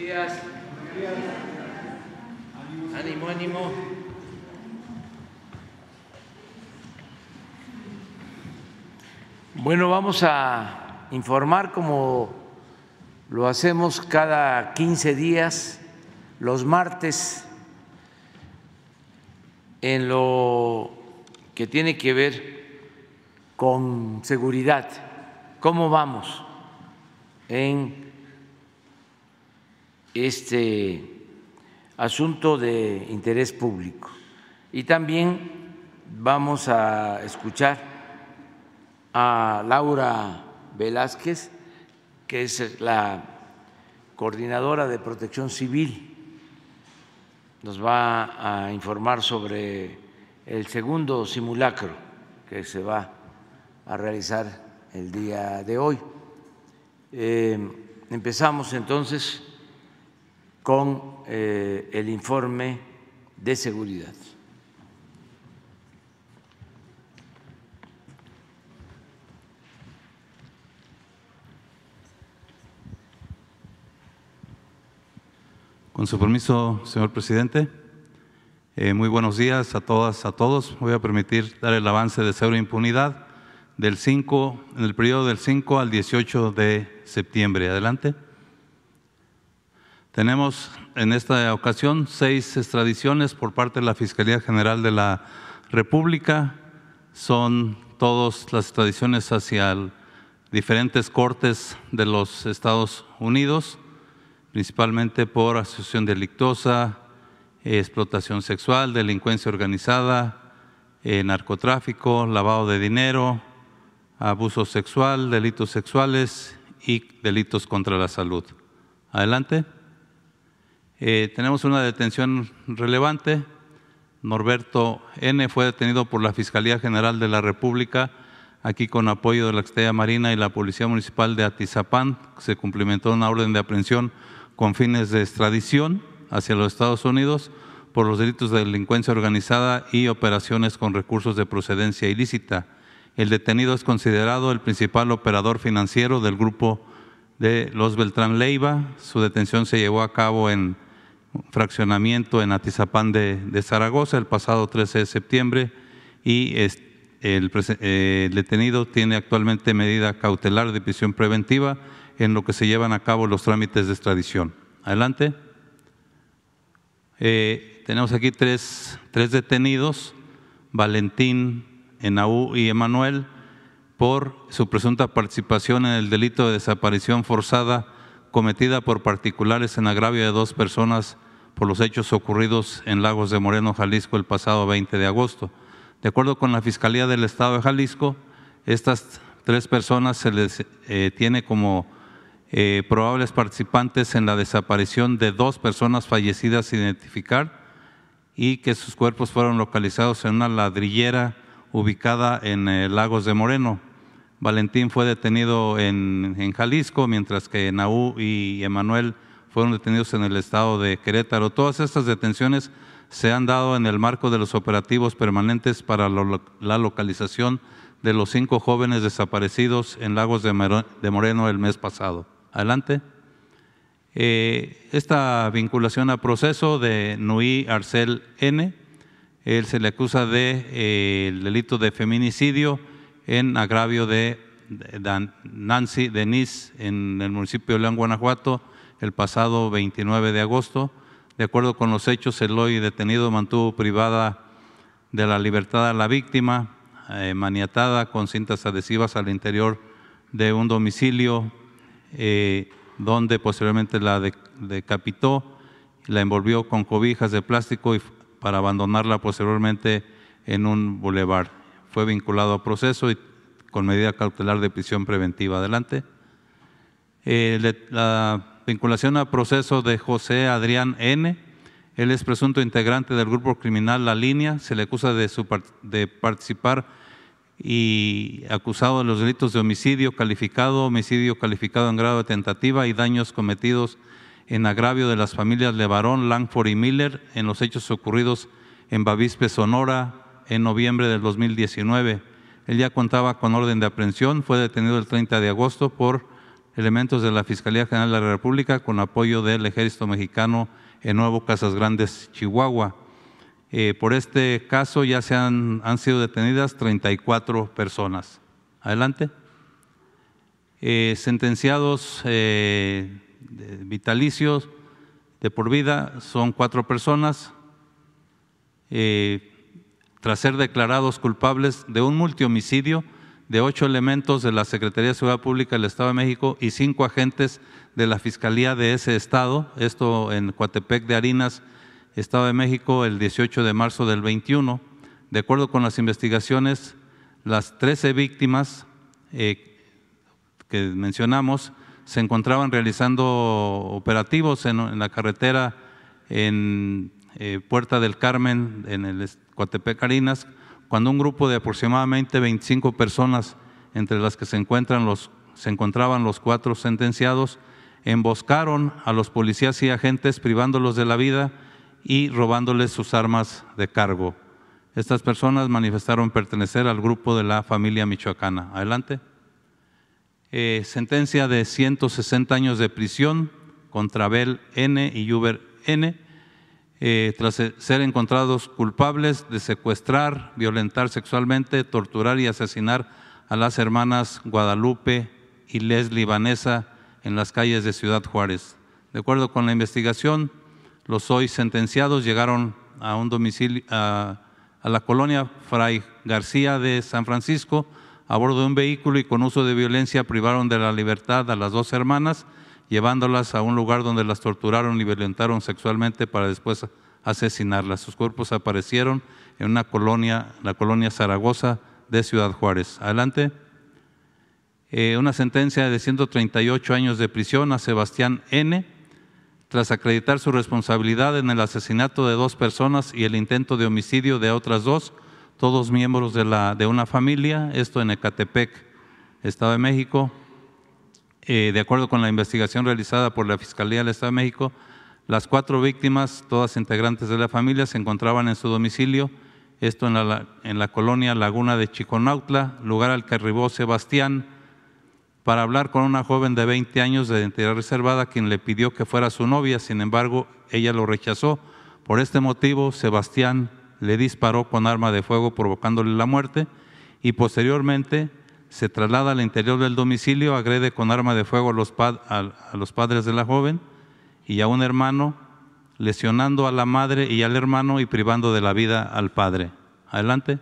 días. Ánimo, ánimo. Bueno, vamos a informar como lo hacemos cada 15 días, los martes, en lo que tiene que ver con seguridad. ¿Cómo vamos en este asunto de interés público? Y también vamos a escuchar a Laura Velázquez, que es la coordinadora de protección civil. Nos va a informar sobre el segundo simulacro que se va a realizar el día de hoy. Eh, empezamos entonces con eh, el informe de seguridad. Con su permiso, señor presidente. Eh, muy buenos días a todas, a todos. Voy a permitir dar el avance de cero impunidad del 5, en el periodo del 5 al 18 de septiembre. Adelante. Tenemos en esta ocasión seis extradiciones por parte de la Fiscalía General de la República. Son todas las extradiciones hacia diferentes cortes de los Estados Unidos principalmente por asociación delictuosa, explotación sexual, delincuencia organizada, eh, narcotráfico, lavado de dinero, abuso sexual, delitos sexuales y delitos contra la salud. Adelante. Eh, tenemos una detención relevante. Norberto N. fue detenido por la Fiscalía General de la República, aquí con apoyo de la Estrella Marina y la Policía Municipal de Atizapán. Se cumplimentó una orden de aprehensión con fines de extradición hacia los Estados Unidos por los delitos de delincuencia organizada y operaciones con recursos de procedencia ilícita. El detenido es considerado el principal operador financiero del grupo de los Beltrán Leiva. Su detención se llevó a cabo en fraccionamiento en Atizapán de, Zaragoza el pasado 13 de septiembre y el, el detenido tiene actualmente medida cautelar de prisión preventiva en lo que se llevan a cabo los trámites de extradición. Adelante. Eh, tenemos aquí tres, tres detenidos, Valentín, Enaú y Emanuel, por su presunta participación en el delito de desaparición forzada cometida por particulares en agravio de dos personas por los hechos ocurridos en Lagos de Moreno, Jalisco, el pasado 20 de agosto. De acuerdo con la Fiscalía del Estado de Jalisco, estas tres personas se les eh, tiene como eh, probables participantes en la desaparición de dos personas fallecidas sin identificar y que sus cuerpos fueron localizados en una ladrillera ubicada en eh, Lagos de Moreno. Valentín fue detenido en, Jalisco, mientras que Naú y Emanuel fueron detenidos en el estado de Querétaro. Todas estas detenciones se han dado en el marco de los operativos permanentes para la localización de los cinco jóvenes desaparecidos en Lagos de Moreno el mes pasado. Adelante. Eh, esta vinculación a proceso de Nui Arcel N, él se le acusa de eh, el delito de feminicidio en agravio de, Nancy Denise en el municipio de León, Guanajuato, el pasado 29 de agosto. De acuerdo con los hechos, el hoy detenido mantuvo privada de la libertad a la víctima, eh, maniatada con cintas adhesivas al interior de un domicilio eh, donde posteriormente la decapitó, la envolvió con cobijas de plástico y para abandonarla posteriormente en un bulevar. Fue vinculado a proceso y con medida cautelar de prisión preventiva. Adelante. Eh, la vinculación a proceso de José Adrián N. Él es presunto integrante del grupo criminal La Línea. Se le acusa de, de participar y acusado de los delitos de homicidio calificado, homicidio calificado en grado de tentativa y daños cometidos en agravio de las familias Levarón, Langford y Miller en los hechos ocurridos en Bavispe, Sonora, en noviembre del 2019. Él ya contaba con orden de aprehensión, fue detenido el 30 de agosto por elementos de la Fiscalía General de la República con apoyo del Ejército Mexicano en Nuevo Casas Grandes, Chihuahua. Eh, por este caso ya se han, han sido detenidas 34 personas. Adelante. Eh, sentenciados eh, vitalicios de por vida son cuatro personas, tras ser declarados culpables de un multihomicidio de ocho elementos de la Secretaría de Seguridad Pública del Estado de México y cinco agentes de la Fiscalía de ese estado, esto en Coatepec de Harinas, Estado de México, el 18 de marzo del 21. De acuerdo con las investigaciones, las 13 víctimas eh, que mencionamos se encontraban realizando operativos en, la carretera en eh, Puerta del Carmen, en el Coatepec cuando un grupo de aproximadamente 25 personas, entre las que se, encontraban los cuatro sentenciados, emboscaron a los policías y agentes privándolos de la vida y robándoles sus armas de cargo. Estas personas manifestaron pertenecer al grupo de la familia michoacana. Adelante. Eh, sentencia de 160 años de prisión contra Bel N y Uber N eh, tras ser encontrados culpables de secuestrar, violentar sexualmente, torturar y asesinar a las hermanas Guadalupe y Leslie Vanessa en las calles de Ciudad Juárez. De acuerdo con la investigación, los hoy sentenciados llegaron a un domicilio, a, a la colonia Fray García de San Francisco a bordo de un vehículo y con uso de violencia privaron de la libertad a las dos hermanas llevándolas a un lugar donde las torturaron y violentaron sexualmente para después asesinarlas. Sus cuerpos aparecieron en una colonia, la colonia Zaragoza de Ciudad Juárez. Adelante. Eh, una sentencia de 138 años de prisión a Sebastián N., tras acreditar su responsabilidad en el asesinato de dos personas y el intento de homicidio de otras dos, todos miembros de, de una familia, esto en Ecatepec, Estado de México, eh, de acuerdo con la investigación realizada por la Fiscalía del Estado de México, las cuatro víctimas, todas integrantes de la familia, se encontraban en su domicilio, esto en la, en la colonia Laguna de Chiconautla, lugar al que arribó Sebastián para hablar con una joven de 20 años de identidad reservada, quien le pidió que fuera su novia, sin embargo, ella lo rechazó. Por este motivo, Sebastián le disparó con arma de fuego provocándole la muerte y posteriormente se traslada al interior del domicilio, agrede con arma de fuego a los, padres de la joven y a un hermano, lesionando a la madre y al hermano y privando de la vida al padre. Adelante.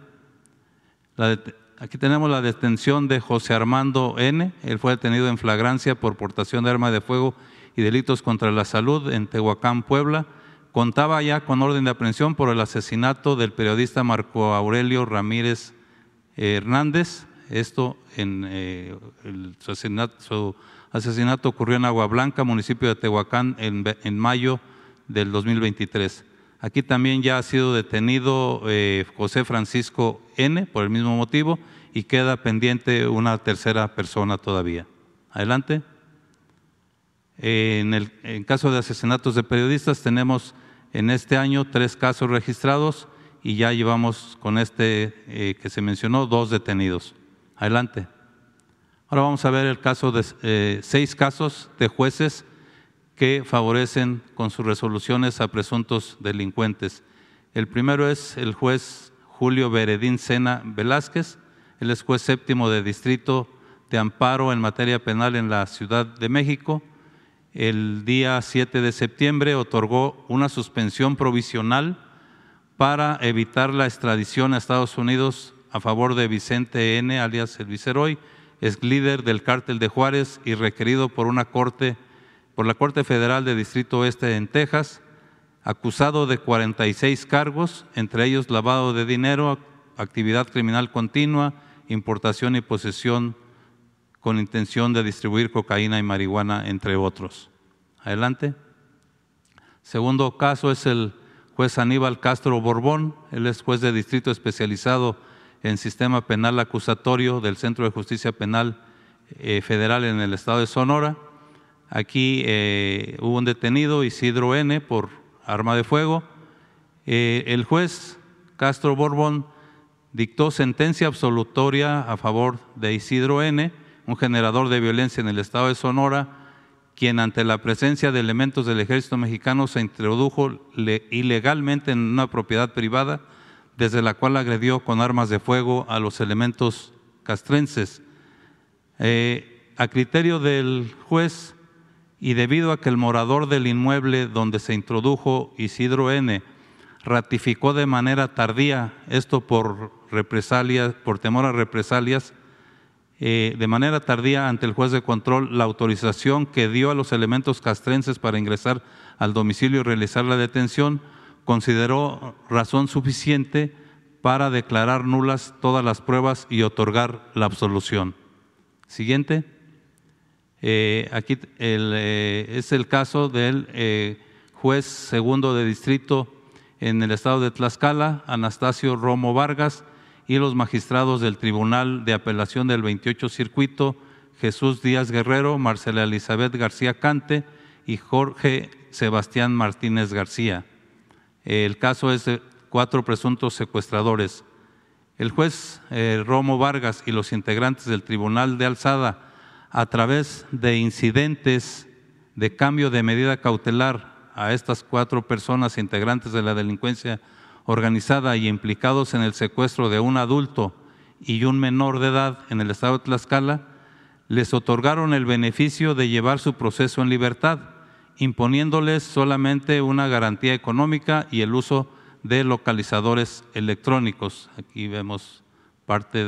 aquí tenemos la detención de José Armando N. Él fue detenido en flagrancia por portación de arma de fuego y delitos contra la salud en Tehuacán, Puebla. Contaba ya con orden de aprehensión por el asesinato del periodista Marco Aurelio Ramírez Hernández, esto en eh, el, su, asesinato, ocurrió en Agua Blanca, municipio de Tehuacán, en, mayo del 2023. Aquí también ya ha sido detenido eh, José Francisco N por el mismo motivo y queda pendiente una tercera persona todavía. Adelante. en el en caso de asesinatos de periodistas tenemos en este año tres casos registrados y ya llevamos con este eh, que se mencionó dos detenidos. Adelante. Ahora vamos a ver el caso de eh, seis casos de jueces que favorecen con sus resoluciones a presuntos delincuentes. El primero es el juez Julio Beredín Sena Velázquez, él es juez séptimo de distrito de amparo en materia penal en la Ciudad de México. El día 7 de septiembre otorgó una suspensión provisional para evitar la extradición a Estados Unidos a favor de Vicente N., alias el Viceroy, es líder del cártel de Juárez y requerido por una corte, por la Corte Federal de Distrito Oeste en Texas, acusado de 46 cargos, entre ellos lavado de dinero, actividad criminal continua, importación y posesión con intención de distribuir cocaína y marihuana, entre otros. Adelante. Segundo caso es el juez Aníbal Castro Borbón, él es juez de distrito especializado en sistema penal acusatorio del Centro de Justicia Penal eh, Federal en el estado de Sonora. Aquí eh, hubo un detenido, Isidro N., por arma de fuego. Eh, el juez Castro Borbón dictó sentencia absolutoria a favor de Isidro N., un generador de violencia en el estado de Sonora, quien ante la presencia de elementos del ejército mexicano se introdujo ilegalmente en una propiedad privada, desde la cual agredió con armas de fuego a los elementos castrenses. Eh, a criterio del juez y debido a que el morador del inmueble donde se introdujo Isidro N ratificó de manera tardía, esto por represalias, por temor a represalias, eh, de manera tardía ante el juez de control la autorización que dio a los elementos castrenses para ingresar al domicilio y realizar la detención, consideró razón suficiente para declarar nulas todas las pruebas y otorgar la absolución. Siguiente. Eh, aquí eh, es el caso del juez segundo de distrito en el estado de Tlaxcala, Anastasio Romo Vargas, y los magistrados del Tribunal de Apelación del 28 Circuito, Jesús Díaz Guerrero, Marcela Elizabeth García Cante y Jorge Sebastián Martínez García. El caso es de cuatro presuntos secuestradores. El juez eh, Romo Vargas y los integrantes del Tribunal de Alzada, a través de incidentes de cambio de medida cautelar a estas cuatro personas integrantes de la delincuencia organizada y implicados en el secuestro de un adulto y un menor de edad en el estado de Tlaxcala, les otorgaron el beneficio de llevar su proceso en libertad, imponiéndoles solamente una garantía económica y el uso de localizadores electrónicos. Aquí vemos parte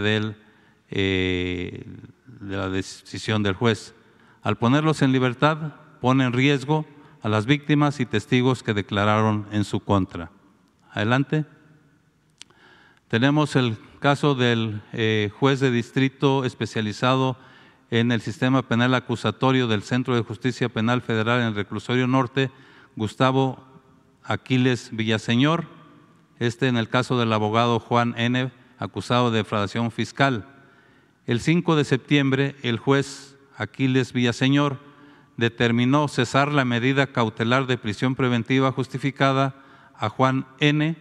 eh, de la decisión del juez. Al ponerlos en libertad, pone en riesgo a las víctimas y testigos que declararon en su contra. Adelante. Tenemos el caso del eh, juez de distrito especializado en el sistema penal acusatorio del Centro de Justicia Penal Federal en el Reclusorio Norte, Gustavo Aquiles Villaseñor. Este en el caso del abogado Juan N., acusado de defraudación fiscal. El 5 de septiembre, el juez Aquiles Villaseñor determinó cesar la medida cautelar de prisión preventiva justificada a Juan N.,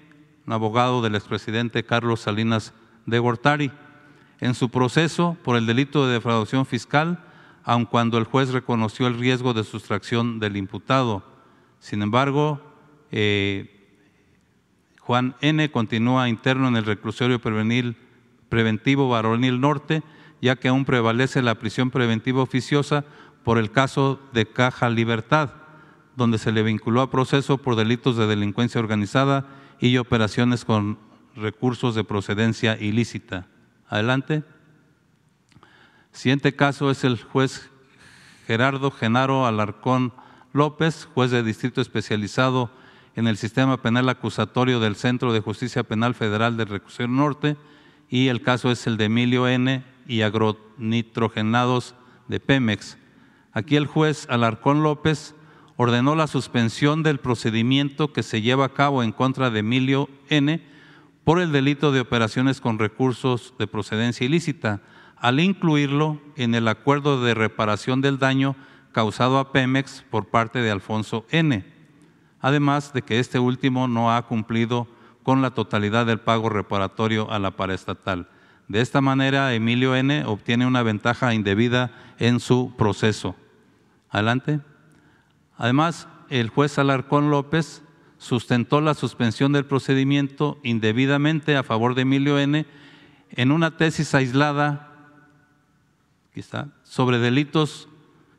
un abogado del expresidente Carlos Salinas de Gortari, en su proceso por el delito de defraudación fiscal, aun cuando el juez reconoció el riesgo de sustracción del imputado. Sin embargo, eh, Juan N. continúa interno en el reclusorio preventivo varonil norte, ya que aún prevalece la prisión preventiva oficiosa por el caso de Caja Libertad donde se le vinculó a proceso por delitos de delincuencia organizada y operaciones con recursos de procedencia ilícita. Adelante. Siguiente caso es el juez Gerardo Genaro Alarcón López, juez de distrito especializado en el sistema penal acusatorio del Centro de Justicia Penal Federal del Recursión Norte, y el caso es el de Emilio N. y agronitrogenados de Pemex. Aquí el juez Alarcón López ordenó la suspensión del procedimiento que se lleva a cabo en contra de Emilio N. por el delito de operaciones con recursos de procedencia ilícita, al incluirlo en el acuerdo de reparación del daño causado a Pemex por parte de Alfonso N., además de que este último no ha cumplido con la totalidad del pago reparatorio a la paraestatal. De esta manera, Emilio N. obtiene una ventaja indebida en su proceso. Adelante. Además, el juez Alarcón López sustentó la suspensión del procedimiento indebidamente a favor de Emilio N. en una tesis aislada sobre delitos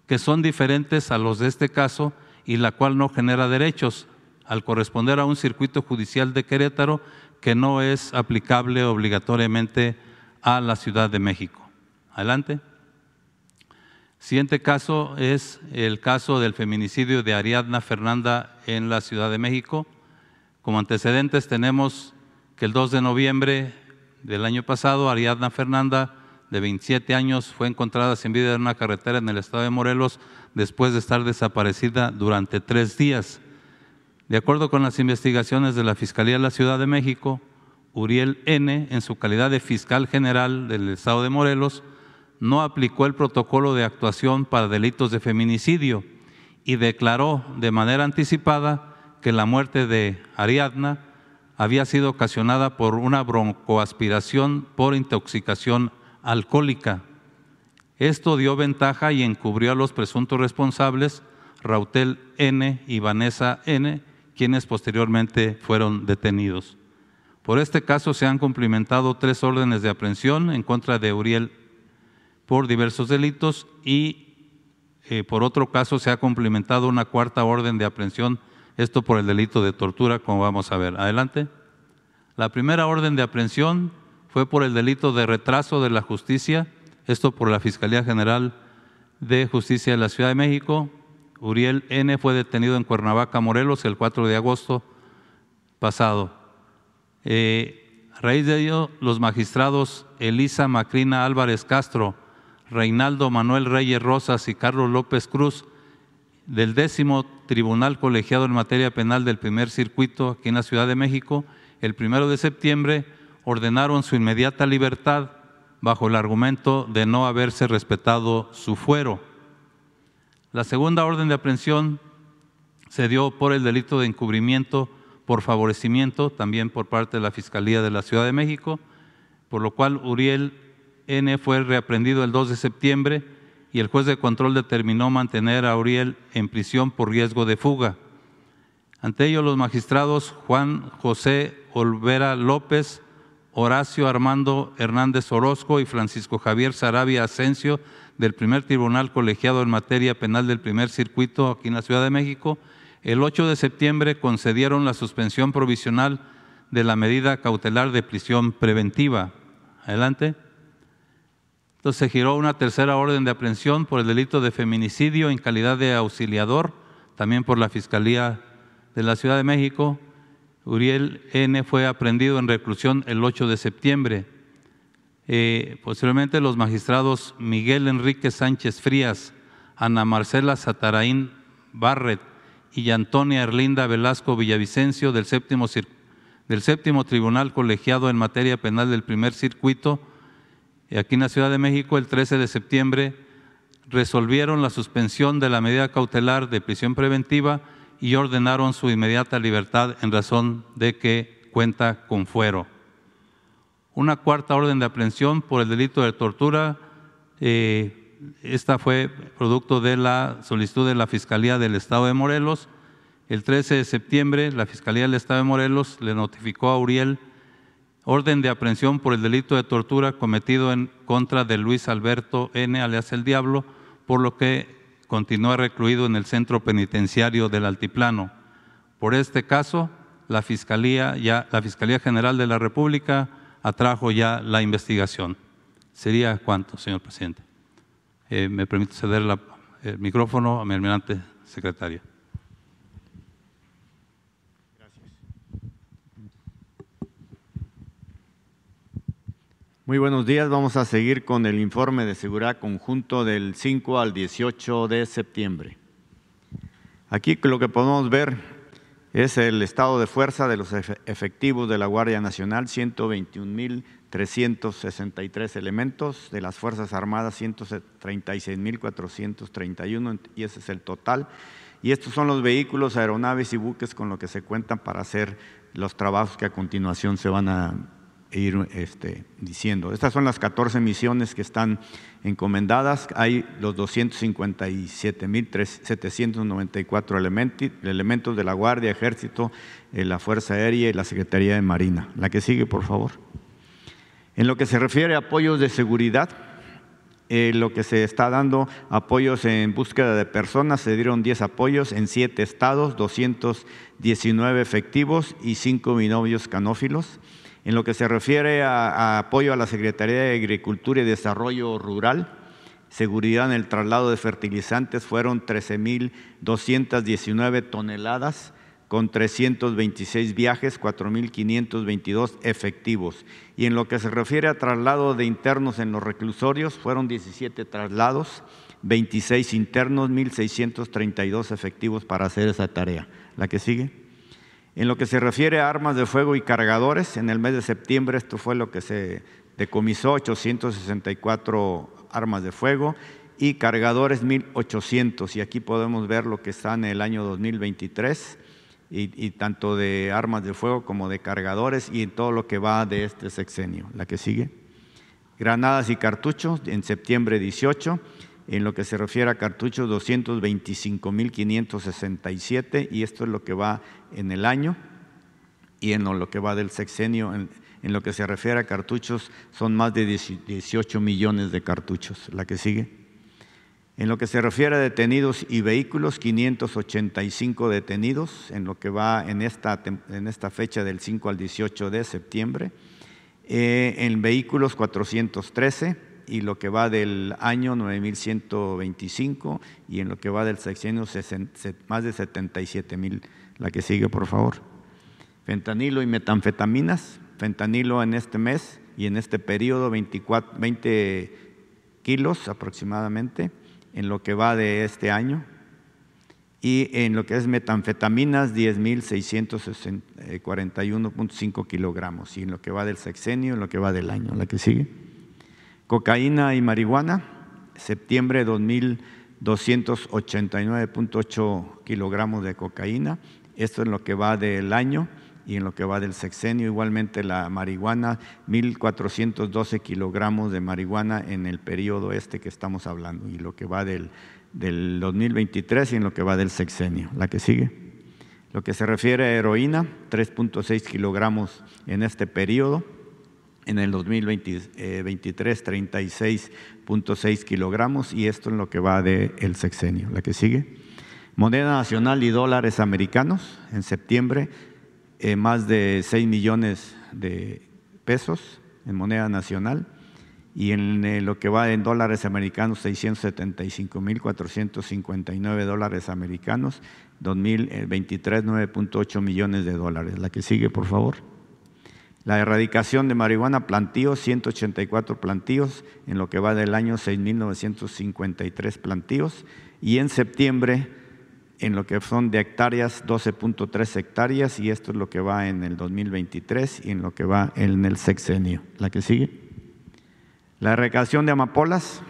que son diferentes a los de este caso y la cual no genera derechos, al corresponder a un circuito judicial de Querétaro que no es aplicable obligatoriamente a la Ciudad de México. Adelante. Siguiente caso es el caso del feminicidio de Ariadna Fernanda en la Ciudad de México. Como antecedentes tenemos que el 2 de noviembre del año pasado, Ariadna Fernanda, de 27 años, fue encontrada sin vida en una carretera en el estado de Morelos después de estar desaparecida durante tres días. De acuerdo con las investigaciones de la Fiscalía de la Ciudad de México, Uriel N., en su calidad de fiscal general del estado de Morelos, no aplicó el protocolo de actuación para delitos de feminicidio y declaró de manera anticipada que la muerte de Ariadna había sido ocasionada por una broncoaspiración por intoxicación alcohólica. Esto dio ventaja y encubrió a los presuntos responsables, Rautel N y Vanessa N, quienes posteriormente fueron detenidos. Por este caso se han cumplimentado tres órdenes de aprehensión en contra de Uriel por diversos delitos y eh, por otro caso se ha cumplimentado una cuarta orden de aprehensión, esto por el delito de tortura, como vamos a ver. Adelante. La primera orden de aprehensión fue por el delito de retraso de la justicia, esto por la Fiscalía General de Justicia de la Ciudad de México, Uriel N. fue detenido en Cuernavaca, Morelos, el 4 de agosto pasado. Eh, a raíz de ello, los magistrados Elisa Macrina Álvarez Castro, Reinaldo Manuel Reyes Rosas y Carlos López Cruz, del décimo Tribunal Colegiado en Materia Penal del Primer Circuito aquí en la Ciudad de México, el primero de septiembre ordenaron su inmediata libertad bajo el argumento de no haberse respetado su fuero. La segunda orden de aprehensión se dio por el delito de encubrimiento por favorecimiento, también por parte de la Fiscalía de la Ciudad de México, por lo cual Uriel N. fue reaprendido el 2 de septiembre y el juez de control determinó mantener a Uriel en prisión por riesgo de fuga. Ante ello, los magistrados Juan José Olvera López, Horacio Armando Hernández Orozco y Francisco Javier Sarabia Asensio del primer tribunal colegiado en materia penal del primer circuito aquí en la Ciudad de México, el 8 de septiembre concedieron la suspensión provisional de la medida cautelar de prisión preventiva. Adelante. Entonces se giró una tercera orden de aprehensión por el delito de feminicidio en calidad de auxiliador, también por la Fiscalía de la Ciudad de México. Uriel N. fue aprendido en reclusión el 8 de septiembre. Eh, posteriormente los magistrados Miguel Enrique Sánchez Frías, Ana Marcela Sataraín Barret y Antonia Erlinda Velasco Villavicencio del séptimo, del séptimo Tribunal Colegiado en Materia Penal del Primer Circuito, aquí en la Ciudad de México, el 13 de septiembre, resolvieron la suspensión de la medida cautelar de prisión preventiva y ordenaron su inmediata libertad en razón de que cuenta con fuero una cuarta orden de aprehensión por el delito de tortura. Eh, esta fue producto de la solicitud de la Fiscalía del Estado de Morelos. El 13 de septiembre, la Fiscalía del Estado de Morelos le notificó a Uriel orden de aprehensión por el delito de tortura cometido en contra de Luis Alberto N., alias el Diablo, por lo que continúa recluido en el centro penitenciario del Altiplano. Por este caso, la Fiscalía, ya, la Fiscalía General de la República atrajo ya la investigación. ¿Sería cuánto, señor presidente? Eh, me permite ceder el micrófono a mi almirante secretario. Muy buenos días. Vamos a seguir con el informe de seguridad conjunto del 5 al 18 de septiembre. Aquí lo que podemos ver es el estado de fuerza de los efectivos de la Guardia Nacional, 121.363 elementos, de las Fuerzas Armadas, 136.431, y ese es el total. Y estos son los vehículos, aeronaves y buques con los que se cuentan para hacer los trabajos que a continuación se van a ir este, diciendo. Estas son las 14 misiones que están encomendadas. Hay los 257.794 elementos, de la Guardia, Ejército, eh, la Fuerza Aérea y la Secretaría de Marina. La que sigue, por favor. En lo que se refiere a apoyos de seguridad, eh, lo que se está dando apoyos en búsqueda de personas, se dieron 10 apoyos en 7 estados, 219 efectivos y 5 binovios canófilos. En lo que se refiere a, apoyo a la Secretaría de Agricultura y Desarrollo Rural, seguridad en el traslado de fertilizantes fueron 13.219 toneladas con 326 viajes, 4.522 efectivos. Y en lo que se refiere a traslado de internos en los reclusorios, fueron 17 traslados, 26 internos, 1.632 efectivos para hacer esa tarea. La que sigue. En lo que se refiere a armas de fuego y cargadores, en el mes de septiembre esto fue lo que se decomisó, 864 armas de fuego y cargadores 1800. Y aquí podemos ver lo que está en el año 2023, y, tanto de armas de fuego como de cargadores y todo lo que va de este sexenio. La que sigue. Granadas y cartuchos en septiembre 18. En lo que se refiere a cartuchos, 225.567 y esto es lo que va en el año y en lo que va del sexenio. En, lo que se refiere a cartuchos, son más de 18 millones de cartuchos. La que sigue. En lo que se refiere a detenidos y vehículos, 585 detenidos en lo que va en esta, en esta fecha del 5 al 18 de septiembre. Eh, en vehículos, 413 y lo que va del año 9.125 y en lo que va del sexenio más de 77.000. La que sigue, por favor. Fentanilo y metanfetaminas. Fentanilo en este mes y en este periodo 24, 20 kilos aproximadamente en lo que va de este año y en lo que es metanfetaminas 10.641.5 kilogramos y en lo que va del sexenio, en lo que va del año, la que sigue. Cocaína y marihuana, septiembre 2.289.8 kilogramos de cocaína, esto es lo que va del año y en lo que va del sexenio, igualmente la marihuana, 1.412 kilogramos de marihuana en el periodo este que estamos hablando, y lo que va del, del 2023 y en lo que va del sexenio. La que sigue. Lo que se refiere a heroína, 3.6 kilogramos en este periodo. En el 2023, 36.6 kilogramos y esto en lo que va del sexenio. La que sigue. Moneda nacional y dólares americanos en septiembre, eh, más de 6 millones de pesos en moneda nacional y en eh, lo que va en dólares americanos 675.459 dólares americanos, 2023 9.8 millones de dólares. La que sigue, por favor. La erradicación de marihuana, plantíos, 184 plantíos, en lo que va del año 6.953 plantíos y en septiembre en lo que son de hectáreas, 12.3 hectáreas, y esto es lo que va en el 2023 y en lo que va en el sexenio. La que sigue. La erradicación de amapolas,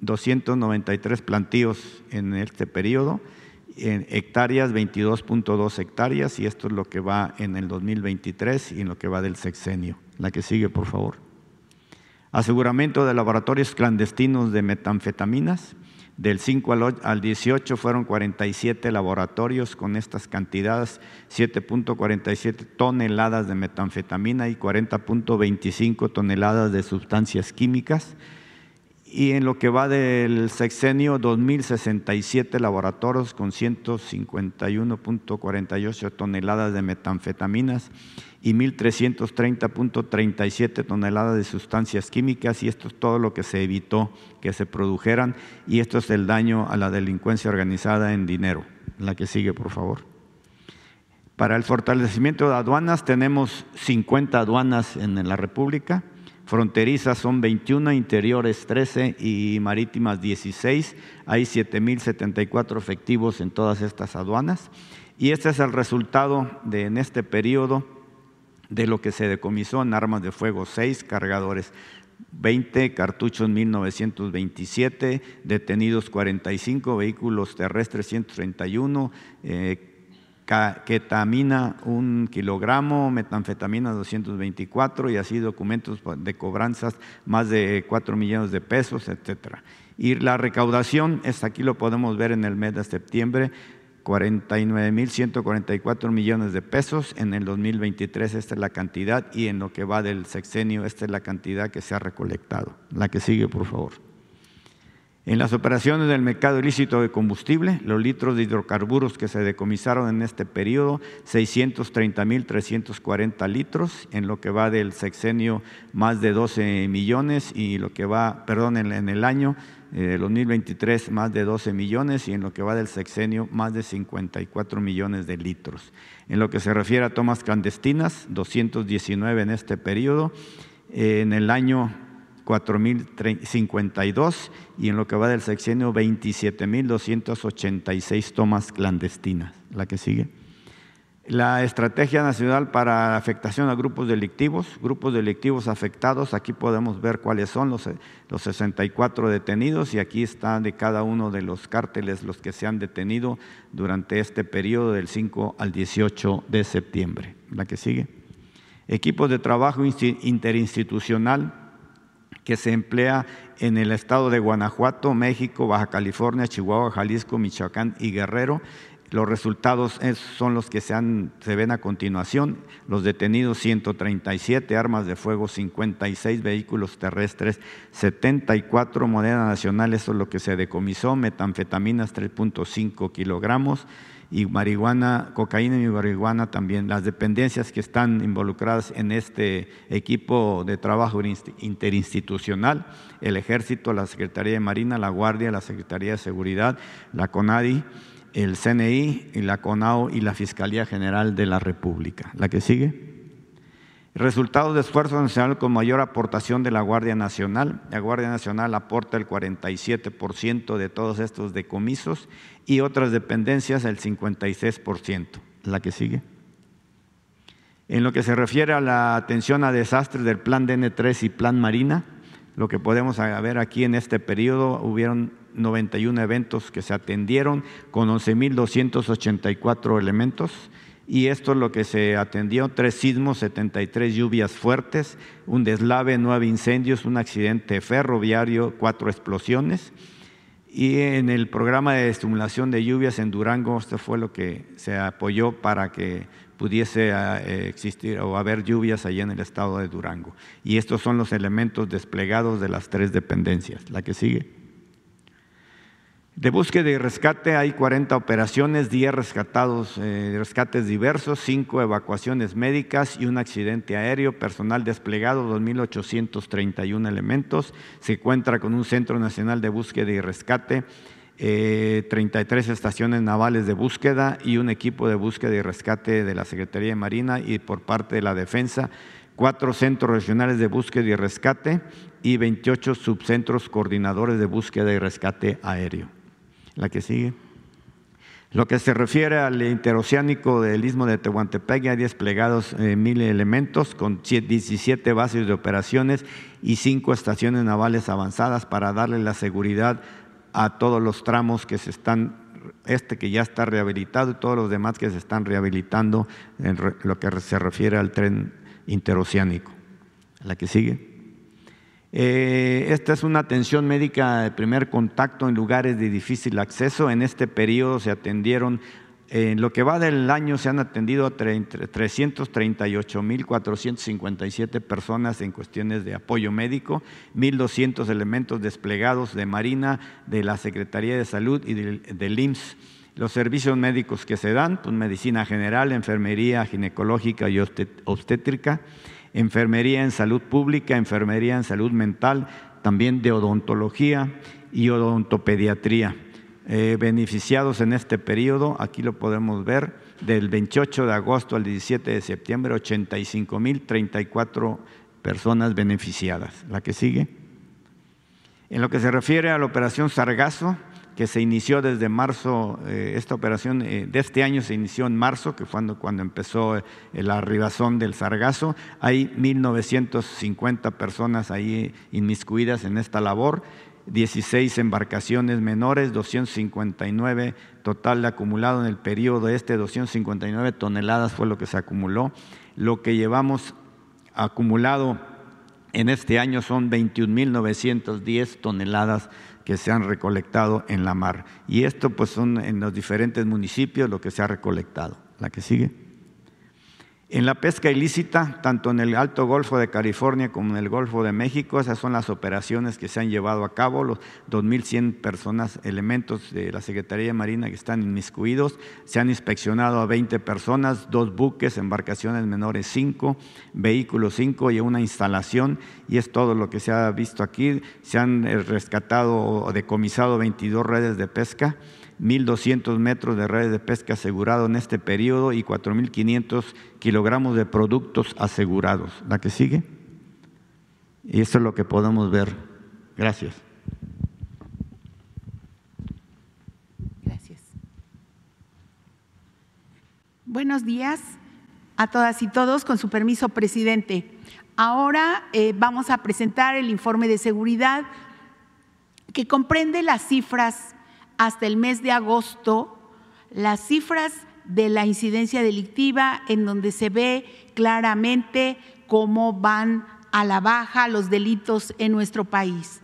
293 plantíos en este periodo, en hectáreas, 22.2 hectáreas, y esto es lo que va en el 2023 y en lo que va del sexenio. La que sigue, por favor. Aseguramiento de laboratorios clandestinos de metanfetaminas, del 5 al 18 fueron 47 laboratorios con estas cantidades, 7.47 toneladas de metanfetamina y 40.25 toneladas de sustancias químicas. Y en lo que va del sexenio, 2.067 laboratorios con 151.48 toneladas de metanfetaminas y 1.330.37 toneladas de sustancias químicas y esto es todo lo que se evitó que se produjeran y esto es el daño a la delincuencia organizada en dinero. La que sigue, por favor. Para el fortalecimiento de aduanas tenemos 50 aduanas en la República, fronterizas son 21, interiores 13 y marítimas 16. Hay 7.074 efectivos en todas estas aduanas y este es el resultado de en este periodo de lo que se decomisó armas de fuego, seis cargadores, 20 cartuchos 1927, detenidos 45, vehículos terrestres 131, eh, ketamina un kilogramo, metanfetamina 224 y así documentos de cobranzas más de 4 millones de pesos, etcétera. Y la recaudación, es aquí lo podemos ver en el mes de septiembre, 49.144 millones de pesos. En el 2023 esta es la cantidad y en lo que va del sexenio esta es la cantidad que se ha recolectado. La que sigue, por favor. En las operaciones del mercado ilícito de combustible, los litros de hidrocarburos que se decomisaron en este periodo, 630.340 litros, en lo que va del sexenio más de 12 millones y lo que va, perdón, en el año eh, 2023 más de 12 millones y en lo que va del sexenio más de 54 millones de litros. En lo que se refiere a tomas clandestinas, 219 en este periodo, eh, en el año 4.052 y en lo que va del sexenio 27.286 tomas clandestinas. La que sigue. La Estrategia Nacional para Afectación a Grupos Delictivos, grupos delictivos afectados, aquí podemos ver cuáles son los, los 64 detenidos y aquí están de cada uno de los cárteles los que se han detenido durante este periodo del 5 al 18 de septiembre. La que sigue. Equipos de trabajo interinstitucional que se emplea en el estado de Guanajuato, México, Baja California, Chihuahua, Jalisco, Michoacán y Guerrero. Los resultados son los que se, ven a continuación. Los detenidos 137, armas de fuego 56, vehículos terrestres 74, moneda nacional, eso es lo que se decomisó, metanfetaminas 3.5 kilogramos, y marihuana, cocaína y marihuana también. Las dependencias que están involucradas en este equipo de trabajo interinstitucional, el Ejército, la Secretaría de Marina, la Guardia, la Secretaría de Seguridad, la CONADI, el CNI, la CONAO y la Fiscalía General de la República. La que sigue. Resultados de esfuerzo nacional con mayor aportación de la Guardia Nacional. La Guardia Nacional aporta el 47% de todos estos decomisos y otras dependencias el 56%. La que sigue. En lo que se refiere a la atención a desastres del Plan DN3 y Plan Marina, lo que podemos ver aquí en este periodo, hubieron 91 eventos que se atendieron con 11.284 elementos y esto es lo que se atendió, tres sismos, 73 lluvias fuertes, un deslave, nueve incendios, un accidente ferroviario, cuatro explosiones. Y en el programa de estimulación de lluvias en Durango, esto fue lo que se apoyó para que pudiese eh, existir o haber lluvias allá en el estado de Durango. Y estos son los elementos desplegados de las tres dependencias. La que sigue. De búsqueda y rescate hay 40 operaciones, 10 rescatados, eh, rescates diversos, 5 evacuaciones médicas y un accidente aéreo, personal desplegado, 2.831 elementos. Se encuentra con un Centro Nacional de Búsqueda y Rescate, 33 eh, estaciones navales de búsqueda y un equipo de búsqueda y rescate de la Secretaría de Marina y por parte de la Defensa, cuatro centros regionales de búsqueda y rescate y 28 subcentros coordinadores de búsqueda y rescate aéreo. La que sigue. Lo que se refiere al interoceánico del istmo de Tehuantepec, hay desplegados eh, mil elementos con 17 bases de operaciones y cinco estaciones navales avanzadas para darle la seguridad a todos los tramos que se están, este que ya está rehabilitado y todos los demás que se están rehabilitando en lo que se refiere al tren interoceánico. La que sigue. Eh, esta es una atención médica de primer contacto en lugares de difícil acceso. En este periodo se atendieron, en lo que va del año se han atendido a 338.457 personas en cuestiones de apoyo médico, 1.200 elementos desplegados de Marina, de la Secretaría de Salud y del, del IMSS. Los servicios médicos que se dan, pues medicina general, enfermería ginecológica y obstétrica enfermería en salud pública, enfermería en salud mental, también de odontología y odontopediatría. Eh, beneficiados en este periodo, aquí lo podemos ver, del 28 de agosto al 17 de septiembre, 85.034 personas beneficiadas. La que sigue. En lo que se refiere a la operación Sargazo, que se inició desde marzo, eh, esta operación eh, de este año se inició en marzo, que fue cuando, empezó eh, la arribazón del Sargazo. Hay 1.950 personas ahí inmiscuidas en esta labor, 16 embarcaciones menores, 259 total acumulado en el periodo este, 259 toneladas fue lo que se acumuló. Lo que llevamos acumulado en este año son 21.910 toneladas que se han recolectado en la mar. Y esto pues son en los diferentes municipios lo que se ha recolectado. La que sigue. En la pesca ilícita, tanto en el Alto Golfo de California como en el Golfo de México, esas son las operaciones que se han llevado a cabo, los 2.100 personas, elementos de la Secretaría de Marina que están inmiscuidos, se han inspeccionado a 20 personas, dos buques, embarcaciones menores 5, vehículos 5 y una instalación, y es todo lo que se ha visto aquí. Se han eh, rescatado o decomisado 22 redes de pesca 1.200 metros de redes de pesca asegurado en este periodo y 4.500 kilogramos de productos asegurados. ¿La que sigue? Y esto es lo que podemos ver. Gracias. Gracias. Buenos días a todas y todos. Con su permiso, presidente. Ahora eh, vamos a presentar el informe de seguridad que comprende las cifras hasta el mes de agosto las cifras de la incidencia delictiva en donde se ve claramente cómo van a la baja los delitos en nuestro país.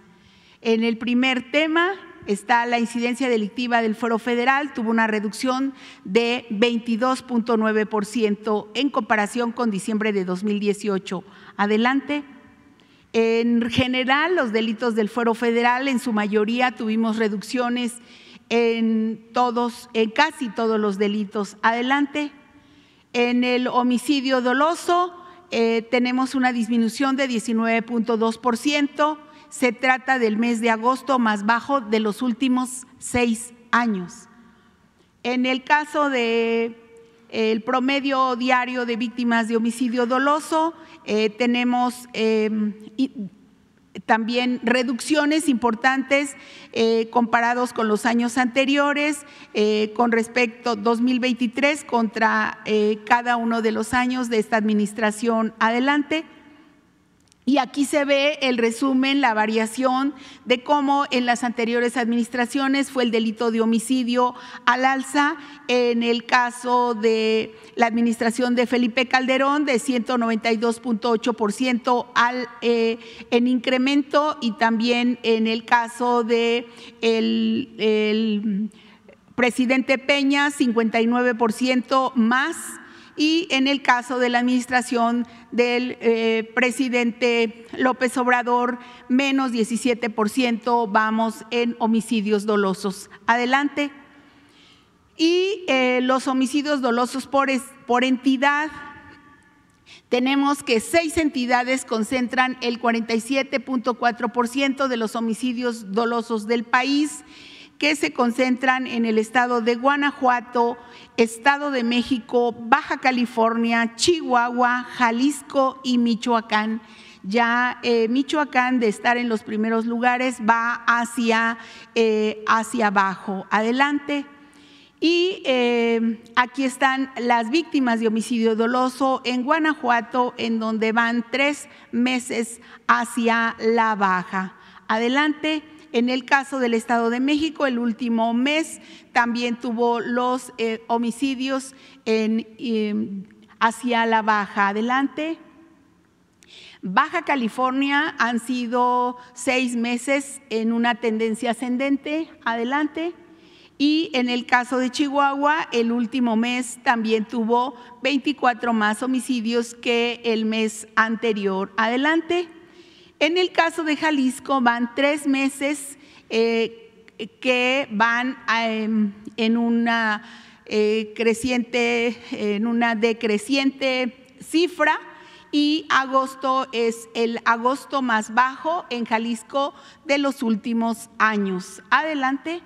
En el primer tema está la incidencia delictiva del Foro Federal, tuvo una reducción de 22.9% en comparación con diciembre de 2018. Adelante. En general, los delitos del Fuero Federal, en su mayoría tuvimos reducciones en todos, en casi todos los delitos. Adelante. En el homicidio doloso eh, tenemos una disminución de 19.2%. Se trata del mes de agosto más bajo de los últimos seis años. En el caso de el promedio diario de víctimas de homicidio doloso, eh, tenemos em, también reducciones importantes eh, comparados con los años anteriores, eh, con respecto a 2023 contra cada uno de los años de esta administración adelante. Y aquí se ve el resumen, la variación de cómo en las anteriores administraciones fue el delito de homicidio al alza, en el caso de la administración de Felipe Calderón de 192.8% al, eh, en incremento. Y también en el caso de el presidente Peña 59% más y en el caso de la administración del eh, presidente López Obrador, menos 17% vamos en homicidios dolosos. Adelante. Y eh, los homicidios dolosos por, por entidad, tenemos que seis entidades concentran el 47.4% de los homicidios dolosos del país que se concentran en el estado de Guanajuato, Estado de México, Baja California, Chihuahua, Jalisco y Michoacán. Ya eh, Michoacán, de estar en los primeros lugares, va hacia, eh, hacia abajo. Adelante. Y eh, aquí están las víctimas de homicidio doloso en Guanajuato, en donde van tres meses hacia la baja. Adelante. En el caso del Estado de México, el último mes también tuvo los eh, homicidios em, hacia la baja. Adelante. Baja California han sido seis meses en una tendencia ascendente. Adelante. Y en el caso de Chihuahua, el último mes también tuvo 24 más homicidios que el mes anterior. Adelante. En el caso de Jalisco van tres meses eh, que van em, en una eh, creciente, en una decreciente cifra y agosto es el agosto más bajo en Jalisco de los últimos años. Adelante.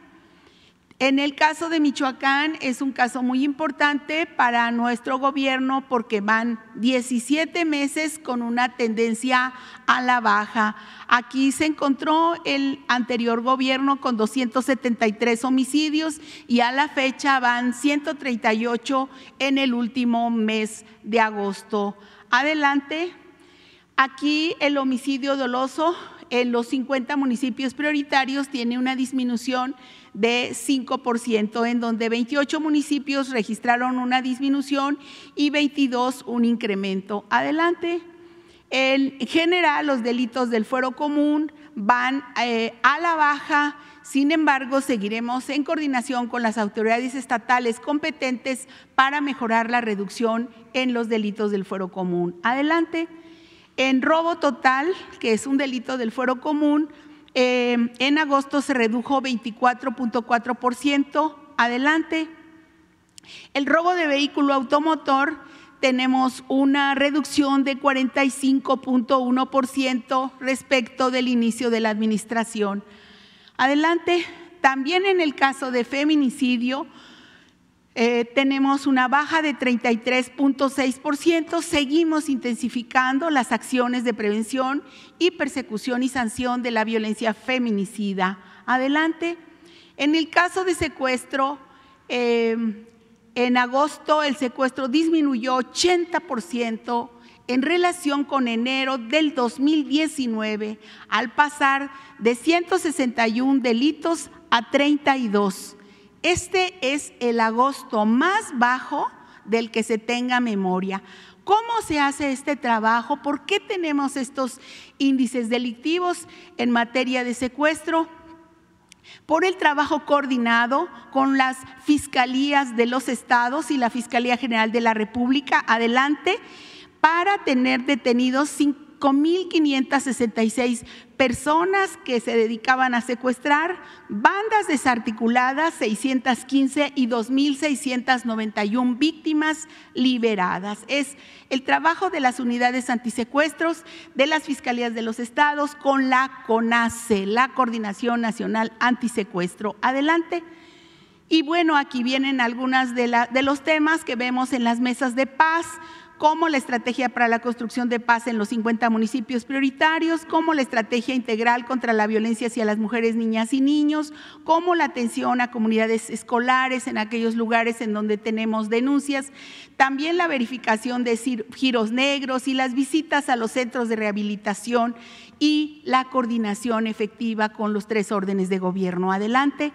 En el caso de Michoacán es un caso muy importante para nuestro gobierno porque van 17 meses con una tendencia a la baja. Aquí se encontró el anterior gobierno con 273 homicidios y a la fecha van 138 en el último mes de agosto. Adelante. Aquí el homicidio doloso en los 50 municipios prioritarios tiene una disminución de 5%, en donde 28 municipios registraron una disminución y 22 un incremento. Adelante. En general, los delitos del fuero común van eh, a la baja, sin embargo, seguiremos en coordinación con las autoridades estatales competentes para mejorar la reducción en los delitos del fuero común. Adelante. En robo total, que es un delito del fuero común, eh, en agosto se redujo 24.4%. Adelante. El robo de vehículo automotor tenemos una reducción de 45.1% respecto del inicio de la administración. Adelante. También en el caso de feminicidio, eh, tenemos una baja de 33.6%. Seguimos intensificando las acciones de prevención y persecución y sanción de la violencia feminicida. Adelante. En el caso de secuestro, eh, en agosto el secuestro disminuyó 80% en relación con enero del 2019, al pasar de 161 delitos a 32. Este es el agosto más bajo del que se tenga memoria. ¿Cómo se hace este trabajo? ¿Por qué tenemos estos índices delictivos en materia de secuestro? por el trabajo coordinado con las fiscalías de los estados y la Fiscalía General de la República, adelante, para tener detenidos 5.566 personas que se dedicaban a secuestrar, bandas desarticuladas 615 y 2.691 víctimas liberadas. Es el trabajo de las unidades antisecuestros de las fiscalías de los estados con la CONACE, la Coordinación Nacional Antisecuestro. Adelante. Y bueno, aquí vienen algunos de, de los temas que vemos en las mesas de paz como la estrategia para la construcción de paz en los 50 municipios prioritarios, como la estrategia integral contra la violencia hacia las mujeres, niñas y niños, como la atención a comunidades escolares en aquellos lugares en donde tenemos denuncias, también la verificación de giros negros y las visitas a los centros de rehabilitación y la coordinación efectiva con los tres órdenes de gobierno. Adelante.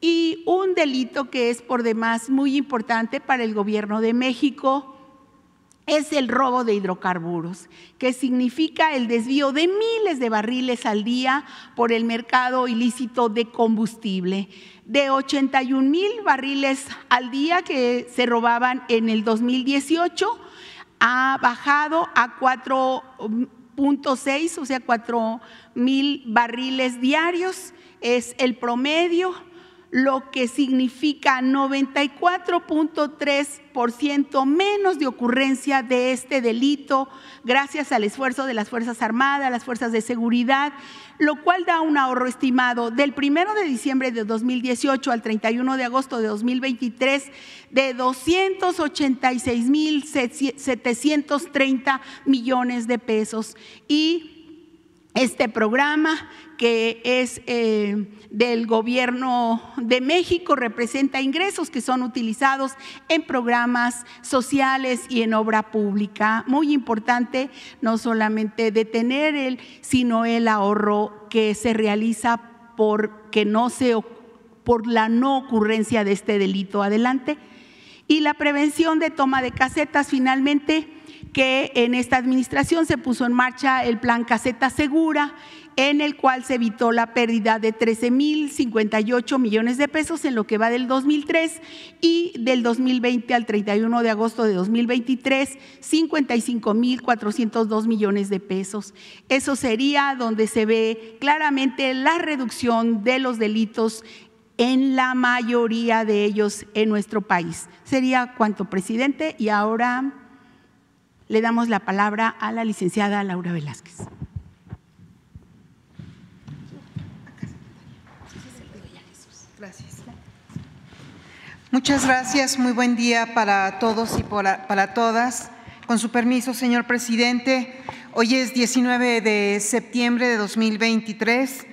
Y un delito que es por demás muy importante para el gobierno de México, es el robo de hidrocarburos, que significa el desvío de miles de barriles al día por el mercado ilícito de combustible. De 81 mil barriles al día que se robaban en el 2018, ha bajado a 4.6, o sea, 4 mil barriles diarios. Es el promedio lo que significa 94.3% menos de ocurrencia de este delito gracias al esfuerzo de las Fuerzas Armadas, las Fuerzas de Seguridad, lo cual da un ahorro estimado del 1 de diciembre de 2018 al 31 de agosto de 2023 de 286.730 millones de pesos. Y este programa que es eh, del gobierno de México, representa ingresos que son utilizados en programas sociales y en obra pública. Muy importante no solamente detener el, sino el ahorro que se realiza porque no se, por la no ocurrencia de este delito. Adelante. Y la prevención de toma de casetas, finalmente que en esta administración se puso en marcha el plan Caseta Segura, en el cual se evitó la pérdida de 13.058 millones de pesos en lo que va del 2003 y del 2020 al 31 de agosto de 2023, 55.402 millones de pesos. Eso sería donde se ve claramente la reducción de los delitos en la mayoría de ellos en nuestro país. Sería cuanto, presidente, y ahora le damos la palabra a la licenciada Laura Velázquez. Muchas gracias, muy buen día para todos y para todas. Con su permiso, señor presidente, hoy es 19 de septiembre de 2023.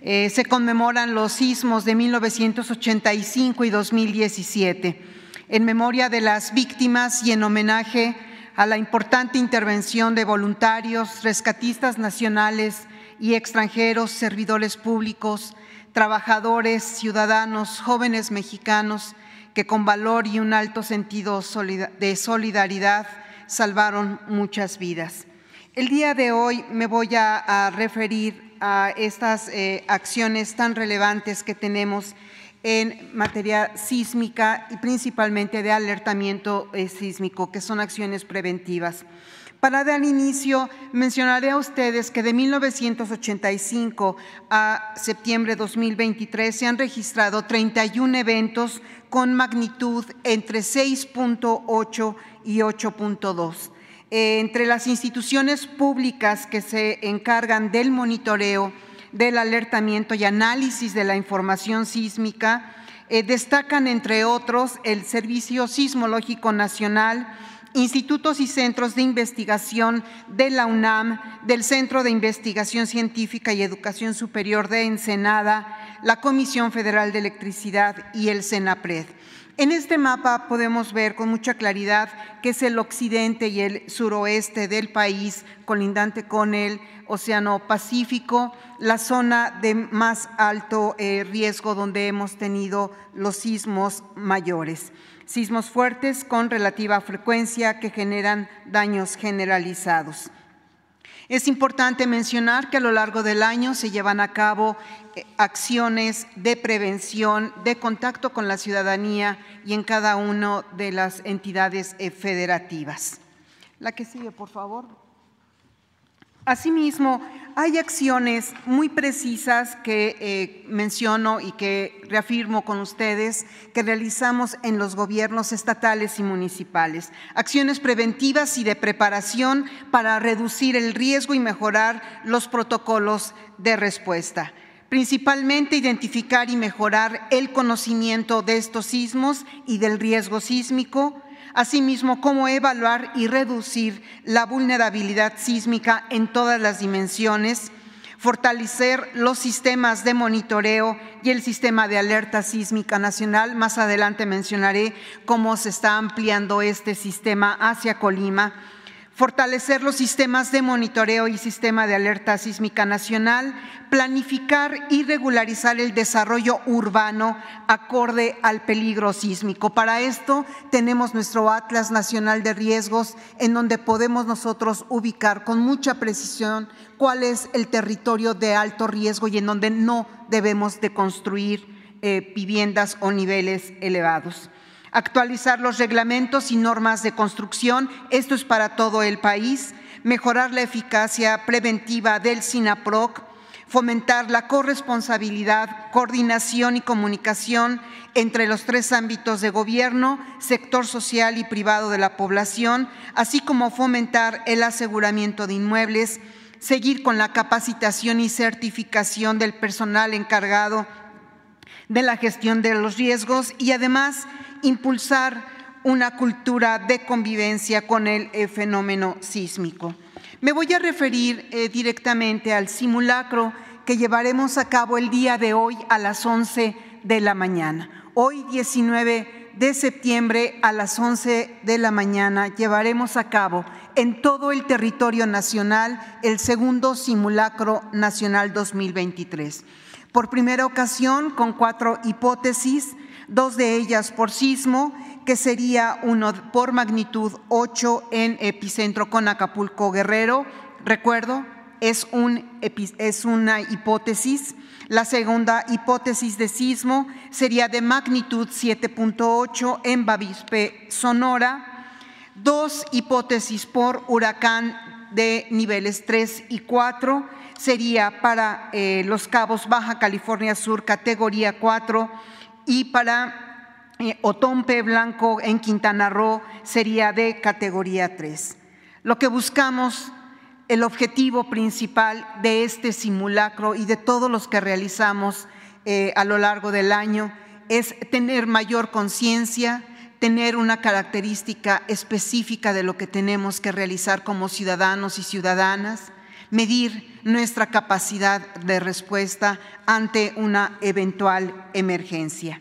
Eh, se conmemoran los sismos de 1985 y 2017. En memoria de las víctimas y en homenaje a la importante intervención de voluntarios, rescatistas nacionales y extranjeros, servidores públicos, trabajadores, ciudadanos, jóvenes mexicanos que con valor y un alto sentido de solidaridad salvaron muchas vidas. El día de hoy me voy a, referir a estas eh, acciones tan relevantes que tenemos en materia sísmica y principalmente de alertamiento eh, sísmico, que son acciones preventivas. Para dar inicio, mencionaré a ustedes que de 1985 a septiembre de 2023 se han registrado 31 eventos con magnitud entre 6.8 y 8.2. Eh, entre las instituciones públicas que se encargan del monitoreo, del alertamiento y análisis de la información sísmica. Eh, destacan, entre otros, el Servicio Sismológico Nacional, institutos y centros de investigación de la UNAM, del Centro de Investigación Científica y Educación Superior de Ensenada, la Comisión Federal de Electricidad y el CENAPRED. En este mapa podemos ver con mucha claridad que es el occidente y el suroeste del país, colindante con el Océano Pacífico, la zona de más alto eh, riesgo donde hemos tenido los sismos mayores. Sismos fuertes con relativa frecuencia que generan daños generalizados. Es importante mencionar que a lo largo del año se llevan a cabo eh, acciones de prevención, de contacto con la ciudadanía y en cada una de las entidades eh, federativas. La que sigue, por favor. Asimismo, hay acciones muy precisas que eh, menciono y que reafirmo con ustedes que realizamos en los gobiernos estatales y municipales. Acciones preventivas y de preparación para reducir el riesgo y mejorar los protocolos de respuesta principalmente identificar y mejorar el conocimiento de estos sismos y del riesgo sísmico, Asimismo, cómo evaluar y reducir la vulnerabilidad sísmica en todas las dimensiones, fortalecer los sistemas de monitoreo y el sistema de alerta sísmica nacional. Más adelante mencionaré cómo se está ampliando este sistema hacia Colima fortalecer los sistemas de monitoreo y sistema de alerta sísmica nacional, planificar y regularizar el desarrollo urbano acorde al peligro sísmico. Para esto tenemos nuestro Atlas Nacional de Riesgos en donde podemos nosotros ubicar con mucha precisión cuál es el territorio de alto riesgo y en donde no debemos de construir eh, viviendas o niveles elevados actualizar los reglamentos y normas de construcción, esto es para todo el país, mejorar la eficacia preventiva del SINAPROC, fomentar la corresponsabilidad, coordinación y comunicación entre los tres ámbitos de gobierno, sector social y privado de la población, así como fomentar el aseguramiento de inmuebles, seguir con la capacitación y certificación del personal encargado de la gestión de los riesgos y además impulsar una cultura de convivencia con el eh, fenómeno sísmico. Me voy a referir eh, directamente al simulacro que llevaremos a cabo el día de hoy a las 11 de la mañana. Hoy 19 de septiembre a las 11 de la mañana llevaremos a cabo en todo el territorio nacional el segundo simulacro nacional 2023. Por primera ocasión, con cuatro hipótesis, dos de ellas por sismo, que sería uno por magnitud 8 en epicentro con Acapulco Guerrero. Recuerdo, es, un, es una hipótesis. La segunda hipótesis de sismo sería de magnitud 7.8 en Bavispe, Sonora. Dos hipótesis por huracán de niveles 3 y 4 sería para eh, Los Cabos, Baja California Sur, categoría 4 y para eh, Otompe Blanco en Quintana Roo sería de categoría 3. Lo que buscamos, el objetivo principal de este simulacro y de todos los que realizamos eh, a lo largo del año es tener mayor conciencia, tener una característica específica de lo que tenemos que realizar como ciudadanos y ciudadanas, medir nuestra capacidad de respuesta ante una eventual emergencia.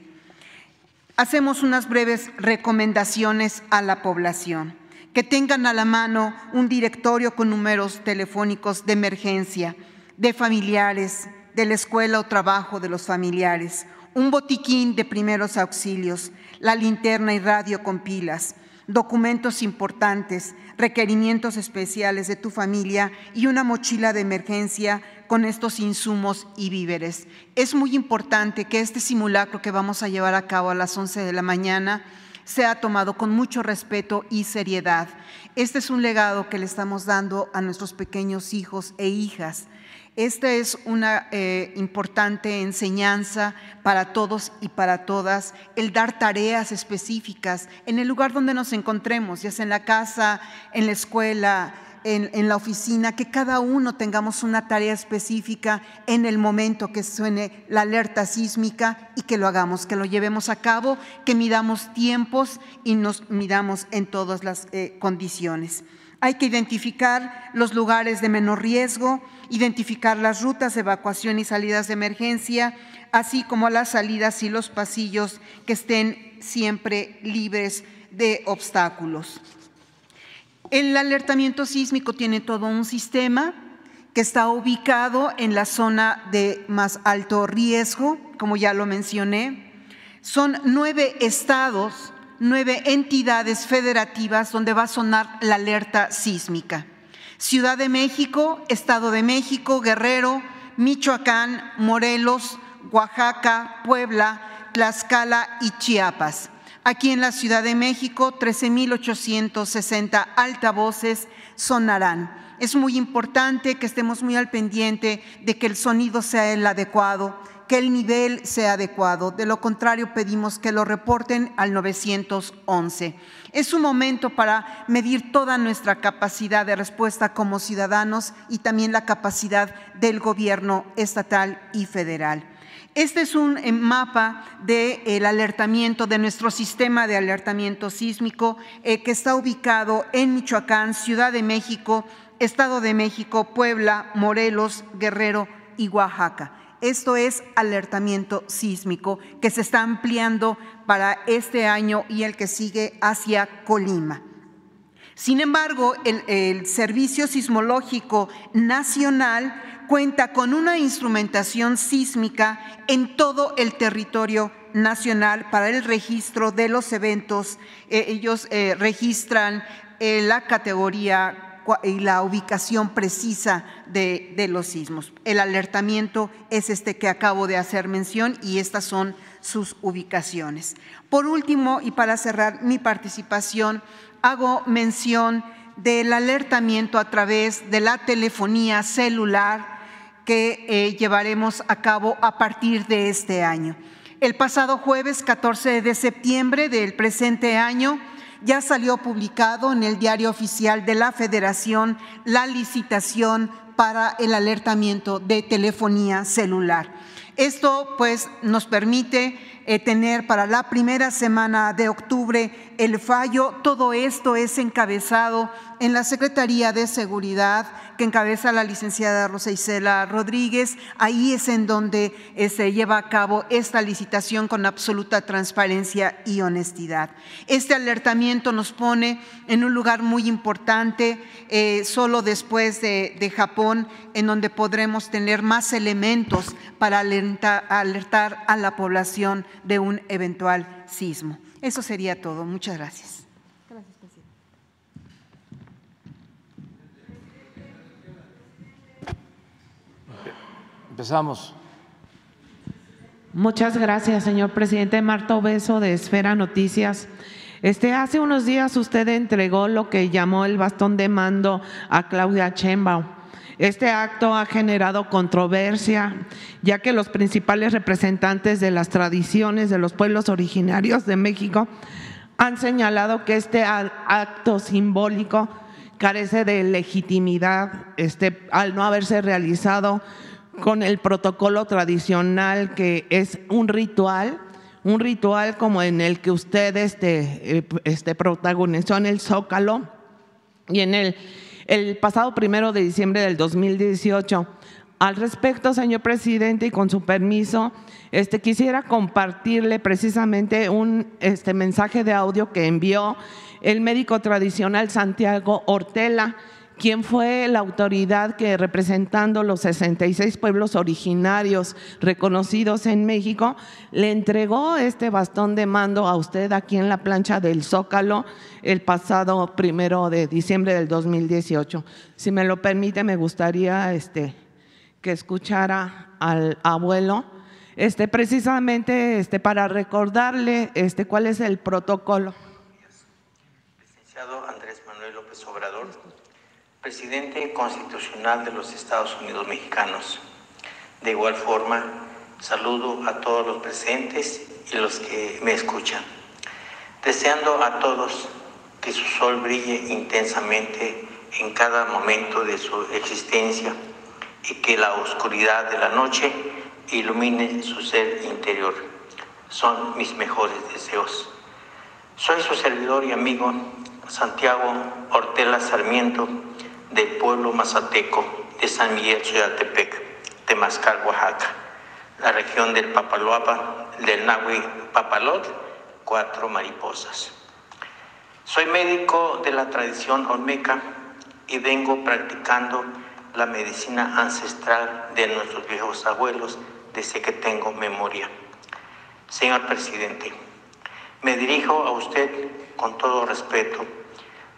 Hacemos unas breves recomendaciones a la población. Que tengan a la mano un directorio con números telefónicos de emergencia, de familiares, de la escuela o trabajo de los familiares, un botiquín de primeros auxilios, la linterna y radio con pilas, documentos importantes, requerimientos especiales de tu familia y una mochila de emergencia con estos insumos y víveres. Es muy importante que este simulacro que vamos a llevar a cabo a las 11 de la mañana sea tomado con mucho respeto y seriedad. Este es un legado que le estamos dando a nuestros pequeños hijos e hijas esta es una eh, importante enseñanza para todos y para todas, el dar tareas específicas en el lugar donde nos encontremos, ya sea en la casa, en la escuela, en, la oficina, que cada uno tengamos una tarea específica en el momento que suene la alerta sísmica y que lo hagamos, que lo llevemos a cabo, que midamos tiempos y nos midamos en todas las eh, condiciones. Hay que identificar los lugares de menor riesgo, identificar las rutas de evacuación y salidas de emergencia, así como las salidas y los pasillos que estén siempre libres de obstáculos. El alertamiento sísmico tiene todo un sistema que está ubicado en la zona de más alto riesgo, como ya lo mencioné. Son nueve estados, nueve entidades federativas donde va a sonar la alerta sísmica. Ciudad de México, Estado de México, Guerrero, Michoacán, Morelos, Oaxaca, Puebla, Tlaxcala y Chiapas. Aquí en la Ciudad de México, 13.860 altavoces sonarán. Es muy importante que estemos muy al pendiente de que el sonido sea el adecuado, que el nivel sea adecuado. De lo contrario, pedimos que lo reporten al 911. Es un momento para medir toda nuestra capacidad de respuesta como ciudadanos y también la capacidad del gobierno estatal y federal. Este es un eh, mapa del alertamiento de nuestro sistema de alertamiento sísmico eh, que está ubicado en Michoacán, Ciudad de México, Estado de México, Puebla, Morelos, Guerrero y Oaxaca. Esto es alertamiento sísmico que se está ampliando para este año y el que sigue hacia Colima. Sin embargo, el, Servicio Sismológico Nacional cuenta con una instrumentación sísmica en todo el territorio nacional para el registro de los eventos. Eh, ellos eh, registran eh, la categoría y la ubicación precisa de, de, los sismos. El alertamiento es este que acabo de hacer mención y estas son sus ubicaciones. Por último, y para cerrar mi participación, hago mención del alertamiento a través de la telefonía celular que eh, llevaremos a cabo a partir de este año. El pasado jueves 14 de septiembre del presente año ya salió publicado en el diario oficial de la Federación la licitación para el alertamiento de telefonía celular. Esto pues nos permite tener para la primera semana de octubre el fallo. Todo esto es encabezado en la Secretaría de Seguridad que encabeza la licenciada Rosa Isela Rodríguez. Ahí es en donde eh, se lleva a cabo esta licitación con absoluta transparencia y honestidad. Este alertamiento nos pone en un lugar muy importante, eh, solo después de, de, Japón, en donde podremos tener más elementos para alertar, alertar a la población de un eventual sismo. Eso sería todo. Muchas gracias. Empezamos. Muchas gracias, señor presidente. Marta Obeso de Esfera Noticias. Este, hace unos días usted entregó lo que llamó el bastón de mando a Claudia Chembao. Este acto ha generado controversia, ya que los principales representantes de las tradiciones de los pueblos originarios de México han señalado que este acto simbólico carece de legitimidad este, al no haberse realizado con el protocolo tradicional que es un ritual, un ritual como en el que usted este, eh, este protagonizó en el Zócalo y en el, el pasado primero de diciembre del 2018. Al respecto, señor presidente, y con su permiso, este, quisiera compartirle precisamente un este, mensaje de audio que envió el médico tradicional Santiago Ortela, quien fue la autoridad que representando los 66 pueblos originarios reconocidos en México, le entregó este bastón de mando a usted aquí en la plancha del Zócalo el pasado primero de diciembre del 2018. Si me lo permite, me gustaría este, que escuchara al abuelo. Este, precisamente este, para recordarle este, cuál es el protocolo. Licenciado Andrés Manuel López Obrador, presidente constitucional de los Estados Unidos mexicanos. De igual forma, saludo a todos los presentes y los que me escuchan, deseando a todos que su sol brille intensamente en cada momento de su existencia y que la oscuridad de la noche ilumine su ser interior. Son mis mejores deseos. Soy su servidor y amigo Santiago Ortela Sarmiento del pueblo mazateco de San Miguel Ciudadtepec, Temazcal, Oaxaca, la región del Papaloapa, del Nahui Papalot, cuatro mariposas. Soy médico de la tradición olmeca y vengo practicando la medicina ancestral de nuestros viejos abuelos desde que tengo memoria. Señor presidente, me dirijo a usted con todo respeto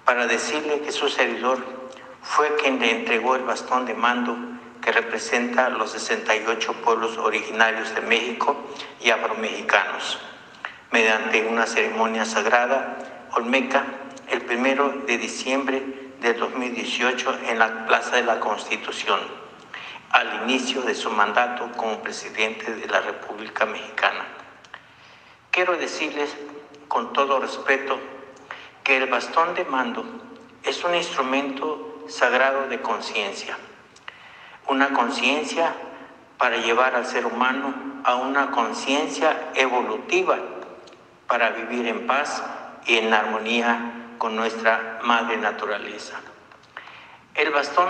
para decirle que su servidor fue quien le entregó el bastón de mando que representa los 68 pueblos originarios de México y afromexicanos, mediante una ceremonia sagrada olmeca el primero de diciembre de 2018 en la Plaza de la Constitución, al inicio de su mandato como presidente de la República Mexicana. Quiero decirles con todo respeto que el bastón de mando es un instrumento sagrado de conciencia, una conciencia para llevar al ser humano a una conciencia evolutiva para vivir en paz y en armonía con nuestra madre naturaleza. El bastón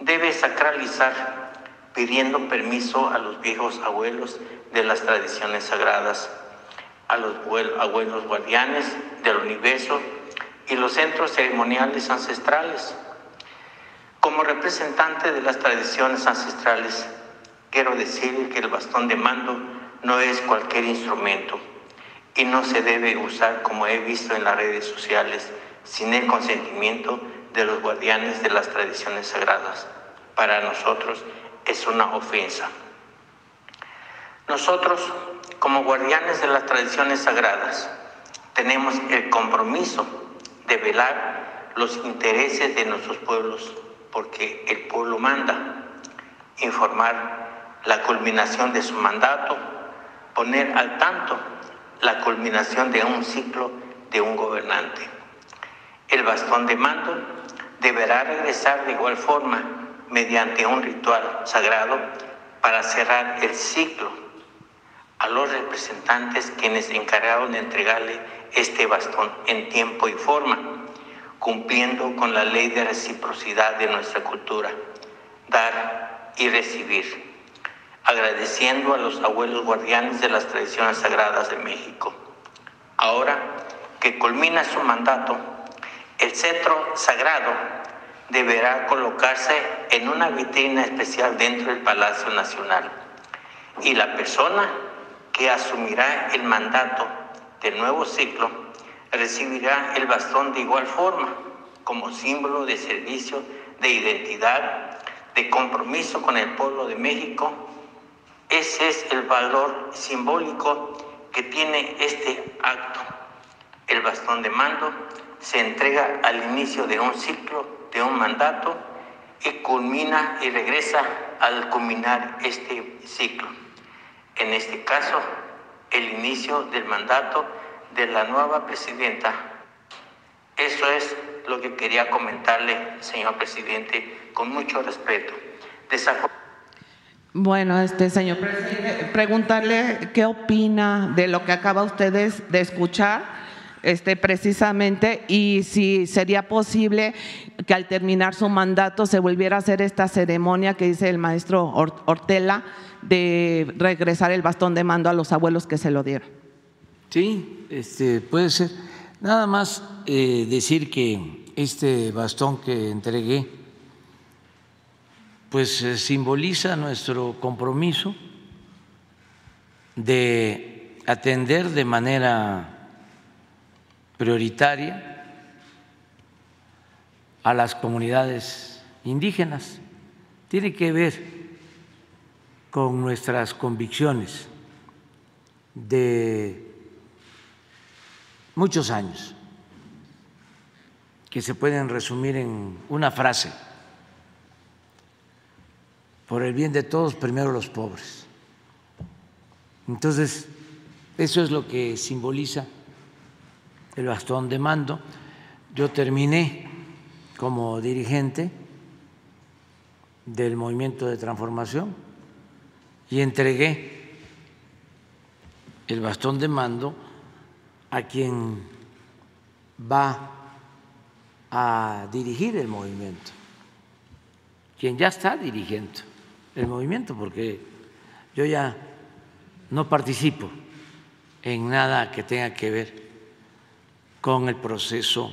debe sacralizar pidiendo permiso a los viejos abuelos de las tradiciones sagradas, a los abuelos guardianes del universo y los centros ceremoniales ancestrales. Como representante de las tradiciones ancestrales, quiero decir que el bastón de mando no es cualquier instrumento y no se debe usar, como he visto en las redes sociales, sin el consentimiento de los guardianes de las tradiciones sagradas. Para nosotros es una ofensa. Nosotros, como guardianes de las tradiciones sagradas, tenemos el compromiso de velar los intereses de nuestros pueblos, porque el pueblo manda, informar la culminación de su mandato, poner al tanto la culminación de un ciclo de un gobernante. El bastón de mando deberá regresar de igual forma mediante un ritual sagrado para cerrar el ciclo a los representantes quienes encargaron de entregarle este bastón en tiempo y forma, cumpliendo con la ley de reciprocidad de nuestra cultura, dar y recibir agradeciendo a los abuelos guardianes de las tradiciones sagradas de México. Ahora que culmina su mandato, el cetro sagrado deberá colocarse en una vitrina especial dentro del Palacio Nacional y la persona que asumirá el mandato del nuevo ciclo recibirá el bastón de igual forma como símbolo de servicio, de identidad, de compromiso con el pueblo de México ese es el valor simbólico que tiene este acto. El bastón de mando se entrega al inicio de un ciclo, de un mandato, y culmina y regresa al culminar este ciclo. En este caso, el inicio del mandato de la nueva presidenta. Eso es lo que quería comentarle, señor presidente, con mucho respeto. Bueno, este señor presidente, preguntarle qué opina de lo que acaba ustedes de escuchar, este precisamente, y si sería posible que al terminar su mandato se volviera a hacer esta ceremonia que dice el maestro Ortela de regresar el bastón de mando a los abuelos que se lo dieron. Sí, este, puede ser. Nada más eh, decir que este bastón que entregué pues eh, simboliza nuestro compromiso de atender de manera prioritaria a las comunidades indígenas. Tiene que ver con nuestras convicciones de muchos años, que se pueden resumir en una frase por el bien de todos, primero los pobres. Entonces, eso es lo que simboliza el bastón de mando. Yo terminé como dirigente del movimiento de transformación y entregué el bastón de mando a quien va a dirigir el movimiento, quien ya está dirigiendo el movimiento, porque yo ya no participo en nada que tenga que ver con el proceso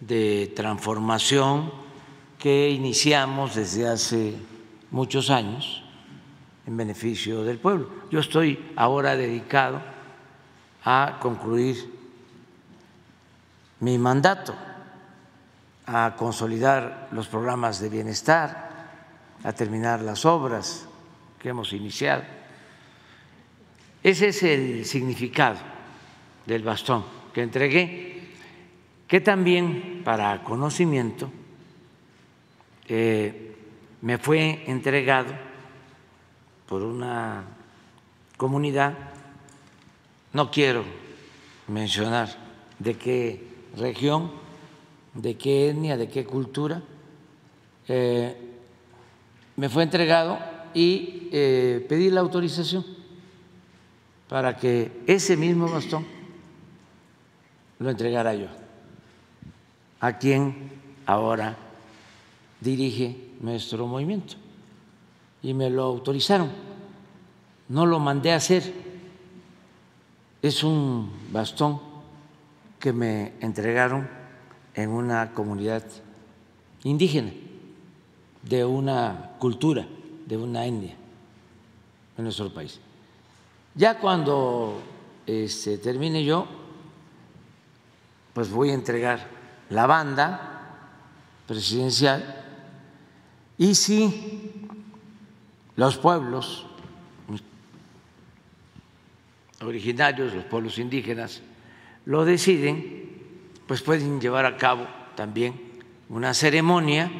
de transformación que iniciamos desde hace muchos años en beneficio del pueblo. Yo estoy ahora dedicado a concluir mi mandato, a consolidar los programas de bienestar, a terminar las obras que hemos iniciado. Ese es el significado del bastón que entregué, que también para conocimiento eh, me fue entregado por una comunidad, no quiero mencionar de qué región, de qué etnia, de qué cultura, eh, me fue entregado y eh, pedí la autorización para que ese mismo bastón lo entregara yo a quien ahora dirige nuestro movimiento y me lo autorizaron. No lo mandé a hacer. Es un bastón que me entregaron en una comunidad indígena, de una cultura, de una etnia en nuestro país. Ya cuando este, termine yo, pues voy a entregar la banda presidencial y si los pueblos originarios, los pueblos indígenas, lo deciden, pues pueden llevar a cabo también una ceremonia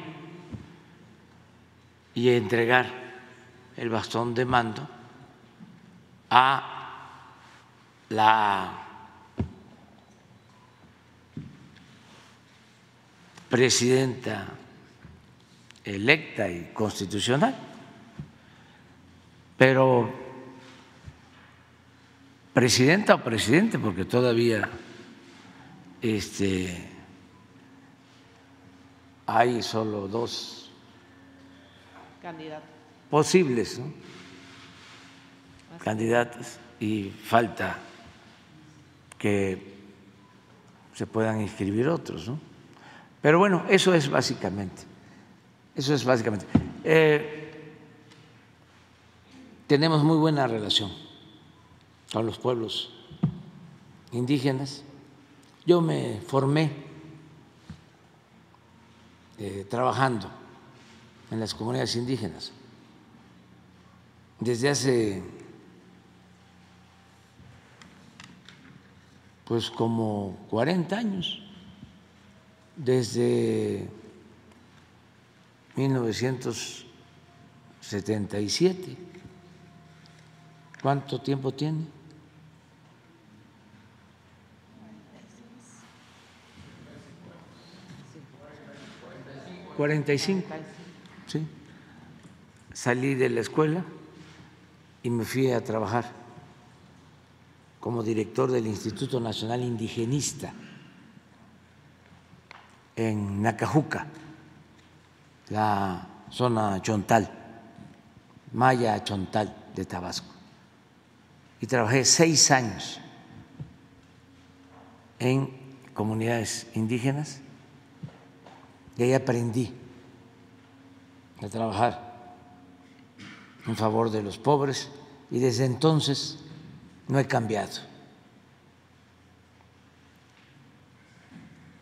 y entregar el bastón de mando a la presidenta electa y constitucional, pero presidenta o presidente, porque todavía este, hay solo dos Candidato. posibles candidatos y falta que se puedan inscribir otros. ¿no? Pero bueno, eso es básicamente. Eso es básicamente. Eh, tenemos muy buena relación con los pueblos indígenas. Yo me formé eh, trabajando en las comunidades indígenas desde hace pues como 40 años, desde 1977. ¿Cuánto tiempo tiene? Cuarenta y cinco. Sí. Salí de la escuela y me fui a trabajar como director del Instituto Nacional Indigenista en Nacajuca la zona chontal, Maya Chontal de Tabasco. Y trabajé seis años en comunidades indígenas ahí aprendí a trabajar en favor de los pobres y desde entonces no he cambiado.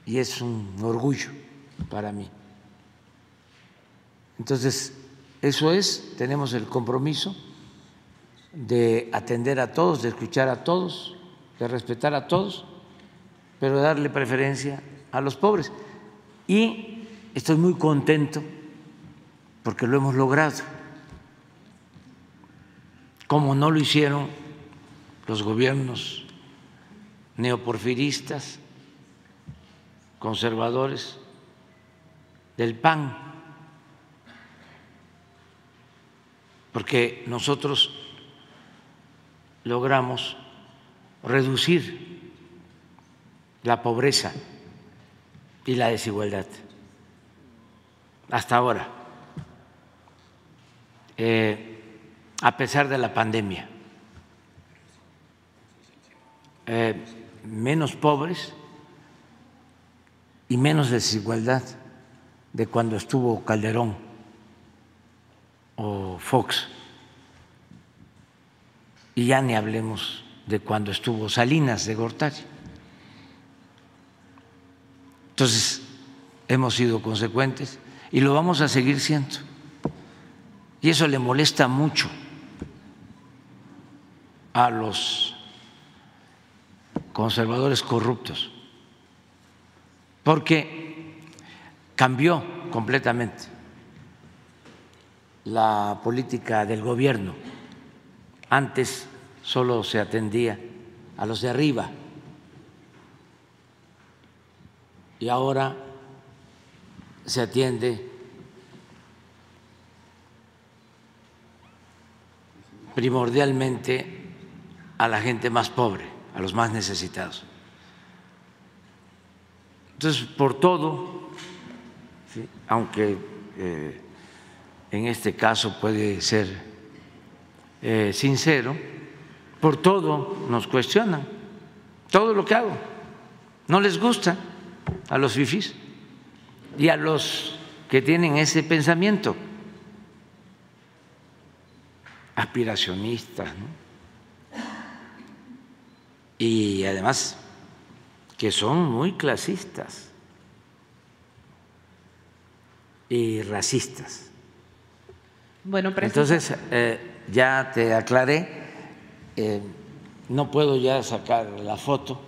Y es un orgullo para mí. Entonces, eso es, tenemos el compromiso de atender a todos, de escuchar a todos, de respetar a todos, pero darle preferencia a los pobres. Y estoy muy contento porque lo hemos logrado, como no lo hicieron los gobiernos neoporfiristas, conservadores del PAN porque nosotros logramos reducir la pobreza y la desigualdad. Hasta ahora, eh, a pesar de la pandemia, eh, menos pobres y menos desigualdad de cuando estuvo Calderón o Fox. Y ya ni hablemos de cuando estuvo Salinas de Gortari. Entonces, hemos sido consecuentes y lo vamos a seguir siendo. Y eso le molesta mucho a los conservadores corruptos, porque cambió completamente la política del gobierno. Antes solo se atendía a los de arriba y ahora se atiende. Primordialmente a la gente más pobre, a los más necesitados. Entonces, por todo, aunque eh, en este caso puede ser eh, sincero, por todo nos cuestionan, todo lo que hago, no les gusta a los fifís y a los que tienen ese pensamiento. Aspiracionistas, y además que son muy clasistas y racistas. Bueno, Entonces, eh, ya te aclaré, eh, no puedo ya sacar la foto.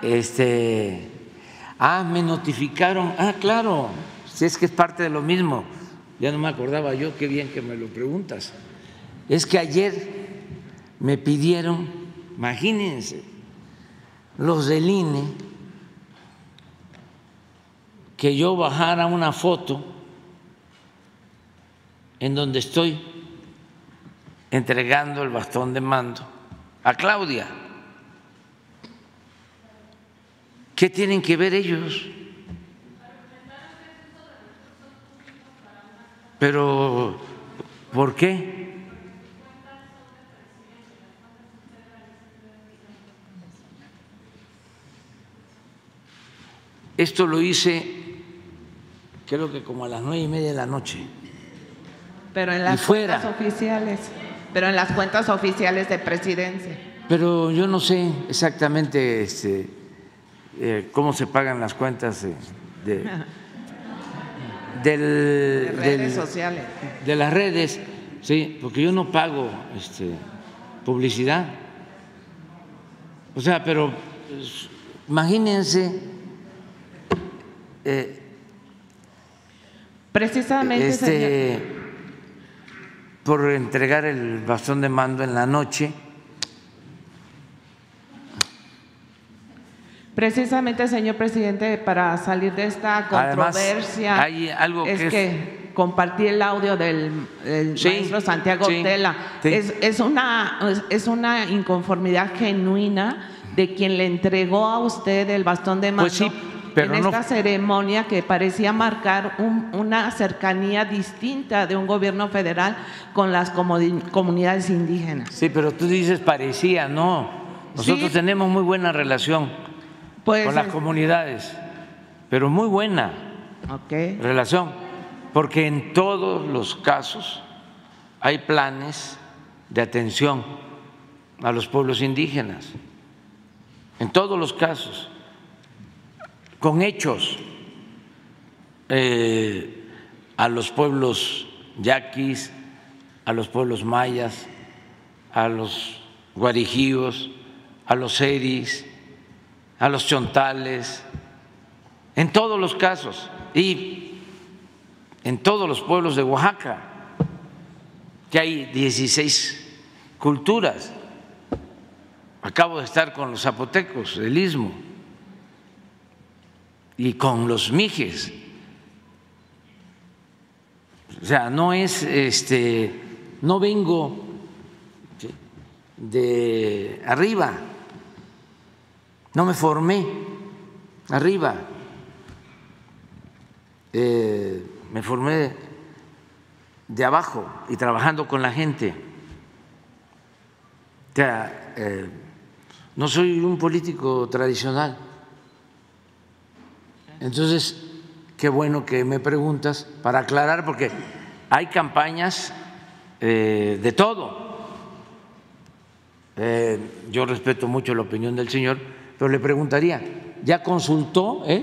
Este, ah, me notificaron, ah, claro, si es que es parte de lo mismo, ya no me acordaba yo, qué bien que me lo preguntas. Es que ayer me pidieron, imagínense, los del INE, que yo bajara una foto en donde estoy entregando el bastón de mando a Claudia. ¿Qué tienen que ver ellos? Pero, ¿por qué? Esto lo hice, creo que como a las nueve y media de la noche. Pero en las cuentas oficiales, pero en las cuentas oficiales de presidencia. Pero yo no sé exactamente este, eh, cómo se pagan las cuentas de, del, redes sociales. De las redes, sí, porque yo no pago este, publicidad. O sea, pero pues, imagínense. Eh, Precisamente. Este, por entregar el bastón de mando en la noche Precisamente, señor presidente, para salir de esta controversia, hay algo es que, compartí el audio del, maestro Santiago Tela. Es, una, es una inconformidad genuina de quien le entregó a usted el bastón de pues mando. en esta ceremonia que parecía marcar una cercanía distinta de un gobierno federal con las comunidades indígenas. Sí, pero tú dices parecía, no. Nosotros tenemos muy buena relación pues, con las comunidades, pero muy buena relación, porque en todos los casos hay planes de atención a los pueblos indígenas, en todos los casos, con hechos eh, a los pueblos yaquis, a los pueblos mayas, a los guarijíos, a los seris, a los chontales, en todos los casos y en todos los pueblos de Oaxaca, que hay 16 culturas. Acabo de estar con los zapotecos del istmo y con los mijes. O sea, no es este, no vengo de arriba no me formé arriba. Eh, me formé de abajo y trabajando con la gente. O sea, eh, no soy un político tradicional. Entonces, qué bueno que me preguntas para aclarar, porque hay campañas eh, de todo. Yo respeto mucho la opinión del señor, pero le preguntaría, ¿ya consultó eh,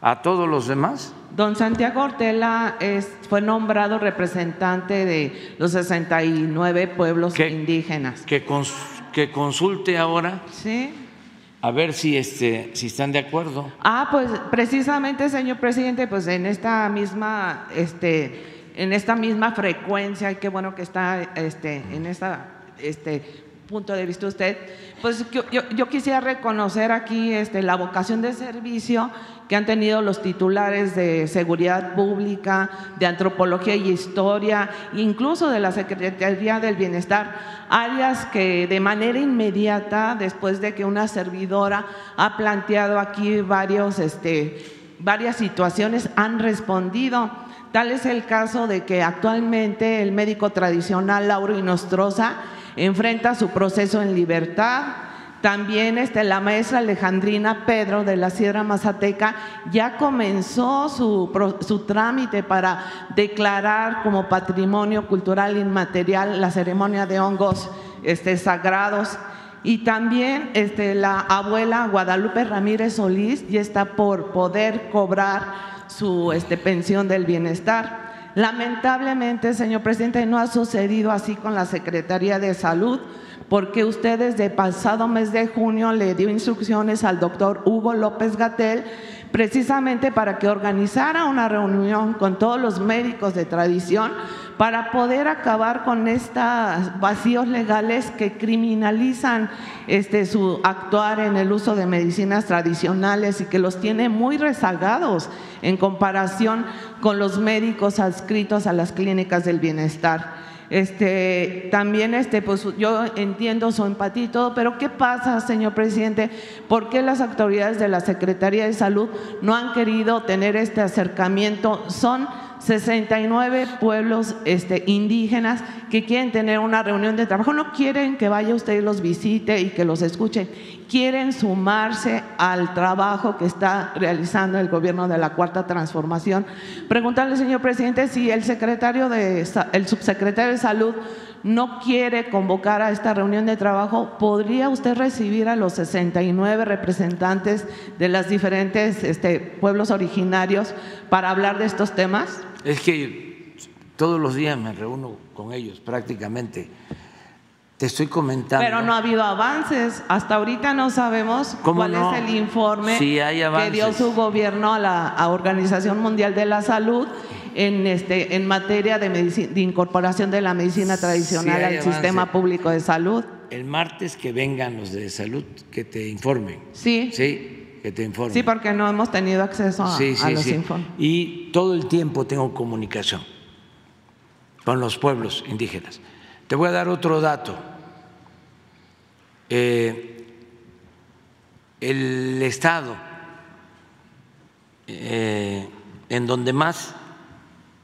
a todos los demás? Don Santiago Ortela es, fue nombrado representante de los 69 pueblos Que- indígenas. Que, cons- que consulte ahora Sí. a ver si, este, si están de acuerdo. Ah, pues precisamente, señor presidente, pues en esta misma, este, en esta misma frecuencia, y qué bueno que está este, en esta, este punto de vista usted, pues yo, quisiera reconocer aquí este, la vocación de servicio que han tenido los titulares de seguridad pública, de antropología y historia, incluso de la Secretaría del Bienestar, áreas que de manera inmediata, después de que una servidora ha planteado aquí varios, este, varias situaciones, han respondido. Tal es el caso de que actualmente el médico tradicional Lauro Inostroza enfrenta su proceso en libertad. También este, la maestra Alejandrina Pedro de la Sierra Mazateca ya comenzó su, trámite para declarar como patrimonio cultural inmaterial la ceremonia de hongos este, sagrados. Y también este, la abuela Guadalupe Ramírez Solís ya está por poder cobrar su este, pensión del bienestar. Lamentablemente, señor presidente, no ha sucedido así con la Secretaría de Salud, porque usted desde pasado mes de junio le dio instrucciones al doctor Hugo López Gatel precisamente para que organizara una reunión con todos los médicos de tradición para poder acabar con estos vacíos legales que criminalizan este, su actuar en el uso de medicinas tradicionales y que los tiene muy rezagados en comparación con los médicos adscritos a las clínicas del bienestar. Este, también este, pues, yo entiendo su empatía y todo, pero ¿qué pasa, señor presidente? ¿Por qué las autoridades de la Secretaría de Salud no han querido tener este acercamiento? Son 69 pueblos este, indígenas que quieren tener una reunión de trabajo. No quieren que vaya usted y los visite y que los escuchen. Quieren sumarse al trabajo que está realizando el gobierno de la Cuarta Transformación. Preguntarle, señor presidente, si el secretario de, el subsecretario de Salud no quiere convocar a esta reunión de trabajo, ¿podría usted recibir a los 69 representantes de los diferentes este, pueblos originarios para hablar de estos temas? Es que todos los días me reúno con ellos prácticamente. Te estoy comentando. Pero no ha habido avances. Hasta ahorita no sabemos ¿Cómo cuál no? es el informe Sí que dio su gobierno a la a Organización Mundial de la Salud en, este, en materia de, medici- de incorporación de la medicina tradicional Sí al sistema público de salud. El martes que vengan los de salud, que te informen. Sí, sí, Sí, que te informen. porque no hemos tenido acceso a, Sí, a sí, los sí. informes. Y todo el tiempo tengo comunicación con los pueblos indígenas. Te voy a dar otro dato. Eh, el estado eh, en donde más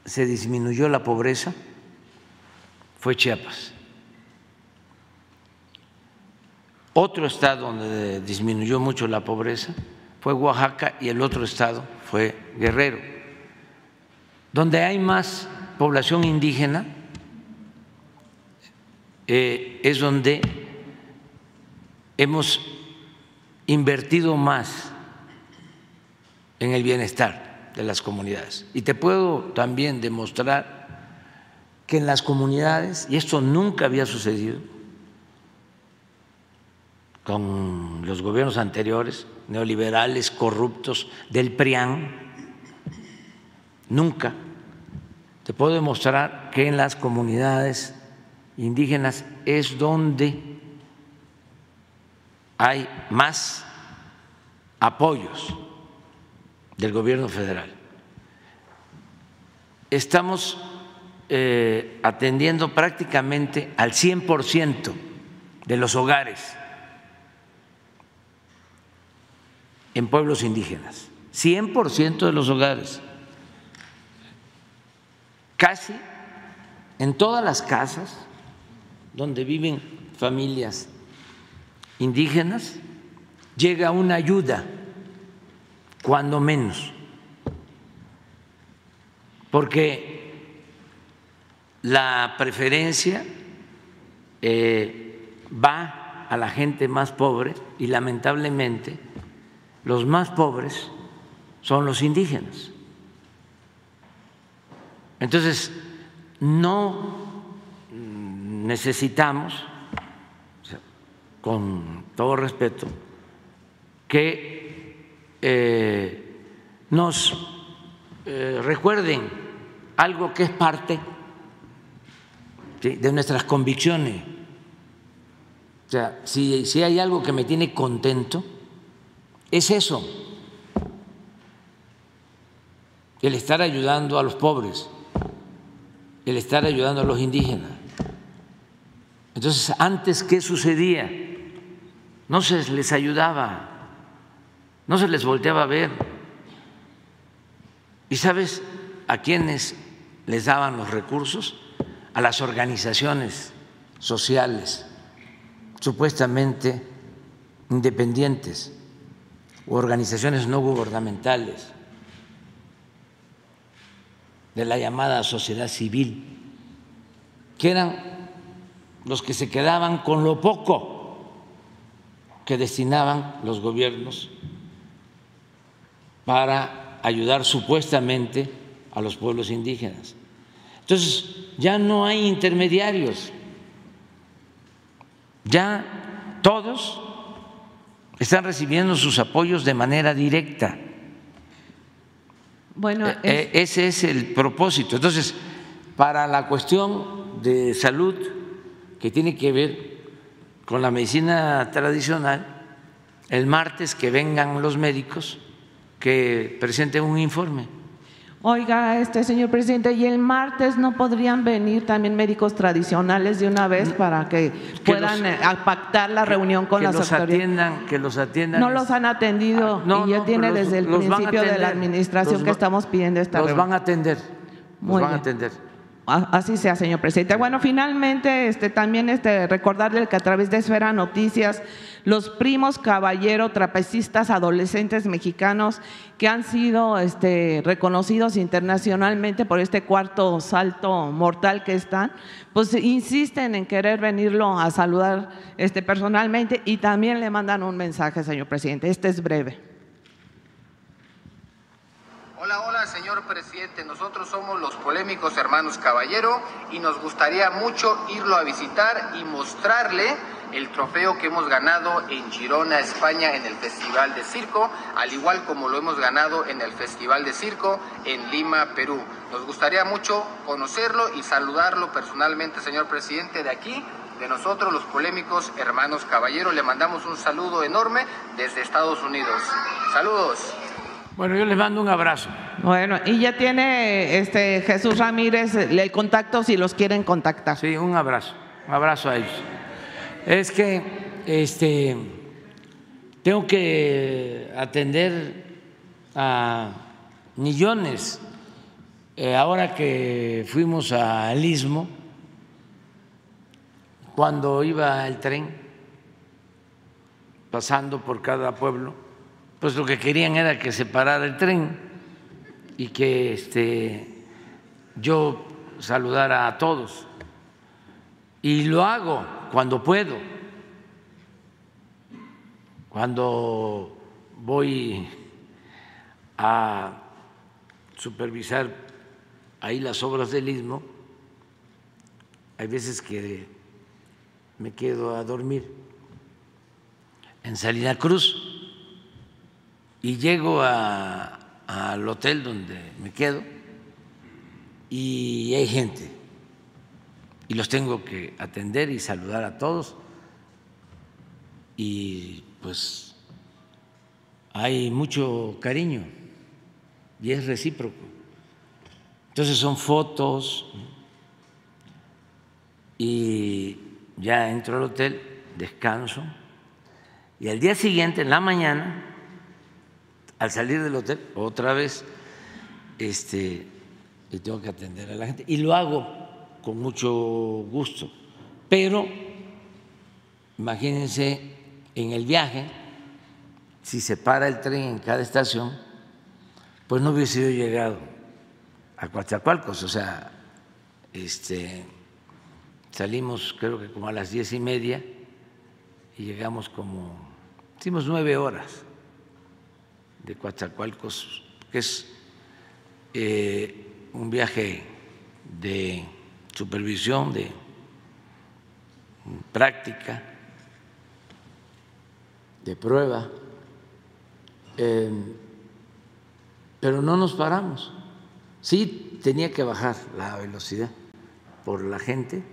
se disminuyó la pobreza fue Chiapas. Otro estado donde disminuyó mucho la pobreza fue Oaxaca y el otro estado fue Guerrero. Donde hay más población indígena eh, es donde hemos invertido más en el bienestar de las comunidades. Y te puedo también demostrar que en las comunidades, y esto nunca había sucedido con los gobiernos anteriores, neoliberales, corruptos, del PRIAN, nunca. Te puedo demostrar que en las comunidades indígenas es donde hay más apoyos del gobierno federal. Estamos eh, atendiendo prácticamente al 100% de los hogares en pueblos indígenas, 100% de los hogares, casi en todas las casas donde viven familias indígenas, llega una ayuda, cuando menos, porque la preferencia eh, va a la gente más pobre y lamentablemente los más pobres son los indígenas. Entonces, no necesitamos, con todo respeto, que eh, nos eh, recuerden algo que es parte de nuestras convicciones. O sea, si, si hay algo que me tiene contento, es eso, el estar ayudando a los pobres, el estar ayudando a los indígenas. Entonces, antes, ¿qué sucedía? No se les ayudaba, no se les volteaba a ver. ¿Y sabes a quiénes les daban los recursos? A las organizaciones sociales, supuestamente independientes u organizaciones no gubernamentales de la llamada sociedad civil, que eran los que se quedaban con lo poco que destinaban los gobiernos para ayudar supuestamente a los pueblos indígenas. Entonces, ya no hay intermediarios, ya todos están recibiendo sus apoyos de manera directa. Bueno, eh, eh, ese es el propósito. Entonces, para la cuestión de salud que tiene que ver con la medicina tradicional, el martes que vengan los médicos que presenten un informe Oiga, este señor presidente, y el martes no podrían venir también médicos tradicionales de una vez para que, puedan eh, pactar la reunión con que las los Atiendan, que los atiendan. No los han atendido ah, y ya tiene desde el principio de la administración que estamos pidiendo esta Los van a atender. Los van a atender. Así sea, señor presidente. Bueno, finalmente, este, también este, recordarle que a través de Esfera Noticias, los primos caballero trapecistas adolescentes mexicanos que han sido este, reconocidos internacionalmente por este cuarto salto mortal que están, pues insisten en querer venirlo a saludar este, personalmente y también le mandan un mensaje, señor presidente. Este es breve. Hola, hola, señor presidente. Nosotros somos los polémicos hermanos Caballero y nos gustaría mucho irlo a visitar y mostrarle el trofeo que hemos ganado en Girona, España, en el Festival de Circo, al igual como lo hemos ganado en el Festival de Circo en Lima, Perú. Nos gustaría mucho conocerlo y saludarlo personalmente, señor presidente, de aquí, de nosotros, los polémicos hermanos Caballero. Le mandamos un saludo enorme desde Estados Unidos. Saludos. Bueno, yo les mando un abrazo. Bueno, y ya tiene este Jesús Ramírez el contacto si los quieren contactar. Sí, un abrazo, un abrazo a ellos. Es que este tengo que atender a millones. Eh, ahora que fuimos al Istmo, cuando iba el tren pasando por cada pueblo, pues lo que querían era que se parara el tren y que este, yo saludara a todos. Y lo hago cuando puedo, cuando voy a supervisar ahí las obras del istmo, hay veces que me quedo a dormir en Salina Cruz y llego al hotel donde me quedo y hay gente. Y los tengo que atender y saludar a todos. Y pues hay mucho cariño y es recíproco. Entonces son fotos y ya entro al hotel, descanso. Y al día siguiente, en la mañana, al salir del hotel, otra vez, este, y tengo que atender a la gente. Y lo hago con mucho gusto. Pero, imagínense, en el viaje, si se para el tren en cada estación, pues no hubiese llegado a Coatzacoalcos. O sea, este, salimos creo que como a las diez y media y llegamos como, hicimos nueve horas de Coatzacoalcos, que es eh, un viaje de supervisión, de práctica, de prueba, eh, pero no nos paramos. Sí tenía que bajar la velocidad por la gente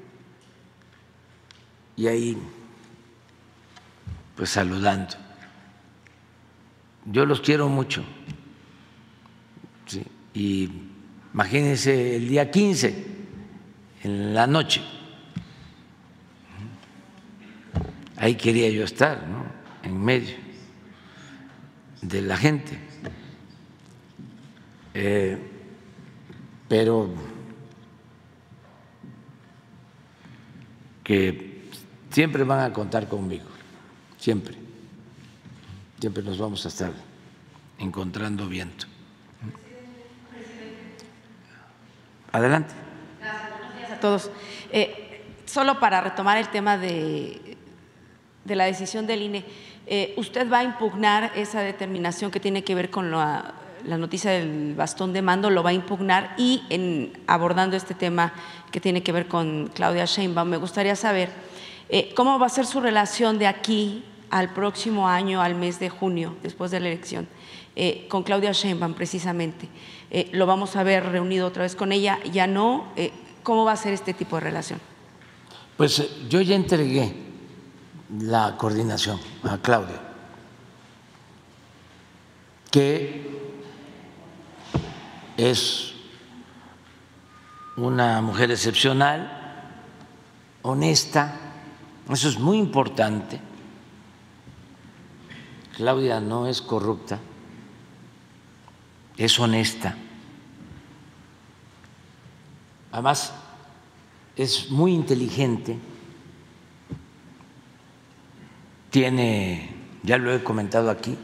y ahí pues saludando. Yo los quiero mucho. y imagínense el día 15, en la noche. Ahí quería yo estar, ¿no? En medio de la gente. Eh, pero que siempre van a contar conmigo, siempre, siempre nos vamos a estar encontrando viento. Adelante. Gracias a todos. Eh, solo para retomar el tema de, de la decisión del INE, eh, ¿usted va a impugnar esa determinación que tiene que ver con la, la noticia del bastón de mando? ¿Lo va a impugnar? Y en, abordando este tema que tiene que ver con Claudia Sheinbaum. Me gustaría saber eh, cómo va a ser su relación de aquí al próximo año, al mes de junio, después de la elección, eh, con Claudia Sheinbaum precisamente. Eh, lo vamos a ver reunido otra vez con ella, ya no. ¿Cómo va a ser este tipo de relación? Pues yo ya entregué la coordinación a Claudia, que es una mujer excepcional, honesta, eso es muy importante. Claudia no es corrupta, es honesta. Además, es muy inteligente, tiene, ya lo he comentado aquí,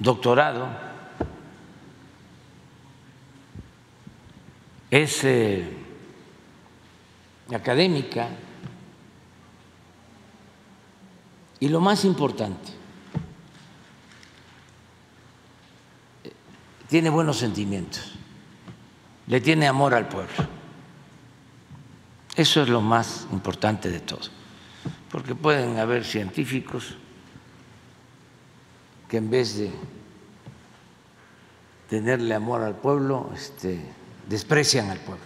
doctorado. Es eh, académica y lo más importante, tiene buenos sentimientos, le tiene amor al pueblo. Eso es lo más importante de todo, porque pueden haber científicos que en vez de tenerle amor al pueblo, este, desprecian al pueblo.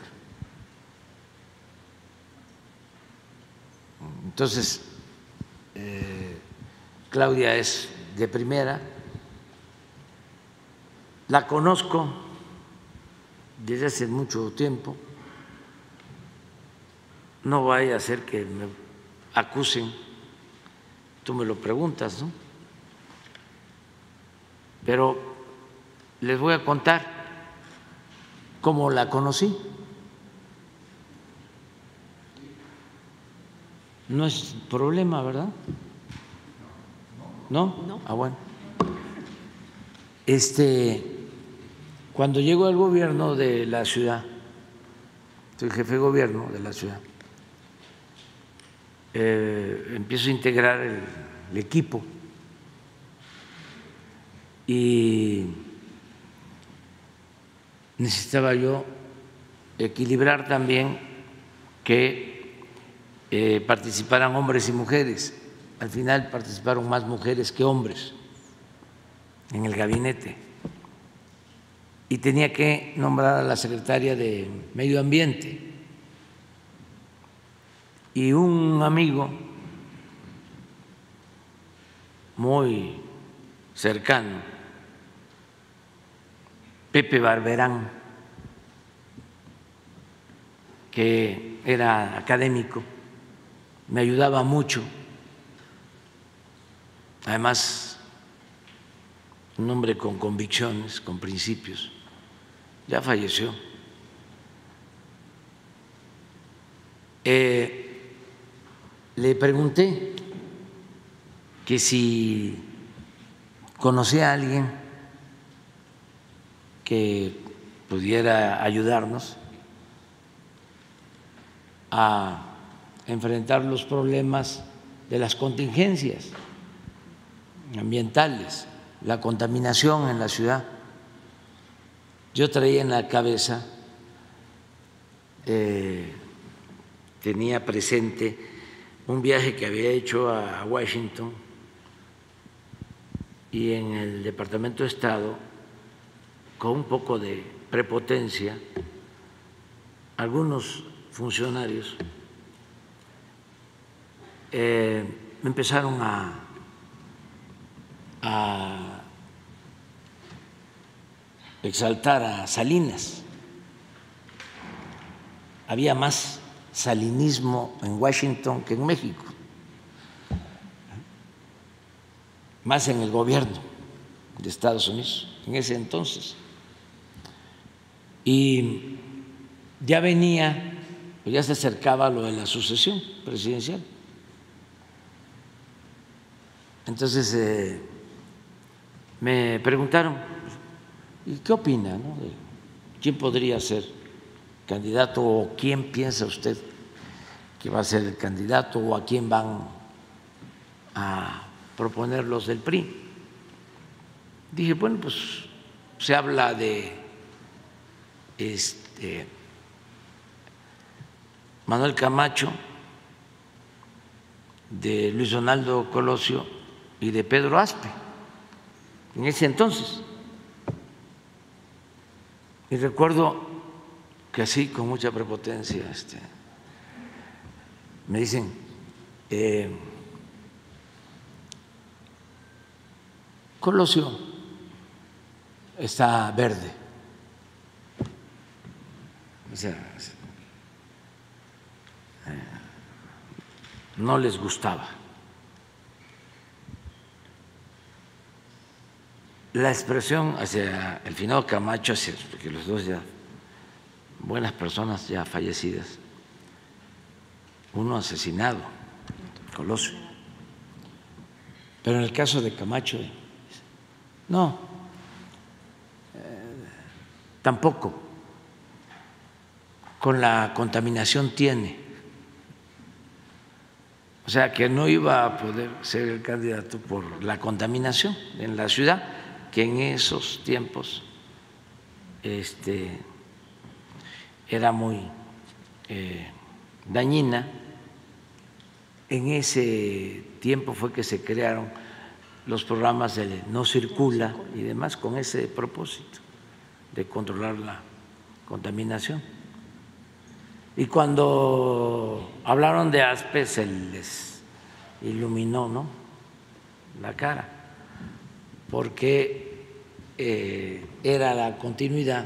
Entonces, eh, Claudia es de primera, la conozco desde hace mucho tiempo, no vaya a ser que me acusen, tú me lo preguntas, ¿no? Pero les voy a contar como la conocí. No es problema, ¿verdad? ¿No? No. Ah, bueno. Este, cuando llego al gobierno de la ciudad, soy jefe de gobierno de la ciudad, eh, empiezo a integrar el equipo y necesitaba yo equilibrar también que eh, participaran hombres y mujeres. Al final participaron más mujeres que hombres en el gabinete. Y tenía que nombrar a la secretaria de Medio Ambiente. Y un amigo muy cercano Pepe Barberán, que era académico, me ayudaba mucho. Además, un hombre con convicciones, con principios, ya falleció. Eh, le pregunté que si conocía a alguien que pudiera ayudarnos a enfrentar los problemas de las contingencias ambientales, la contaminación en la ciudad. Yo traía en la cabeza, eh, tenía presente un viaje que había hecho a Washington y en el Departamento de Estado, con un poco de prepotencia, algunos funcionarios eh, empezaron a, a exaltar a Salinas. Había más salinismo en Washington que en México, más en el gobierno de Estados Unidos en ese entonces. Y ya venía, ya se acercaba lo de la sucesión presidencial. Entonces eh, me preguntaron, ¿y qué opina? ¿Quién podría ser candidato o quién piensa usted que va a ser el candidato o a quién van a proponer los del PRI? Dije, bueno, pues se habla de este, Manuel Camacho, de Luis Donaldo Colosio y de Pedro Aspe, en ese entonces. Y recuerdo que así, con mucha prepotencia, este, me dicen, eh, Colosio está verde. O sea, eh, no les gustaba. La expresión hacia el finado Camacho, porque los dos ya, buenas personas ya fallecidas, uno asesinado, Colosio. Pero en el caso de Camacho, no, eh, tampoco. Con la contaminación tiene. O sea que no iba a poder ser el candidato por la contaminación en la ciudad que en esos tiempos este, era muy eh, dañina. En ese tiempo fue que se crearon los programas de no circula y demás con ese propósito de controlar la contaminación. Y cuando hablaron de ASPE se les iluminó ¿no? la cara porque eh, era la continuidad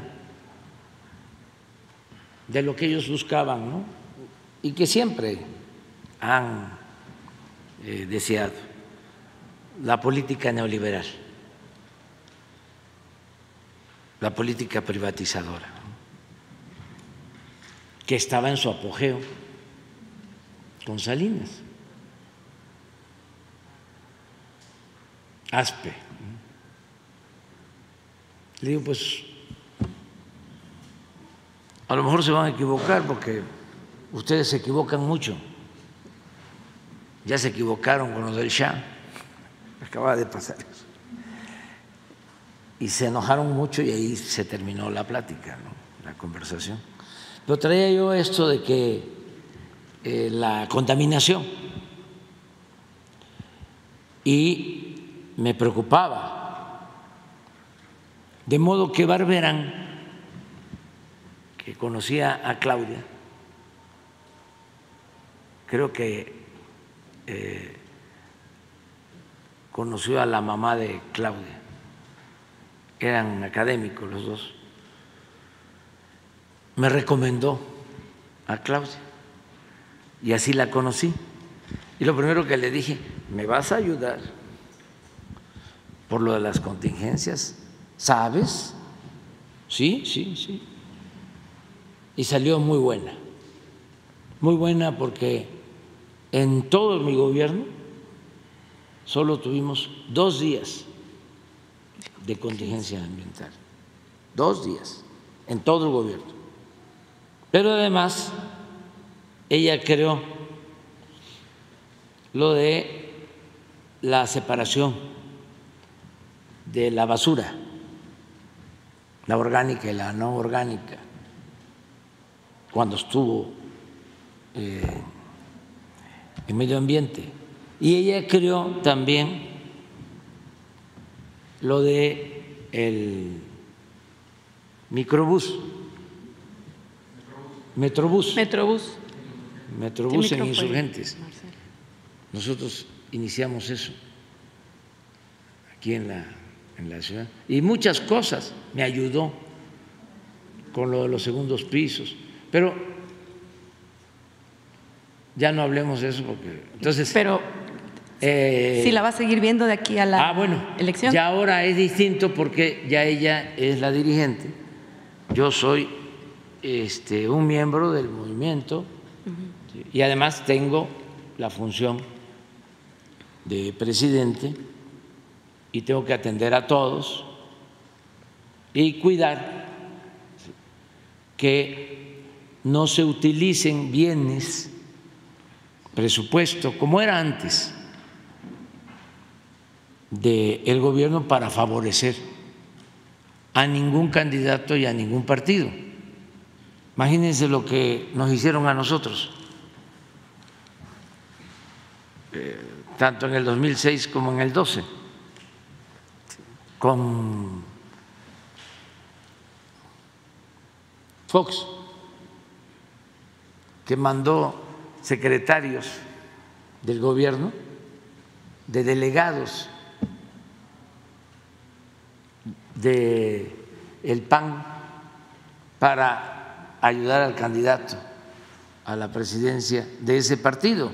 de lo que ellos buscaban ¿no? y que siempre han eh, deseado, la política neoliberal, la política privatizadora, que estaba en su apogeo con Salinas. Aspe le digo, pues a lo mejor se van a equivocar porque ustedes se equivocan mucho. Ya se equivocaron con lo del Shah, acaba de pasar eso. Y se enojaron mucho y ahí se terminó la plática, la conversación. Pero traía yo esto de que eh, la contaminación y me preocupaba de modo que Barberán, que conocía a Claudia, creo que eh, conoció a la mamá de Claudia, eran académicos los dos, me recomendó a Claudia. Y así la conocí. Y lo primero que le dije, ¿me vas a ayudar por lo de las contingencias, ¿sabes? Sí, sí, sí. Y salió muy buena, muy buena porque en todo mi gobierno solo tuvimos dos días de contingencia ambiental, dos días en todo el gobierno. Pero además, ella creó lo de la separación de la basura, la orgánica y la no orgánica, cuando estuvo eh, en medio ambiente. Y ella creó también lo de el microbús, metrobús, Metrobús. metrobús ¿Qué en insurgentes. Nosotros iniciamos eso aquí en la, en la ciudad. Y muchas cosas me ayudó con lo de los segundos pisos. Pero ya no hablemos de eso porque entonces Pero eh, si la va a seguir viendo de aquí a la ah bueno elección. ya ahora es distinto porque ya ella es la dirigente yo soy este un miembro del movimiento y además tengo la función de presidente y tengo que atender a todos y cuidar que no se utilicen bienes presupuesto como era antes del gobierno para favorecer a ningún candidato y a ningún partido. Imagínense lo que nos hicieron a nosotros, eh, tanto en el 2006 como en el 12, con Fox, que mandó secretarios del gobierno, de delegados de el PAN para ayudar al candidato a la presidencia de ese partido.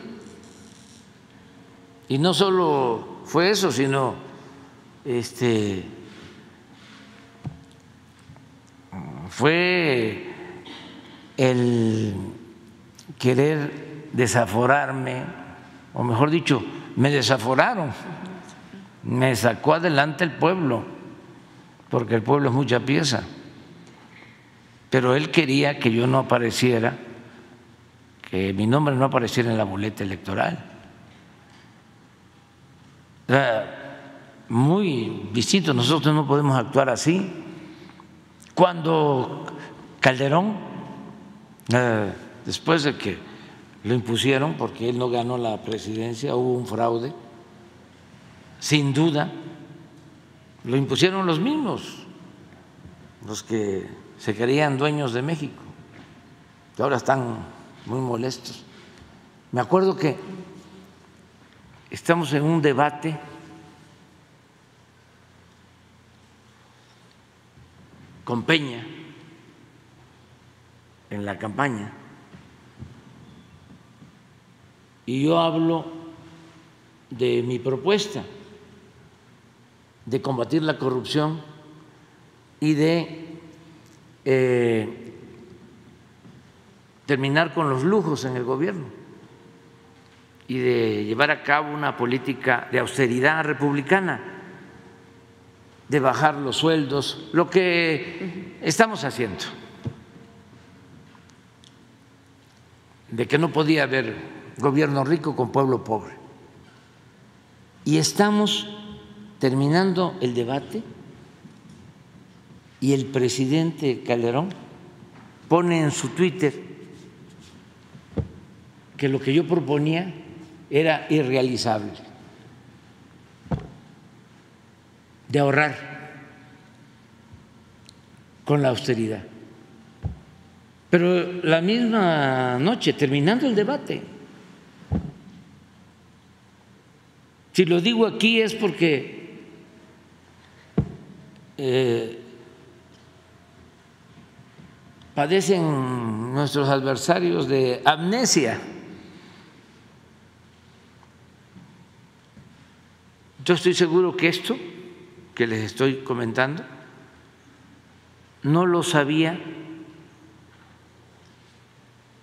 Y no solo fue eso, sino este fue el querer desaforarme, o mejor dicho, me desaforaron, me sacó adelante el pueblo, porque el pueblo es mucha pieza, pero él quería que yo no apareciera, que mi nombre no apareciera en la boleta electoral. Era muy distinto, nosotros no podemos actuar así. Cuando Calderón, eh, después de que lo impusieron, porque él no ganó la presidencia, hubo un fraude, sin duda, lo impusieron los mismos, los que se creían dueños de México, que ahora están muy molestos. Me acuerdo que estamos en un debate con Peña en la campaña. Y yo hablo de mi propuesta de combatir la corrupción y de eh, terminar con los lujos en el gobierno y de llevar a cabo una política de austeridad republicana, de bajar los sueldos, lo que estamos haciendo, de que no podía haber gobierno rico con pueblo pobre. Y estamos terminando el debate y el presidente Calderón pone en su Twitter que lo que yo proponía era irrealizable, de ahorrar con la austeridad. Pero la misma noche, terminando el debate, si lo digo aquí es porque eh, padecen nuestros adversarios de amnesia. Yo estoy seguro que esto que les estoy comentando no lo sabía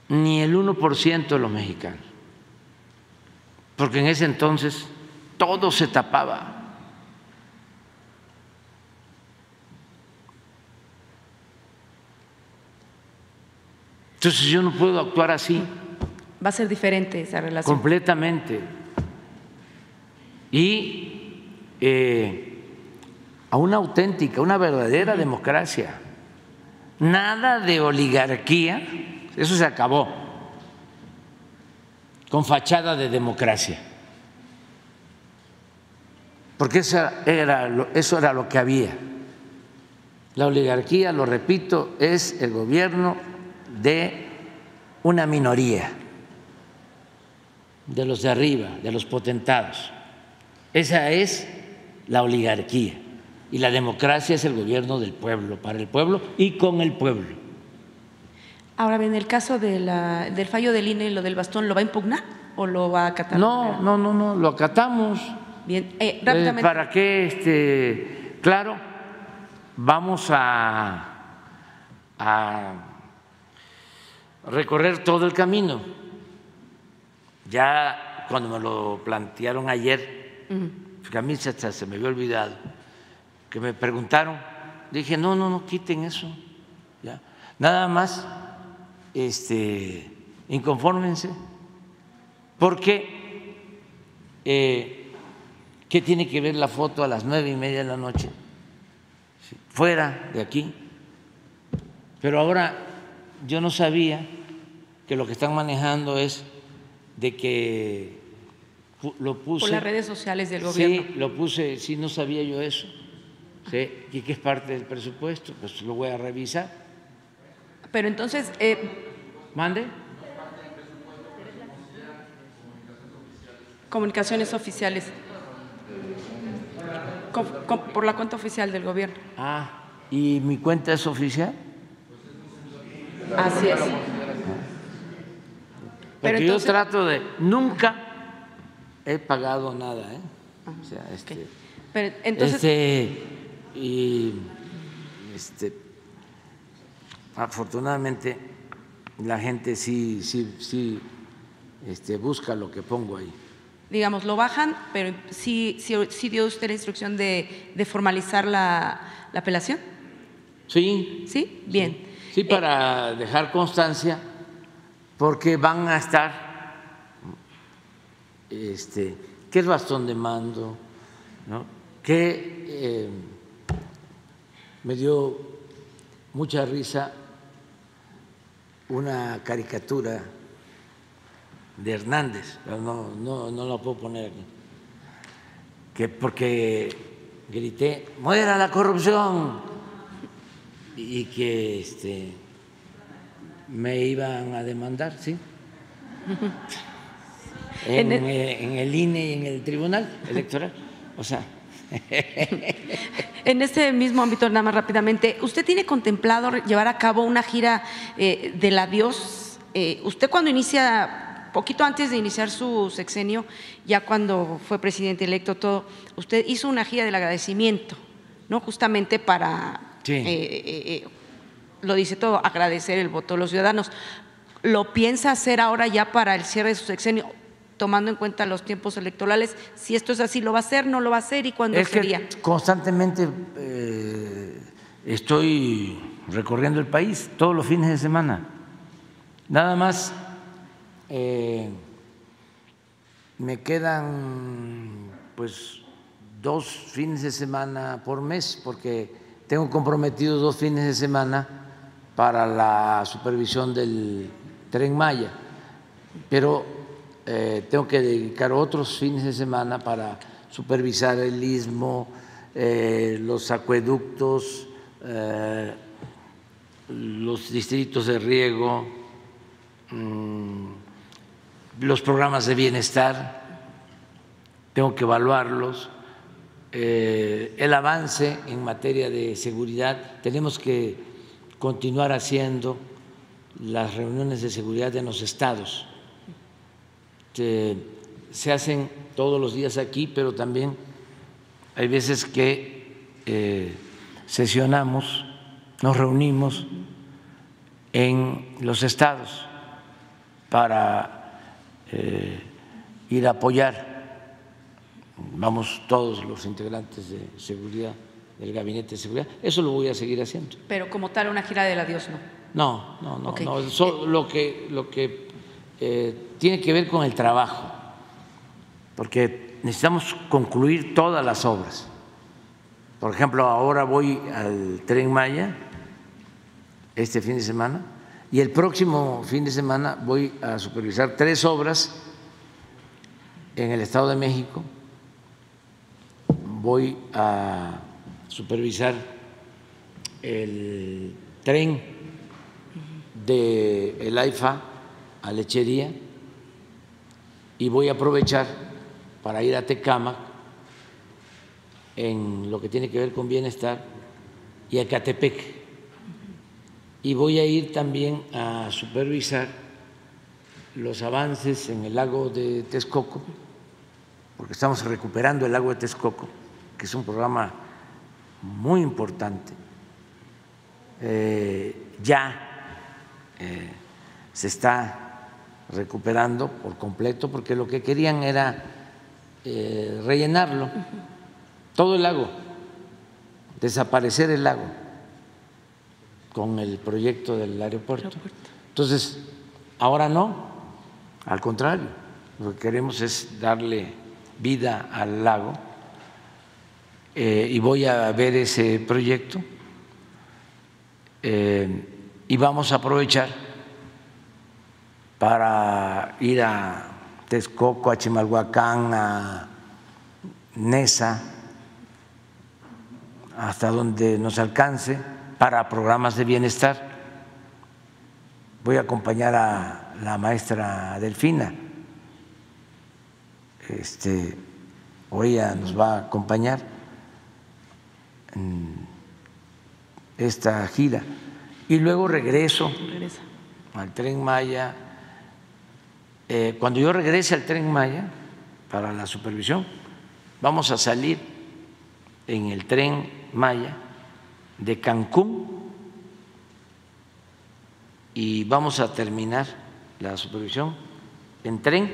ni el 1% de los mexicanos, porque en ese entonces todo se tapaba. Entonces yo no puedo actuar así. Va a ser diferente esa relación. Completamente. Y eh, a una auténtica, una verdadera democracia. Nada de oligarquía, eso se acabó, con fachada de democracia. Porque eso era, eso era lo que había. La oligarquía, lo repito, es el gobierno de una minoría, de los de arriba, de los potentados. Esa es la oligarquía. Y la democracia es el gobierno del pueblo, para el pueblo y con el pueblo. Ahora bien, el caso de la, del fallo del INE, lo del bastón, ¿lo va a impugnar o lo va a acatar? No, no, no, no, lo acatamos. Bien, eh, Eh, rápidamente. ¿Para qué? Este, claro, vamos a, a recorrer todo el camino. Ya cuando me lo plantearon ayer, que a mí se me había olvidado, que me preguntaron, dije, no, no, no, quiten eso. Ya. Nada más, este, inconfórmense, porque eh, ¿qué tiene que ver la foto a las nueve y media de la noche? Fuera de aquí. Pero ahora yo no sabía que lo que están manejando es de que lo puse. Por las redes sociales del gobierno. Sí, lo puse, sí, no sabía yo eso. Sí, y que es parte del presupuesto, pues lo voy a revisar. Pero entonces, eh, Mande. comunicaciones oficiales. Com- com- por la cuenta oficial del gobierno. Ah, ¿y mi cuenta es oficial? Así es. Pero Porque entonces- yo trato de. Nunca he pagado nada, ¿eh? O sea, este. Pero entonces, este, y este, afortunadamente la gente sí, sí, sí este, busca lo que pongo ahí. digamos, lo bajan, pero sí, sí, sí dio usted la instrucción de, de formalizar la, la apelación. Sí, ¿Sí? Bien. sí, para dejar constancia, porque van a estar, este, ¿qué es bastón de mando? ¿no? Que eh, me dio mucha risa una caricatura de Hernández, pero no, no, no la puedo poner aquí, que porque grité, muera la corrupción, y que este, me iban a demandar, ¿sí? En, En el- en el INE y en el Tribunal Electoral. O sea, En este mismo ámbito, nada más rápidamente, ¿usted tiene contemplado llevar a cabo una gira eh, del adiós? Eh, usted cuando inicia, poquito antes de iniciar su sexenio, ya cuando fue presidente electo, todo, usted hizo una gira del agradecimiento, ¿no? Justamente para, Sí. eh, eh, eh, lo dice todo, agradecer el voto de los ciudadanos. ¿Lo piensa hacer ahora ya para el cierre de su sexenio? Tomando en cuenta los tiempos electorales, si esto es así, ¿lo va a hacer, no lo va a hacer y cuándo es sería? que constantemente eh, estoy recorriendo el país todos los fines de semana. Nada más eh, me quedan pues dos fines de semana por mes porque tengo comprometidos dos fines de semana para la supervisión del tren Maya, pero eh, tengo que dedicar otros fines de semana para supervisar el istmo, eh, los acueductos, eh, los distritos de riego, mm, los programas de bienestar, tengo que evaluarlos, el avance en materia de seguridad, tenemos que continuar haciendo las reuniones de seguridad en los estados este, se hacen todos los días aquí, pero también hay veces que eh, sesionamos, nos reunimos en los estados para eh, ir a apoyar, vamos todos los integrantes de seguridad, del gabinete de seguridad, eso lo voy a seguir haciendo. Pero como tal, una gira del adiós, ¿no? No, no, no, no, eso lo que, lo que eh, tiene que ver con el trabajo, porque necesitamos concluir todas las obras. Por ejemplo, ahora voy al Tren Maya este fin de semana y el próximo fin de semana voy a supervisar tres obras en el Estado de México. Voy a supervisar el tren de el AIFA a Lechería y voy a aprovechar para ir a Tecámac en lo que tiene que ver con bienestar y a Catepec. Y voy a ir también a supervisar los avances en el lago de Texcoco, porque estamos recuperando el lago de Texcoco, que es un programa muy importante. Eh, ya eh, se está recuperando por completo, porque lo que querían era eh, rellenarlo, todo el lago, desaparecer el lago con el proyecto del aeropuerto. Entonces, ahora no, al contrario, lo que queremos es darle vida al lago eh, y voy a ver ese proyecto eh, y vamos a aprovechar para ir a Texcoco, a Chimalhuacán, a Nesa, hasta donde nos alcance para programas de bienestar. Voy a acompañar a la maestra Delfina. Este, o ella nos va a acompañar en esta gira. Y luego regreso Regresa. al tren Maya. Eh, cuando yo regrese al tren Maya para la supervisión, vamos a salir en el tren Maya de Cancún y vamos a terminar la supervisión en tren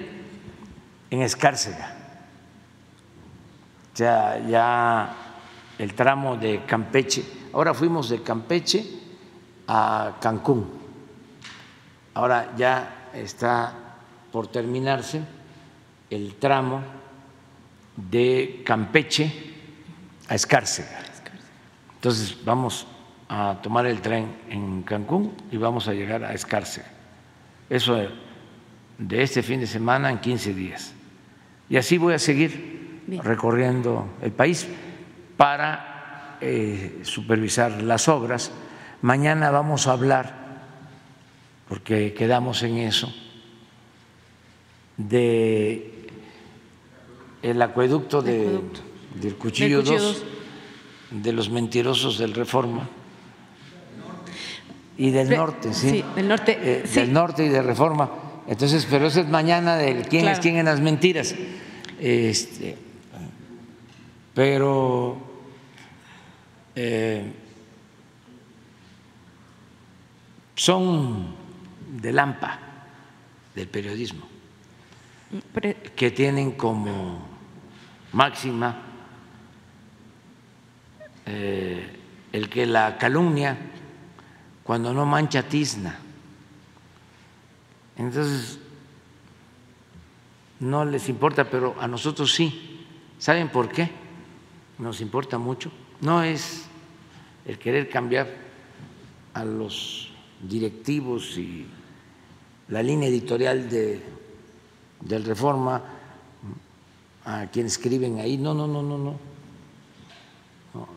en Escárcega. O sea, ya el tramo de Campeche. Ahora fuimos de Campeche a Cancún. Ahora ya está por terminarse el tramo de Campeche a Escárcega. Entonces vamos a tomar el tren en Cancún y vamos a llegar a Escárcega. Eso de este fin de semana en 15 días. Y así voy a seguir Bien. recorriendo el país para eh, supervisar las obras. Mañana vamos a hablar, porque quedamos en eso, de el acueducto, de, Acueducto. del Cuchillo Del Cuchillo 2, de los mentirosos del Reforma y del norte, ¿sí? sí, del norte, Eh, sí. Del norte y de Reforma. Entonces, pero eso es mañana del quién Claro. es quién en las mentiras. Este, pero eh, son de lampa del periodismo que tienen como máxima eh, el que la calumnia cuando no mancha tizna. Entonces, no les importa, pero a nosotros sí. ¿Saben por qué? Nos importa mucho. No es el querer cambiar a los directivos y la línea editorial de, del Reforma, a quienes escriben ahí. No, no, no, no, no.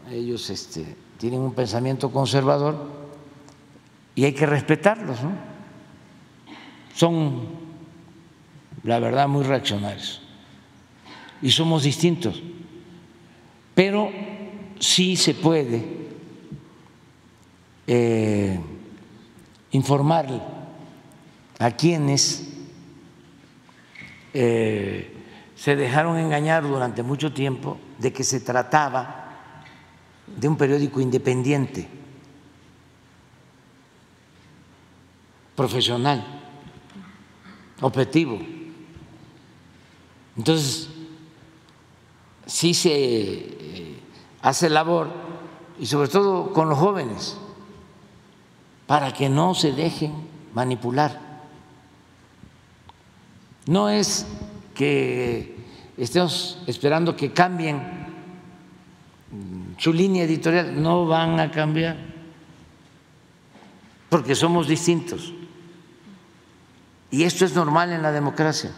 Ellos este, tienen un pensamiento conservador y hay que respetarlos, ¿no? Son, la verdad, muy reaccionarios y somos distintos, pero sí se puede eh, informar a quienes eh, se dejaron engañar durante mucho tiempo de que se trataba de un periódico independiente, profesional, objetivo. Entonces, sí se eh, hace labor, y sobre todo con los jóvenes, para que no se dejen manipular. No es que estemos esperando que cambien su línea editorial, no van a cambiar, porque somos distintos. Y esto es normal en la democracia.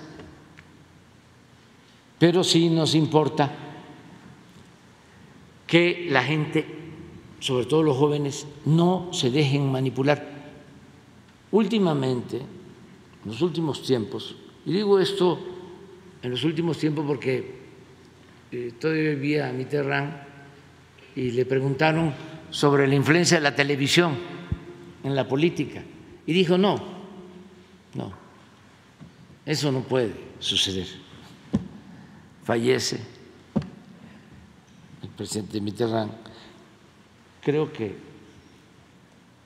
Pero sí nos importa que la gente, sobre todo los jóvenes, no se dejen manipular. Últimamente, en los últimos tiempos, y digo esto en los últimos tiempos porque eh, todavía vivía a Mitterrand y le preguntaron sobre la influencia de la televisión en la política. Y dijo, no, no, eso no puede suceder. Fallece el presidente Mitterrand. Creo que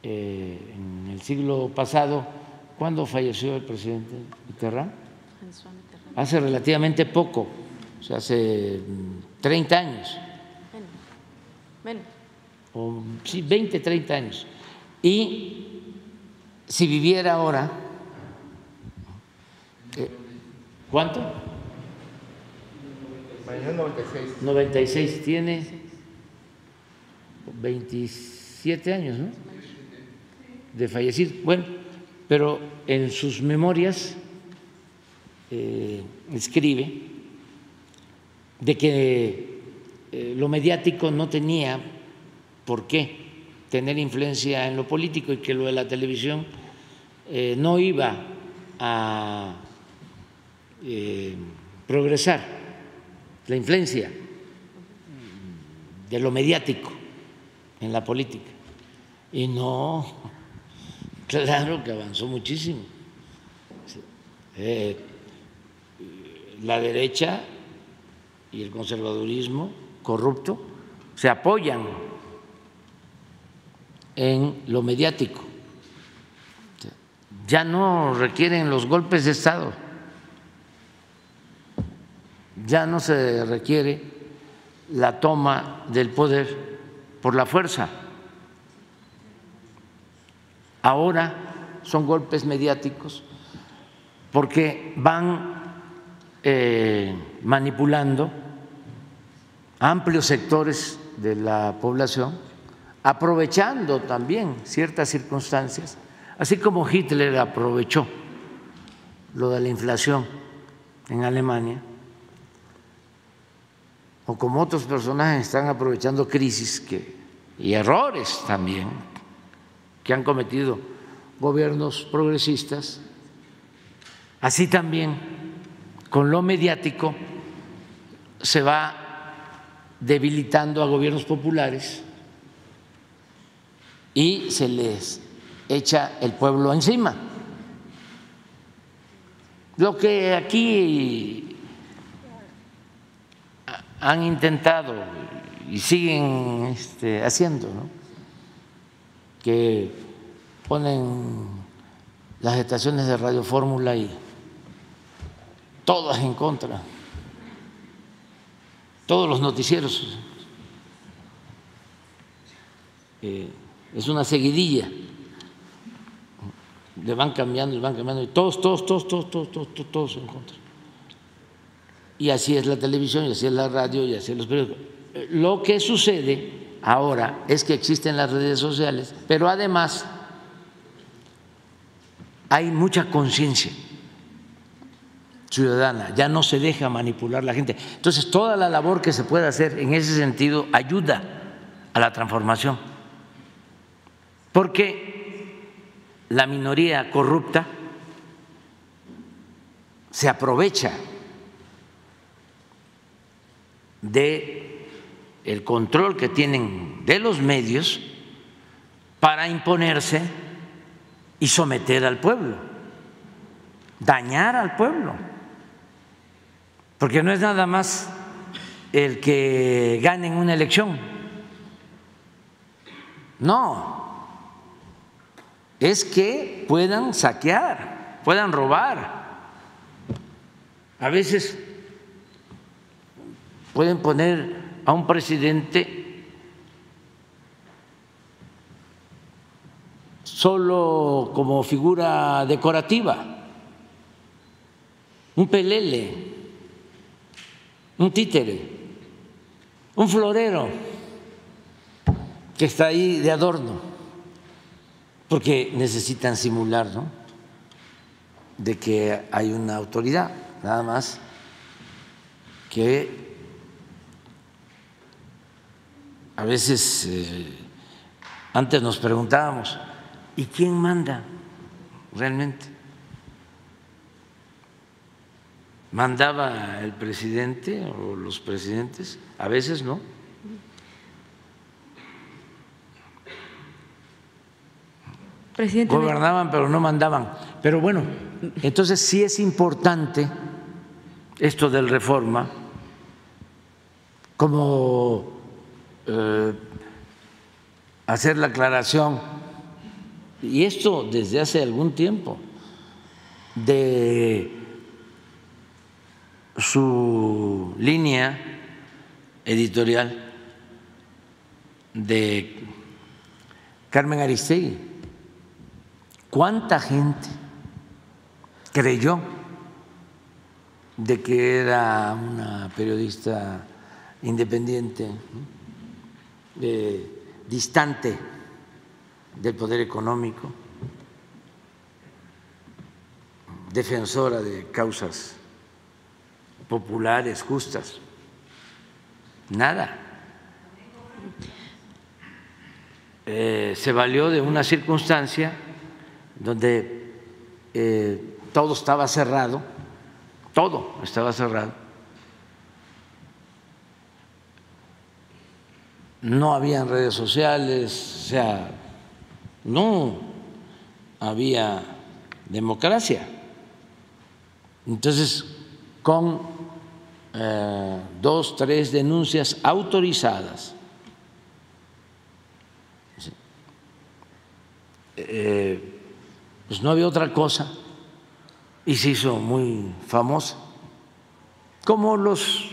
eh, en el siglo pasado, ¿cuándo falleció el presidente Mitterrand? Hace relativamente poco, o sea, hace 30 años. Menos. O, sí, 20, 30 años. Y si viviera ahora, eh, ¿cuánto? 96. 96, tiene 27 años, ¿no? De fallecer. Bueno, pero en sus memorias eh, escribe de que eh, lo mediático no tenía por qué tener influencia en lo político y que lo de la televisión eh, no iba a progresar, la influencia de lo mediático en la política. Y no, claro que avanzó muchísimo la derecha y el conservadurismo corrupto se apoyan en lo mediático. Ya no requieren los golpes de Estado, ya no se requiere la toma del poder por la fuerza. Ahora son golpes mediáticos porque van eh, manipulando amplios sectores de la población, aprovechando también ciertas circunstancias, así como Hitler aprovechó lo de la inflación en Alemania, o como otros personajes están aprovechando crisis que, y errores también que han cometido gobiernos progresistas, así también con lo mediático se va debilitando a gobiernos populares y se les echa el pueblo encima. Lo que aquí han intentado y siguen este, haciendo, ¿no? que ponen las estaciones de Radio Fórmula y todas en contra, todos los noticieros. Eh, es una seguidilla, le van cambiando, le van cambiando, y todos, todos, todos, todos, todos, todos, todos en contra. Y así es la televisión, y así es la radio, y así es los periódicos. Lo que sucede ahora es que existen las redes sociales, pero además hay mucha conciencia ciudadana, ya no se deja manipular la gente. Entonces, toda la labor que se puede hacer en ese sentido ayuda a la transformación, porque la minoría corrupta se aprovecha de el control que tienen de los medios para imponerse y someter al pueblo, dañar al pueblo porque no es nada más el que gane en una elección, No, es que puedan saquear, puedan robar. A veces pueden poner a un presidente solo como figura decorativa, un pelele, un títere, un florero que está ahí de adorno, porque necesitan simular, ¿no? De que hay una autoridad, nada más que a veces eh, antes nos preguntábamos, ¿y quién manda realmente? ¿Mandaba el presidente o los presidentes? A veces no. Presidente. Gobernaban pero no mandaban. Pero bueno, entonces sí es importante esto del reforma como eh, hacer la aclaración, y esto desde hace algún tiempo, de su línea editorial de Carmen Aristegui. ¿Cuánta gente creyó de que era una periodista independiente? distante del poder económico, defensora de causas populares, justas. Nada. Eh, se valió de una circunstancia donde eh, todo estaba cerrado, todo estaba cerrado, no había redes sociales, o sea, no había democracia. Entonces, con eh, dos, tres denuncias autorizadas, eh, pues no había otra cosa. Y se hizo muy famosa, como los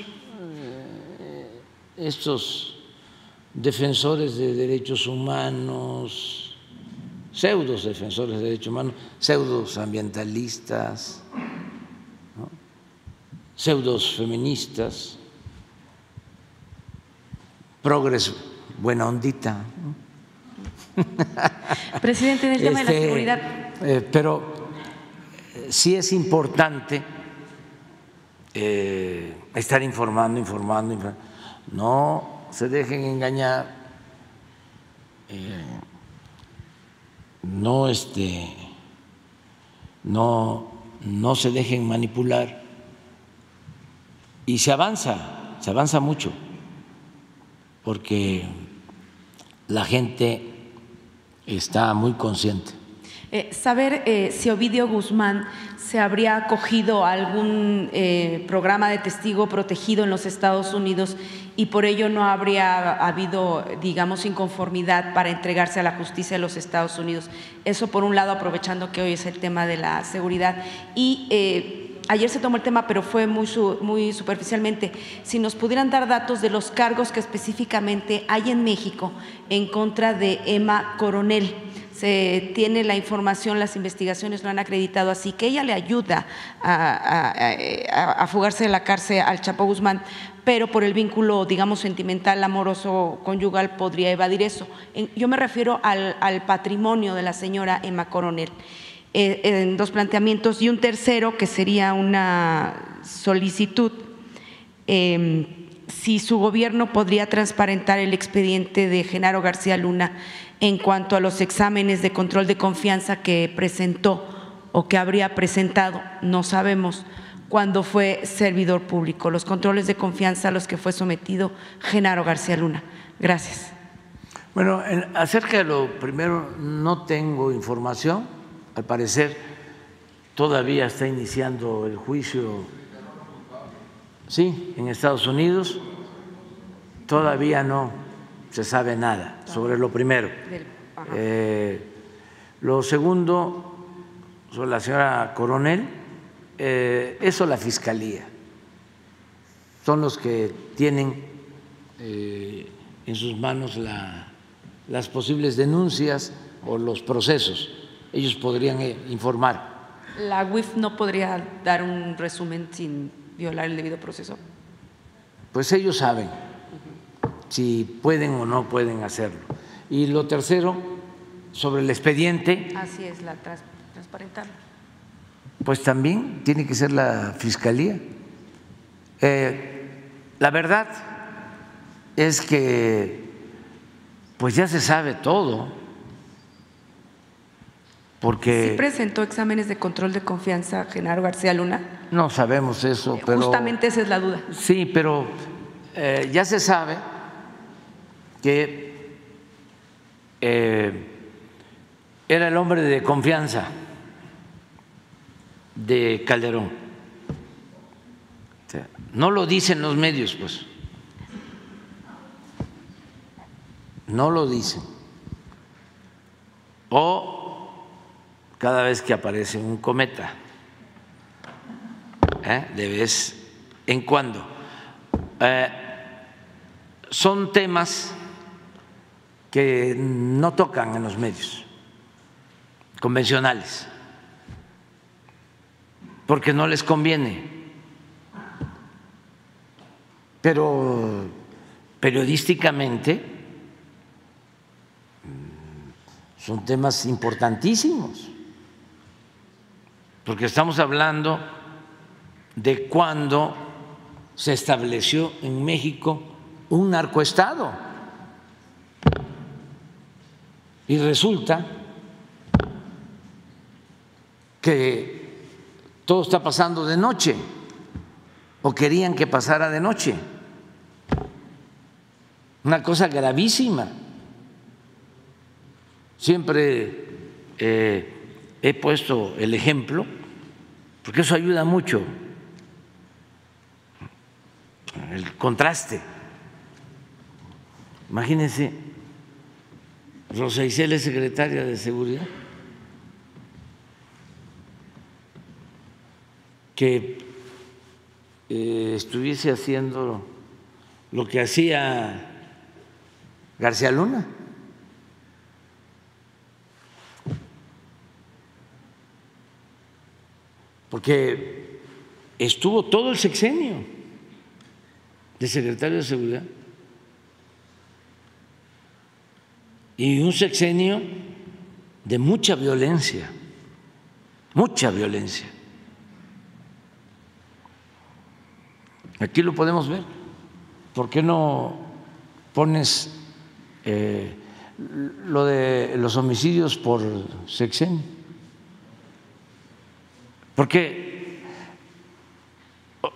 eh, estos defensores de derechos humanos, pseudos defensores de derechos humanos, pseudos ambientalistas, pseudos feministas, progres buena ondita. Presidente, en el tema de la Este, seguridad. eh, pero eh, sí es importante eh, estar informando, informando, informando. No se dejen engañar, eh, no este, no, no se dejen manipular y se avanza, se avanza mucho, porque la gente está muy consciente. Eh, saber eh, si Ovidio Guzmán se habría acogido a algún eh, programa de testigo protegido en los Estados Unidos y por ello no habría habido, digamos, inconformidad para entregarse a la justicia de los Estados Unidos. Eso por un lado, aprovechando que hoy es el tema de la seguridad. Y ayer se tomó el tema, pero fue muy, muy superficialmente. Si nos pudieran dar datos de los cargos que específicamente hay en México en contra de Emma Coronel. Se tiene la información, las investigaciones lo han acreditado, así que ella le ayuda a, fugarse de la cárcel al Chapo Guzmán, pero por el vínculo, digamos, sentimental, amoroso, conyugal, podría evadir eso. Yo me refiero al patrimonio de la señora Emma Coronel. Eh, en dos planteamientos y un tercero que sería una solicitud eh, si su gobierno podría transparentar el expediente de Genaro García Luna en cuanto a los exámenes de control de confianza que presentó o que habría presentado, no sabemos, cuando fue servidor público, los controles de confianza a los que fue sometido Genaro García Luna. Gracias. Bueno, en- acerca de lo primero, no tengo información. Al parecer, todavía está iniciando el juicio, sí, en Estados Unidos. Todavía no se sabe nada sobre lo primero. Eh, lo segundo, sobre la señora Coronel, eh, eso la Fiscalía. Son los que tienen eh, en sus manos la- las posibles denuncias o los procesos. Ellos podrían eh, informar. La UIF no podría dar un resumen sin violar el debido proceso. Pues ellos saben si pueden o no pueden hacerlo. Y lo tercero, sobre el expediente, Así es, la transparentarlo. pues también tiene que ser la fiscalía. Eh, la verdad es que pues ya se sabe todo, porque ¿Sí presentó exámenes de control de confianza Genaro García Luna? no sabemos eso, pero Justamente esa es la duda. sí, pero eh, ya se sabe que eh, era el hombre de confianza de Calderón. No lo dicen los medios, pues. No lo dicen. O cada vez que aparece un cometa, ¿eh? de vez en cuando. Eh, son temas que no tocan en los medios convencionales, porque no les conviene. Pero periodísticamente mm, son temas importantísimos, porque estamos hablando de cuando se estableció en México un narcoestado. Y resulta que todo está pasando de noche, o querían que pasara de noche. Una cosa gravísima. Siempre eh, he puesto el ejemplo, porque eso ayuda mucho, el contraste. Imagínense, Rosa Isela es secretaria de Seguridad, que eh, estuviese haciendo lo que hacía García Luna. Porque estuvo todo el sexenio de secretario de Seguridad. Y un sexenio de mucha violencia, mucha violencia. Aquí lo podemos ver. ¿Por qué no pones eh, lo de los homicidios por sexenio? Porque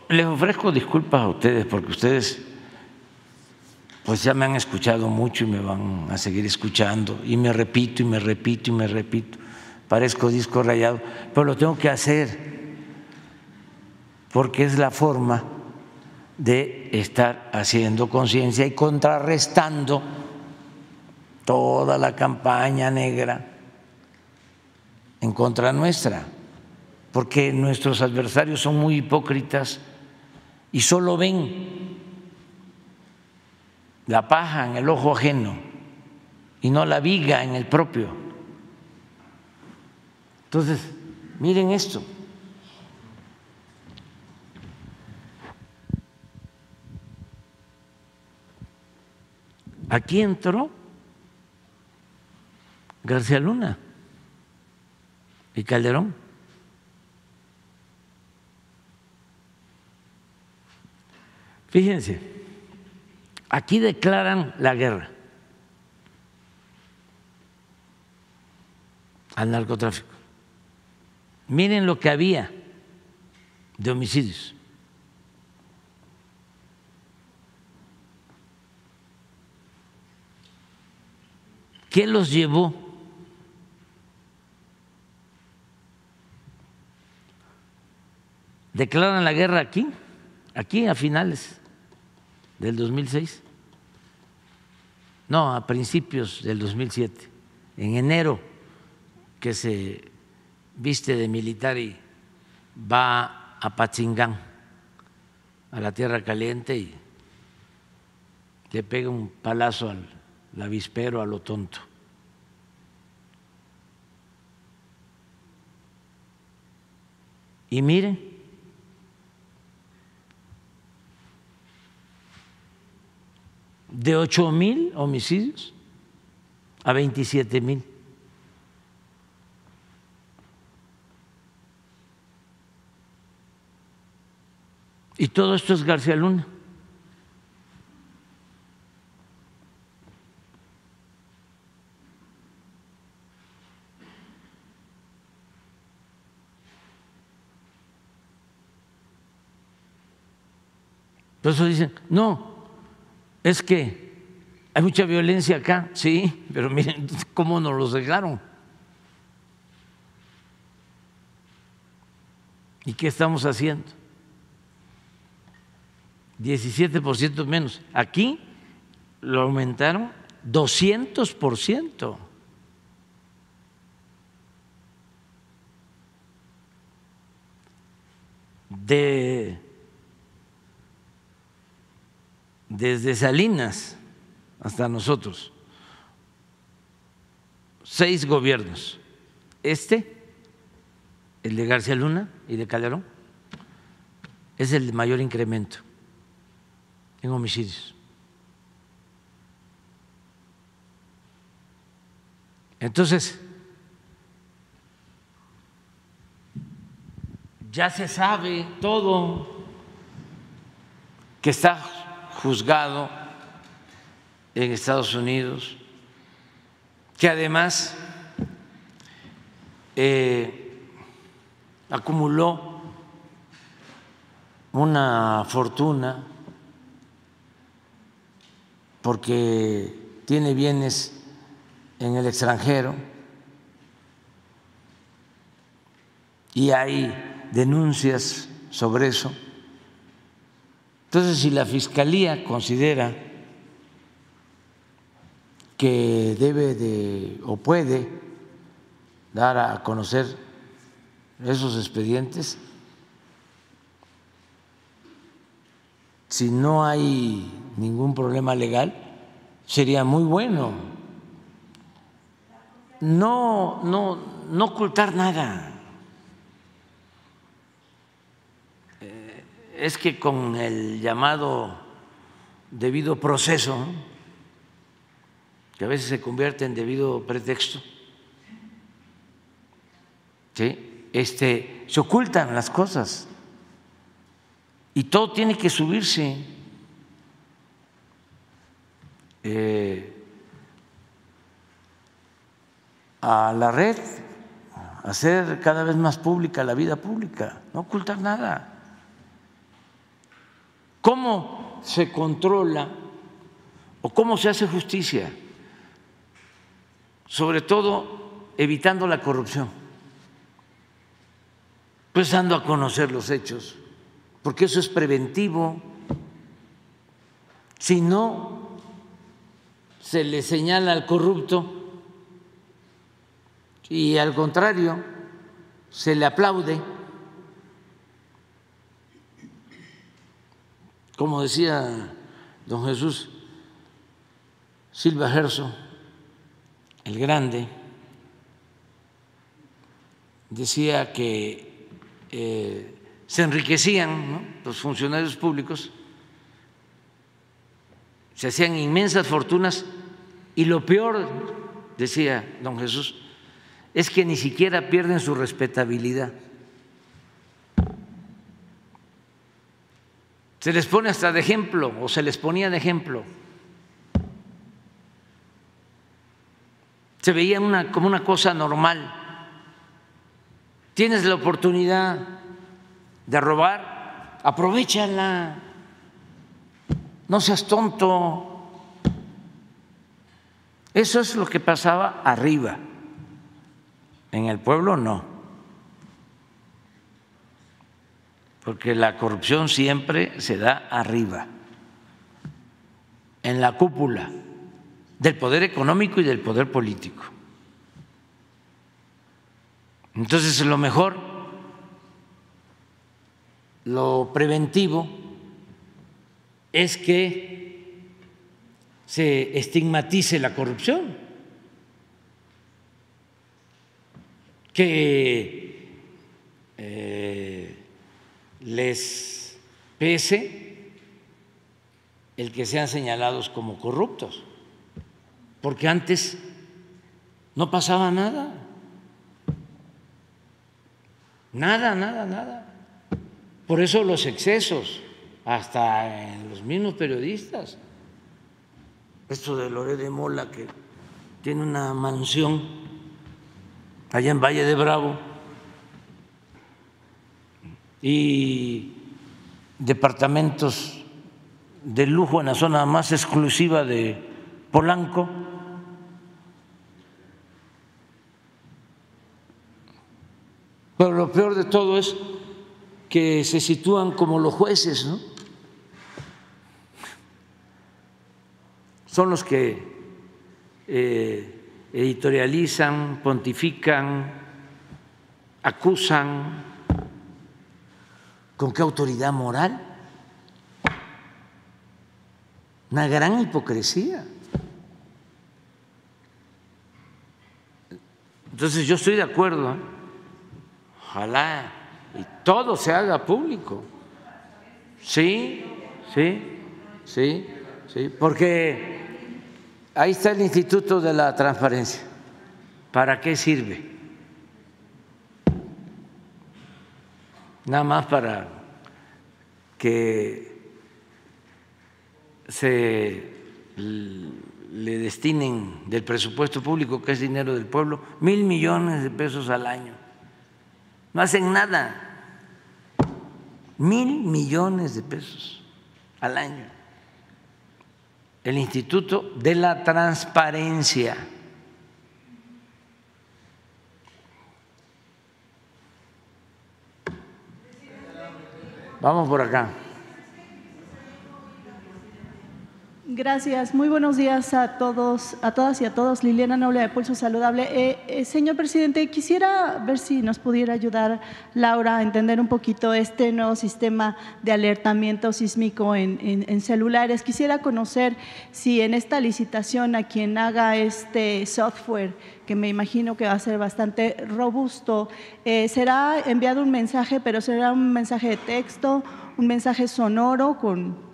les ofrezco disculpas a ustedes porque ustedes pues ya me han escuchado mucho y me van a seguir escuchando y me repito y me repito y me repito. Parezco disco rayado, pero lo tengo que hacer porque es la forma de estar haciendo conciencia y contrarrestando toda la campaña negra en contra nuestra, porque nuestros adversarios son muy hipócritas y solo ven la paja en el ojo ajeno y no la viga en el propio. Entonces, miren esto. Aquí entró García Luna y Calderón. Fíjense, aquí declaran la guerra al narcotráfico. Miren lo que había de homicidios. ¿Qué los llevó? Declaran la guerra aquí, aquí a finales del 2006. no, a principios del 2007, en enero, que se viste de militar y va a Pachingán, a la Tierra Caliente, y le pega un palazo al avispero a lo tonto. Y miren, de ocho mil homicidios a 27 mil. Y todo esto es García Luna. Eso dicen, no, es que hay mucha violencia acá, sí, pero miren cómo nos los dejaron. ¿Y qué estamos haciendo? 17% menos. Aquí lo aumentaron 200%. De desde Salinas hasta nosotros, seis gobiernos. Este, el de García Luna y de Calderón, es el mayor incremento en homicidios. Entonces, ya se sabe todo que está juzgado en Estados Unidos, que además eh, acumuló una fortuna porque tiene bienes en el extranjero y hay denuncias sobre eso. Entonces, si la Fiscalía considera que debe de o puede dar a conocer esos expedientes, si no hay ningún problema legal, sería muy bueno. No, no, no ocultar nada. Es que con el llamado debido proceso, que a veces se convierte en debido pretexto, este, se ocultan las cosas y todo tiene que subirse. Eh, a la red, hacer cada vez más pública la vida pública, no ocultar nada. ¿Cómo se controla o cómo se hace justicia? Sobre todo evitando la corrupción, pues dando a conocer los hechos, porque eso es preventivo. Si no se le señala al corrupto y al contrario se le aplaude, Como decía don Jesús Silva Gerso, el grande, decía que eh, se enriquecían los funcionarios públicos, se hacían inmensas fortunas y lo peor, decía don Jesús, es que ni siquiera pierden su respetabilidad. Se les pone hasta de ejemplo o se les ponía de ejemplo. Se veía una, como una cosa normal. Tienes la oportunidad de robar, aprovechala. No seas tonto. Eso es lo que pasaba arriba. En el pueblo no. Porque la corrupción siempre se da arriba, en la cúpula del poder económico y del poder político. Entonces, lo mejor, lo preventivo, es que se estigmatice la corrupción, que eh, les pese el que sean señalados como corruptos, porque antes no pasaba nada, nada, nada, nada. Por eso los excesos, hasta en los mismos periodistas, esto de Loré de Mola que tiene una mansión allá en Valle de Bravo, y departamentos de lujo en la zona más exclusiva de Polanco. Pero lo peor de todo es que se sitúan como los jueces, ¿no? Son los que eh, editorializan, pontifican, acusan, ¿Con qué autoridad moral? Una gran hipocresía. Entonces yo estoy de acuerdo, ¿eh? ojalá y todo se haga público. Sí, sí, sí, sí, porque ahí está el Instituto de la Transparencia. ¿Para qué sirve? Nada más para que se le destinen del presupuesto público, que es dinero del pueblo, mil millones de pesos al año. No hacen nada. Mil millones de pesos al año. El Instituto de la Transparencia. Vamos por acá. Gracias. Muy buenos días a todos, a todas y a todos. Liliana Noble de Pulso Saludable. Eh, eh, señor presidente, quisiera ver si nos pudiera ayudar Laura a entender un poquito este nuevo sistema de alertamiento sísmico en, celulares. Quisiera conocer si en esta licitación a quien haga este software que me imagino que va a ser bastante robusto. Eh, será enviado un mensaje, pero será un mensaje de texto, un mensaje sonoro con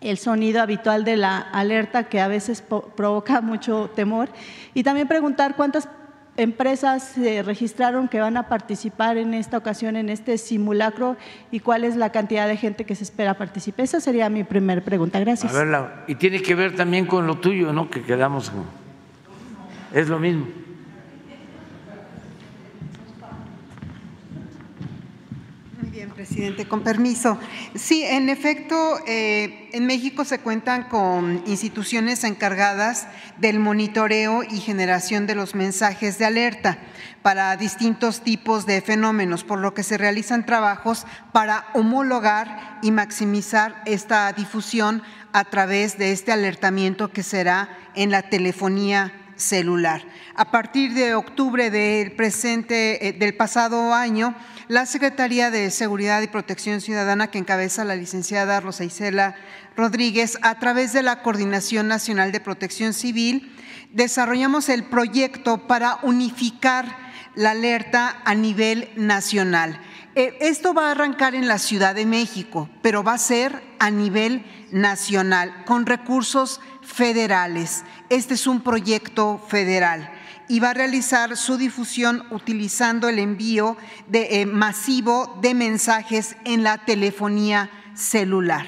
el sonido habitual de la alerta que a veces provoca mucho temor. Y también preguntar cuántas empresas se registraron que van a participar en esta ocasión en este simulacro y cuál es la cantidad de gente que se espera participe. Esa sería mi primera pregunta. Gracias. A ver, y tiene que ver también con lo tuyo, ¿no? Que quedamos. Es lo mismo. Presidente. Con permiso. Sí, en efecto, eh, en México se cuentan con instituciones encargadas del monitoreo y generación de los mensajes de alerta para distintos tipos de fenómenos, por lo que se realizan trabajos para homologar y maximizar esta difusión a través de este alertamiento que será en la telefonía celular. A partir de octubre del presente eh, del pasado año, la Secretaría de Seguridad y Protección Ciudadana, que encabeza la licenciada Rosa Isela Rodríguez, a través de la Coordinación Nacional de Protección Civil, desarrollamos el proyecto para unificar la alerta a nivel nacional. Eh, esto va a arrancar en la Ciudad de México, pero va a ser a nivel nacional, con recursos federales. Este es un proyecto federal y va a realizar su difusión utilizando el envío de, eh, masivo de mensajes en la telefonía celular.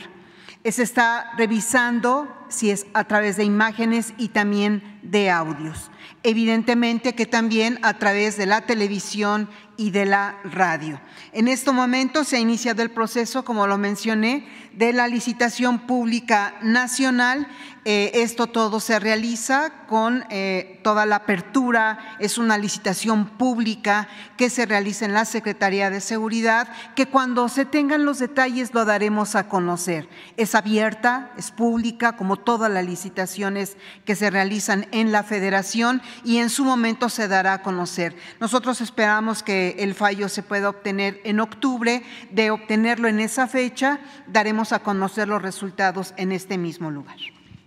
Se está revisando si es a través de imágenes y también de audios. Evidentemente que también a través de la televisión y de la radio. En este momento se ha iniciado el proceso, como lo mencioné, de la licitación pública nacional. Eh, esto todo se realiza con eh, toda la apertura, es una licitación pública que se realiza en la Secretaría de Seguridad, que cuando se tengan los detalles lo daremos a conocer. Es abierta, es pública, como todas las licitaciones que se realizan en la federación y en su momento se dará a conocer. Nosotros esperamos que el fallo se pueda obtener en octubre. De obtenerlo en esa fecha, daremos a conocer los resultados en este mismo lugar.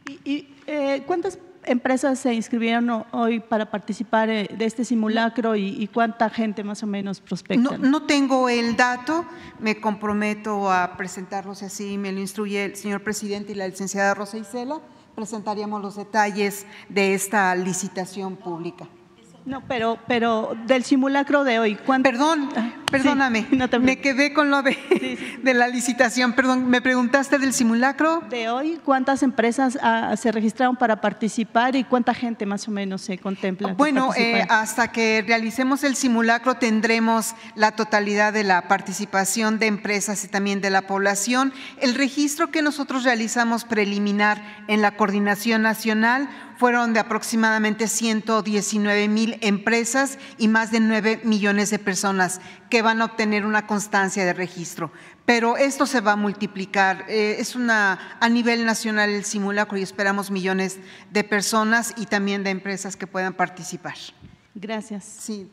¿Y, y, eh, cuántas empresas se inscribieron hoy para participar eh, de este simulacro y, y cuánta gente más o menos prospecta? No, no, tengo el dato, me comprometo a presentarlos así, me lo instruye el señor presidente y la licenciada Rosa Isela, presentaríamos los detalles de esta licitación pública. No, pero, pero del simulacro de hoy, ¿cuánto? Perdón, perdóname, sí, no me quedé con lo de, sí, sí. de, la licitación. Perdón, ¿me preguntaste del simulacro? De hoy, ¿cuántas empresas ah, se registraron para participar y cuánta gente más o menos se contempla? Bueno, eh, hasta que realicemos el simulacro tendremos la totalidad de la participación de empresas y también de la población. El registro que nosotros realizamos preliminar en la Coordinación Nacional fueron de aproximadamente 119 mil empresas y más de 9 millones de personas que van a obtener una constancia de registro. Pero esto se va a multiplicar. Eh, es una a nivel nacional el simulacro y esperamos millones de personas y también de empresas que puedan participar. Gracias. Sí.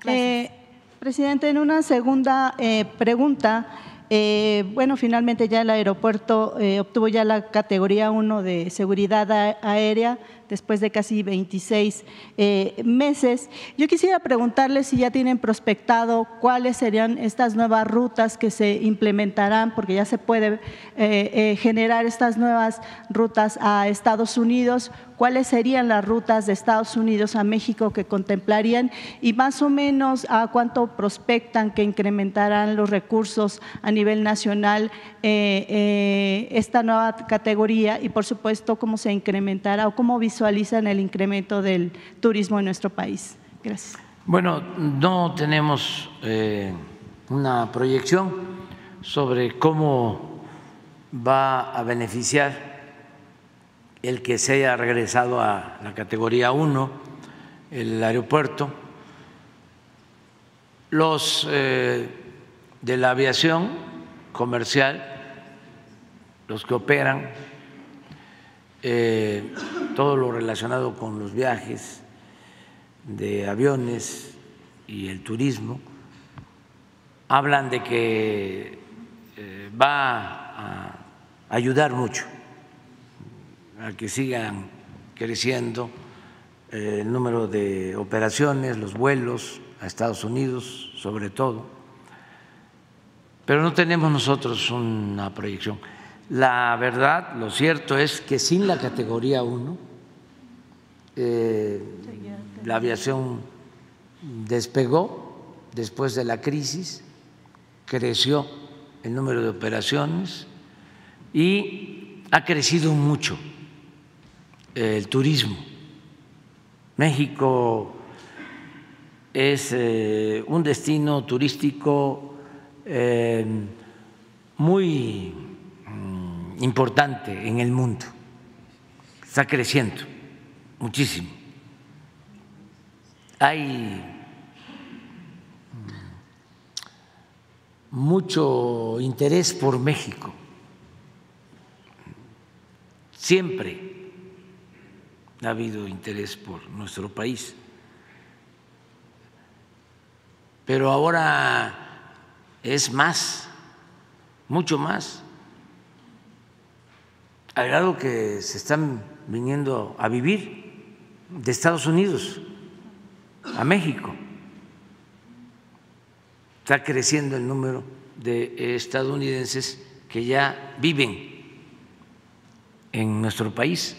Gracias. Eh, presidente, en una segunda eh, pregunta. Eh, bueno, finalmente ya el aeropuerto eh, obtuvo ya la categoría 1 de seguridad aérea después de casi 26 eh, meses. Yo quisiera preguntarle si ya tienen prospectado cuáles serían estas nuevas rutas que se implementarán, porque ya se puede generar estas nuevas rutas a Estados Unidos, cuáles serían las rutas de Estados Unidos a México que contemplarían y más o menos a cuánto prospectan que incrementarán los recursos a nivel nacional eh, eh, esta nueva categoría y por supuesto cómo se incrementará o cómo visualizan el incremento del turismo en nuestro país. Gracias. Bueno, no tenemos eh, una proyección sobre cómo va a beneficiar el que se haya regresado a la categoría 1, el aeropuerto. Los eh, de la aviación comercial, los que operan, eh, todo lo relacionado con los viajes de aviones y el turismo, hablan de que eh, va a ayudar mucho a que sigan creciendo eh, el número de operaciones, los vuelos a Estados Unidos, sobre todo. Pero no tenemos nosotros una proyección. La verdad, lo cierto es que sin la categoría 1, eh, la aviación despegó después de la crisis, creció el número de operaciones y ha crecido mucho el turismo. México es eh, un destino turístico eh, muy mm, importante en el mundo. Está creciendo muchísimo. Hay mucho interés por México. Siempre ha habido interés por nuestro país. Pero ahora es más, mucho más, al grado que se están viniendo a vivir de Estados Unidos a México. Está creciendo el número de estadounidenses que ya viven en nuestro país.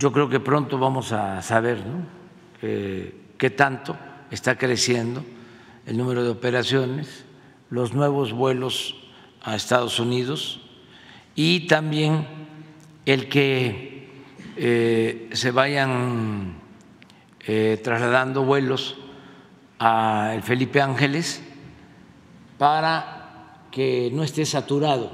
yo creo que pronto vamos a saber qué tanto está creciendo el número de operaciones, los nuevos vuelos a Estados Unidos y también el que eh, se vayan eh, trasladando vuelos a el Felipe Ángeles para que no esté saturado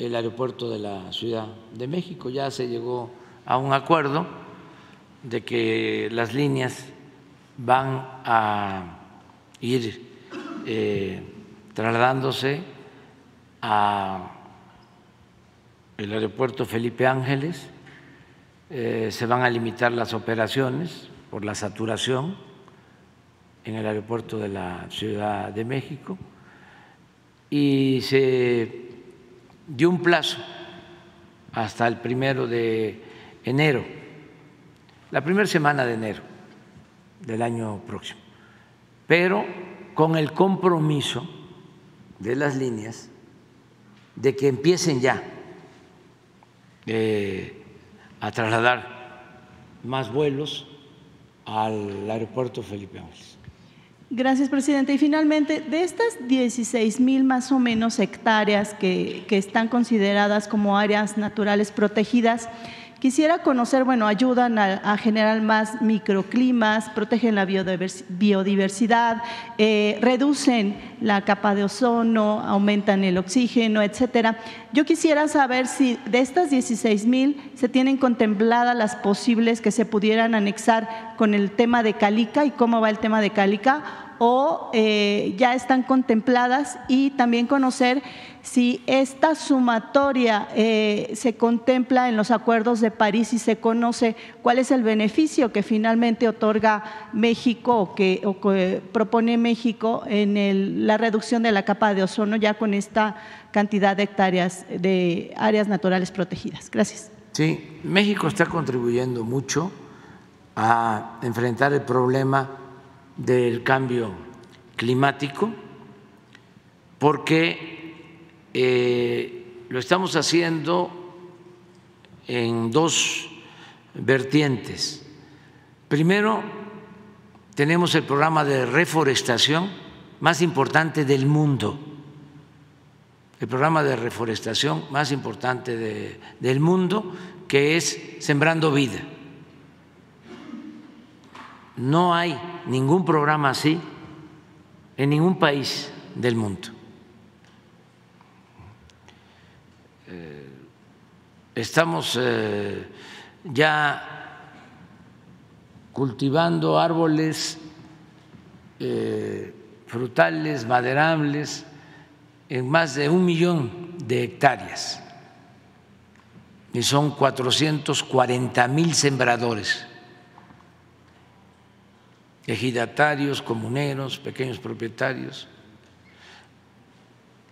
el aeropuerto de la Ciudad de México. Ya se llegó a un acuerdo de que las líneas van a ir eh, trasladándose a el aeropuerto Felipe Ángeles, eh, se van a limitar las operaciones por la saturación en el aeropuerto de la Ciudad de México. Y se dio un plazo hasta el primero de enero, la primera semana de enero del año próximo, pero con el compromiso de las líneas de que empiecen ya a trasladar más vuelos al aeropuerto Felipe Ángeles. Gracias, presidente. Y finalmente, de estas 16 mil más o menos hectáreas que, que están consideradas como áreas naturales protegidas, Quisiera conocer, bueno, ayudan a, generar más microclimas, protegen la biodiversidad, eh, reducen la capa de ozono, aumentan el oxígeno, etcétera. Yo quisiera saber si de estas 16 mil se tienen contempladas las posibles que se pudieran anexar con el tema de Calica y cómo va el tema de Calica o eh, ya están contempladas y también conocer si esta sumatoria eh, se contempla en los acuerdos de París y se conoce cuál es el beneficio que finalmente otorga México o que, propone México en la reducción de la capa de ozono ya con esta cantidad de hectáreas de áreas naturales protegidas. Gracias. Sí, México está contribuyendo mucho a enfrentar el problema del cambio climático, porque eh, lo estamos haciendo en dos vertientes. Primero, tenemos el programa de reforestación más importante del mundo, el programa de reforestación más importante del mundo, que es Sembrando Vida no hay ningún programa así en ningún país del mundo. Eh, estamos eh, ya cultivando árboles eh, frutales, maderables, en más de un millón de hectáreas. Y son 440 mil sembradores ejidatarios, comuneros, pequeños propietarios,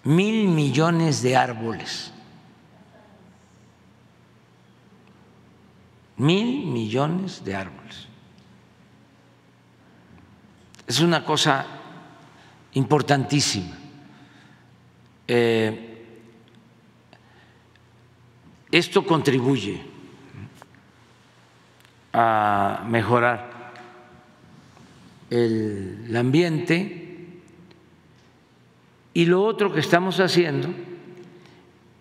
mil millones de árboles, mil millones de árboles. Es una cosa importantísima. Eh, esto contribuye a mejorar el ambiente. Y lo otro que estamos haciendo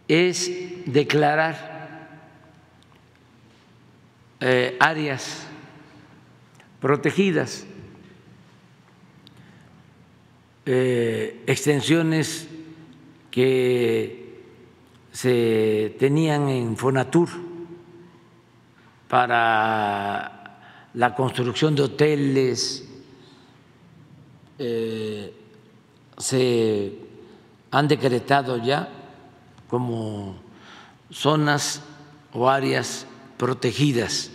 es declarar eh, áreas protegidas, eh, extensiones que se tenían en Fonatur para la construcción de hoteles, eh, se han decretado ya como zonas o áreas protegidas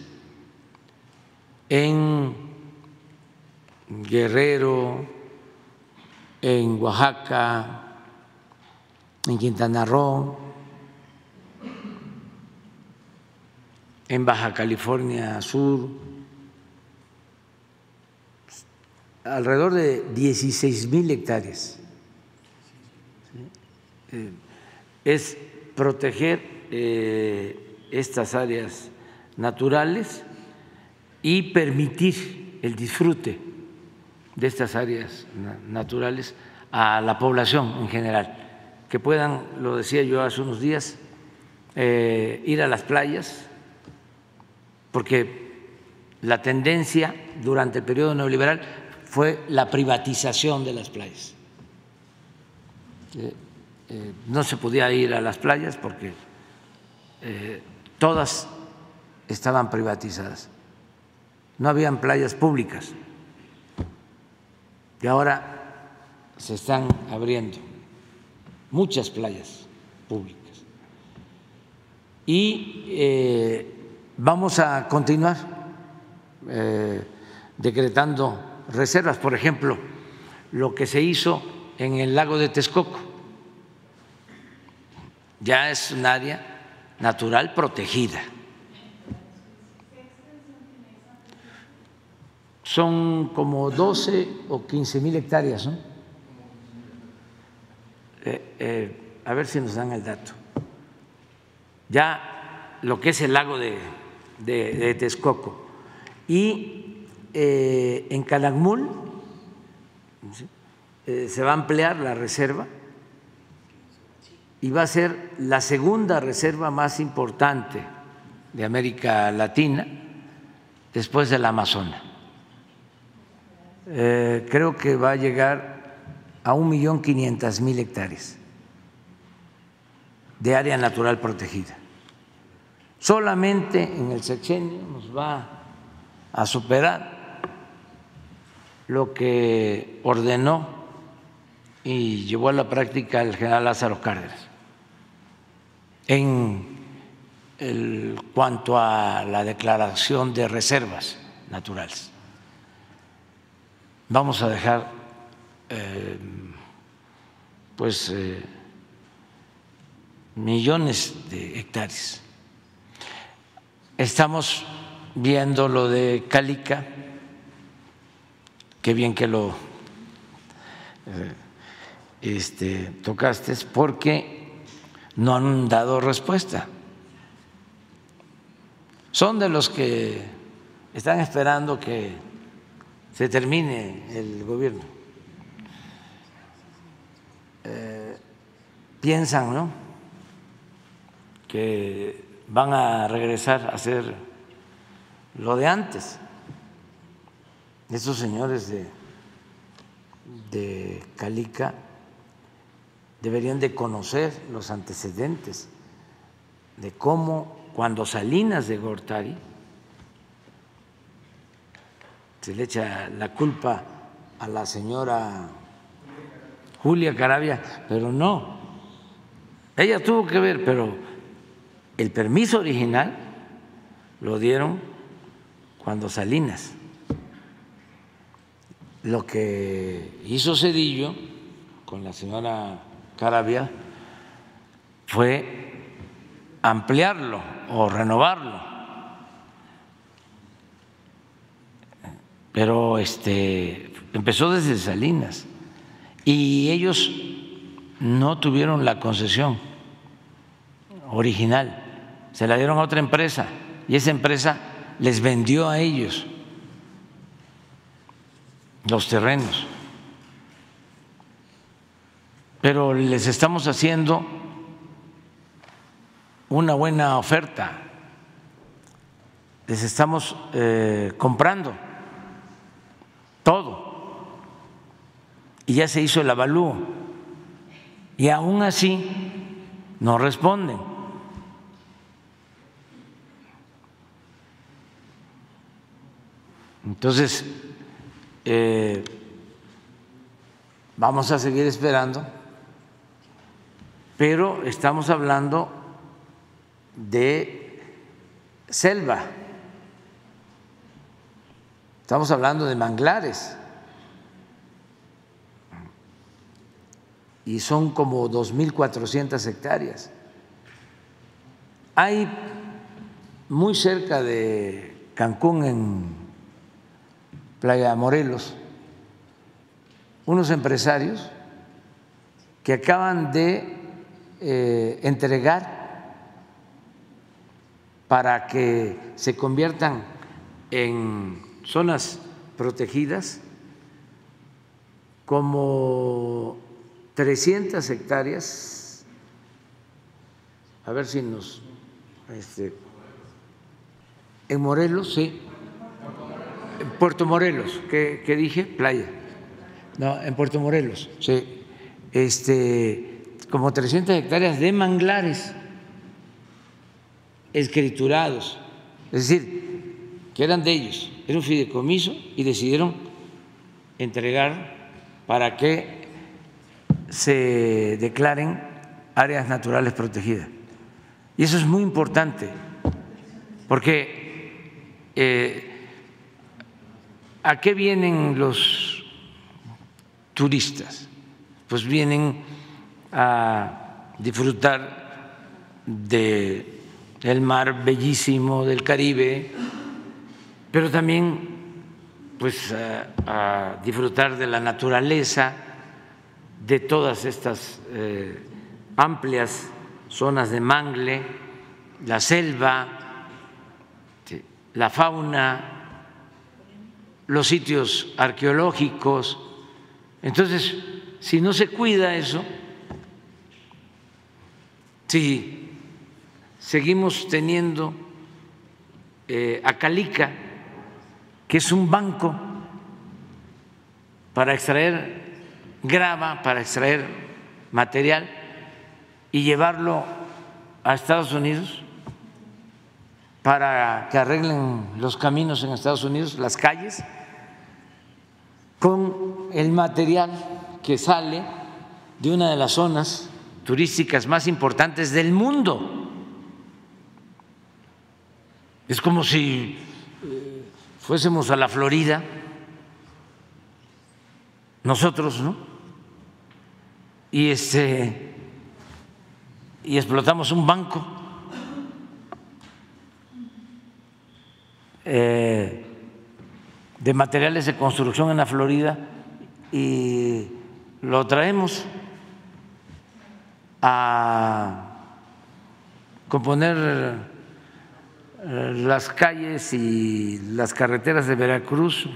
en Guerrero, en Oaxaca, en Quintana Roo, en Baja California Sur, alrededor de 16 mil hectáreas. Eh, es proteger eh, estas áreas naturales y permitir el disfrute de estas áreas naturales a la población en general, que puedan, lo decía yo hace unos días, eh, ir a las playas, porque la tendencia durante el periodo neoliberal fue la privatización de las playas. Eh, eh, no se podía ir a las playas porque eh, todas estaban privatizadas. No habían playas públicas y ahora se están abriendo muchas playas públicas. Y vamos a continuar decretando reservas, por ejemplo, lo que se hizo en el lago de Texcoco. Ya es un área natural protegida. Son como 12 o 15 mil hectáreas, ¿no? Eh, eh, a ver si nos dan el dato. Ya lo que es el lago de, de, Texcoco. Y eh, en Calakmul se va a ampliar la reserva y va a ser la segunda reserva más importante de América Latina después del Amazonas. creo que va a llegar a un millón quinientas mil hectáreas de área natural protegida. Solamente en el sexenio nos va a superar lo que ordenó y llevó a la práctica el general Lázaro Cárdenas en cuanto a la declaración de reservas naturales. Vamos a dejar eh, pues eh, millones de hectáreas. Estamos viendo lo de Calica, qué bien que lo eh, este, tocaste, porque no han dado respuesta. Son de los que están esperando que se termine el gobierno. Eh, piensan ¿no? que van a regresar a hacer lo de antes. Esos señores de, de Calica deberían de conocer los antecedentes de cómo cuando Salinas de Gortari se le echa la culpa a la señora Julia Carabia, pero no. Ella tuvo que ver, pero el permiso original lo dieron cuando Salinas. Lo que hizo Cedillo con la señora Carabia fue ampliarlo o renovarlo. Pero este empezó desde Salinas y ellos no tuvieron la concesión original, se la dieron a otra empresa y esa empresa les vendió a ellos los terrenos. Pero les estamos haciendo una buena oferta, les estamos eh, comprando todo y ya se hizo el avalúo y aún así no responden. Entonces, eh, vamos a seguir esperando, pero estamos hablando de selva, estamos hablando de manglares. y son como 2.400 hectáreas. Hay muy cerca de Cancún, en Playa Morelos, unos empresarios que acaban de eh, entregar para que se conviertan en zonas protegidas como 300 hectáreas, a ver si nos... Este, en Morelos, sí. En Puerto Morelos, ¿qué, dije? Playa. No, en Puerto Morelos, sí. Este, como 300 hectáreas de manglares escriturados, es decir, que eran de ellos, era un fideicomiso y decidieron entregar para que se declaren áreas naturales protegidas. Y eso es muy importante, porque eh, ¿a qué vienen los turistas? Pues vienen a disfrutar de el mar bellísimo del Caribe, pero también pues a, disfrutar de la naturaleza, de todas estas eh, amplias zonas de mangle, la selva, la fauna, los sitios arqueológicos. Entonces, si no se cuida eso, si seguimos teniendo eh, a Calica, que es un banco para extraer grava, para extraer material y llevarlo a Estados Unidos para que arreglen los caminos en Estados Unidos, las calles, con el material que sale de una de las zonas turísticas más importantes del mundo. Es como si eh, fuésemos a la Florida, nosotros, ¿no? Y este y explotamos un banco eh, de materiales de construcción en la Florida y lo traemos a componer eh, las calles y las carreteras de Veracruz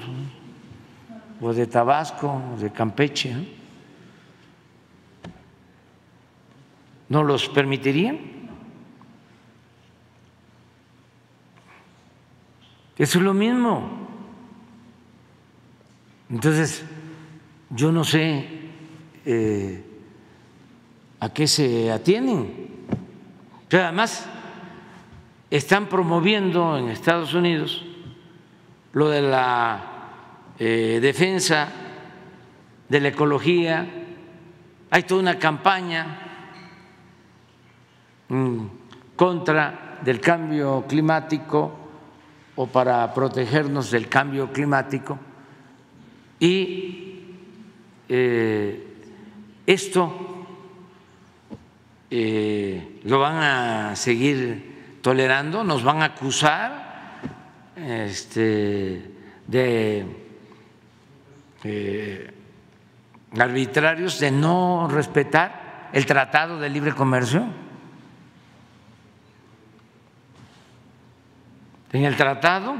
o de Tabasco, de Campeche. ¿No los permitirían? Eso es lo mismo. Entonces, yo no sé eh, a qué se atienen. Pero además, están promoviendo en Estados Unidos lo de la eh, defensa de la ecología. Hay toda una campaña contra del cambio climático o para protegernos del cambio climático y eh, esto eh, lo van a seguir tolerando, nos van a acusar este, de eh, arbitrarios de no respetar el Tratado de Libre Comercio. En el tratado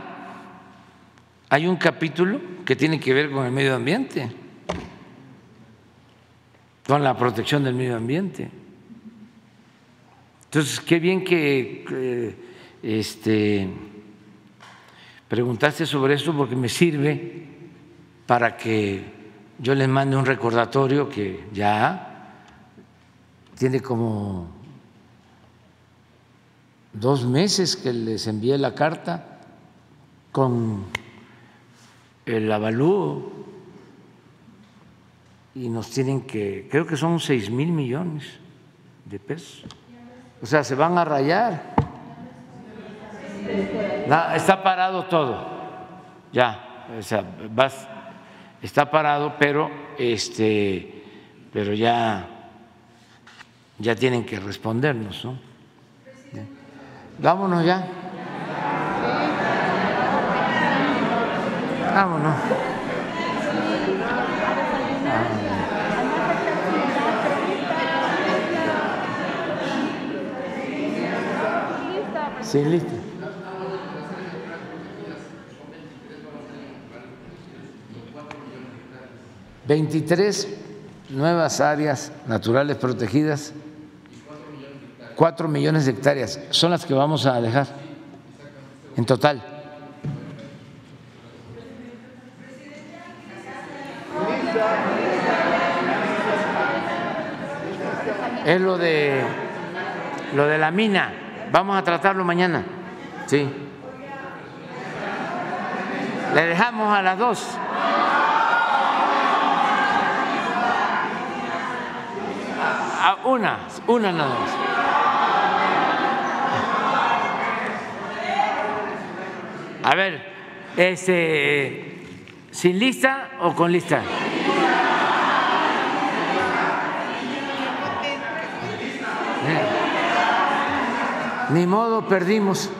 hay un capítulo que tiene que ver con el medio ambiente, con la protección del medio ambiente. Entonces, qué bien que este, preguntaste sobre esto porque me sirve para que yo les mande un recordatorio que ya tiene como dos meses que les envié la carta con el avalúo y nos tienen que, creo que son seis mil millones de pesos. O sea, se van a rayar. está parado todo, ya, o sea, está parado, pero este, pero ya, ya tienen que respondernos, ¿no? Vámonos ya. Vámonos. Sí, listo. Veintitrés nuevas áreas naturales protegidas Cuatro millones de hectáreas son las que vamos a dejar en total. Es lo de lo de la mina. Vamos a tratarlo mañana. Sí. Le dejamos a las dos. Ah, una, una nada más. A ver, este, ¿sin lista o con lista? Ni modo, perdimos.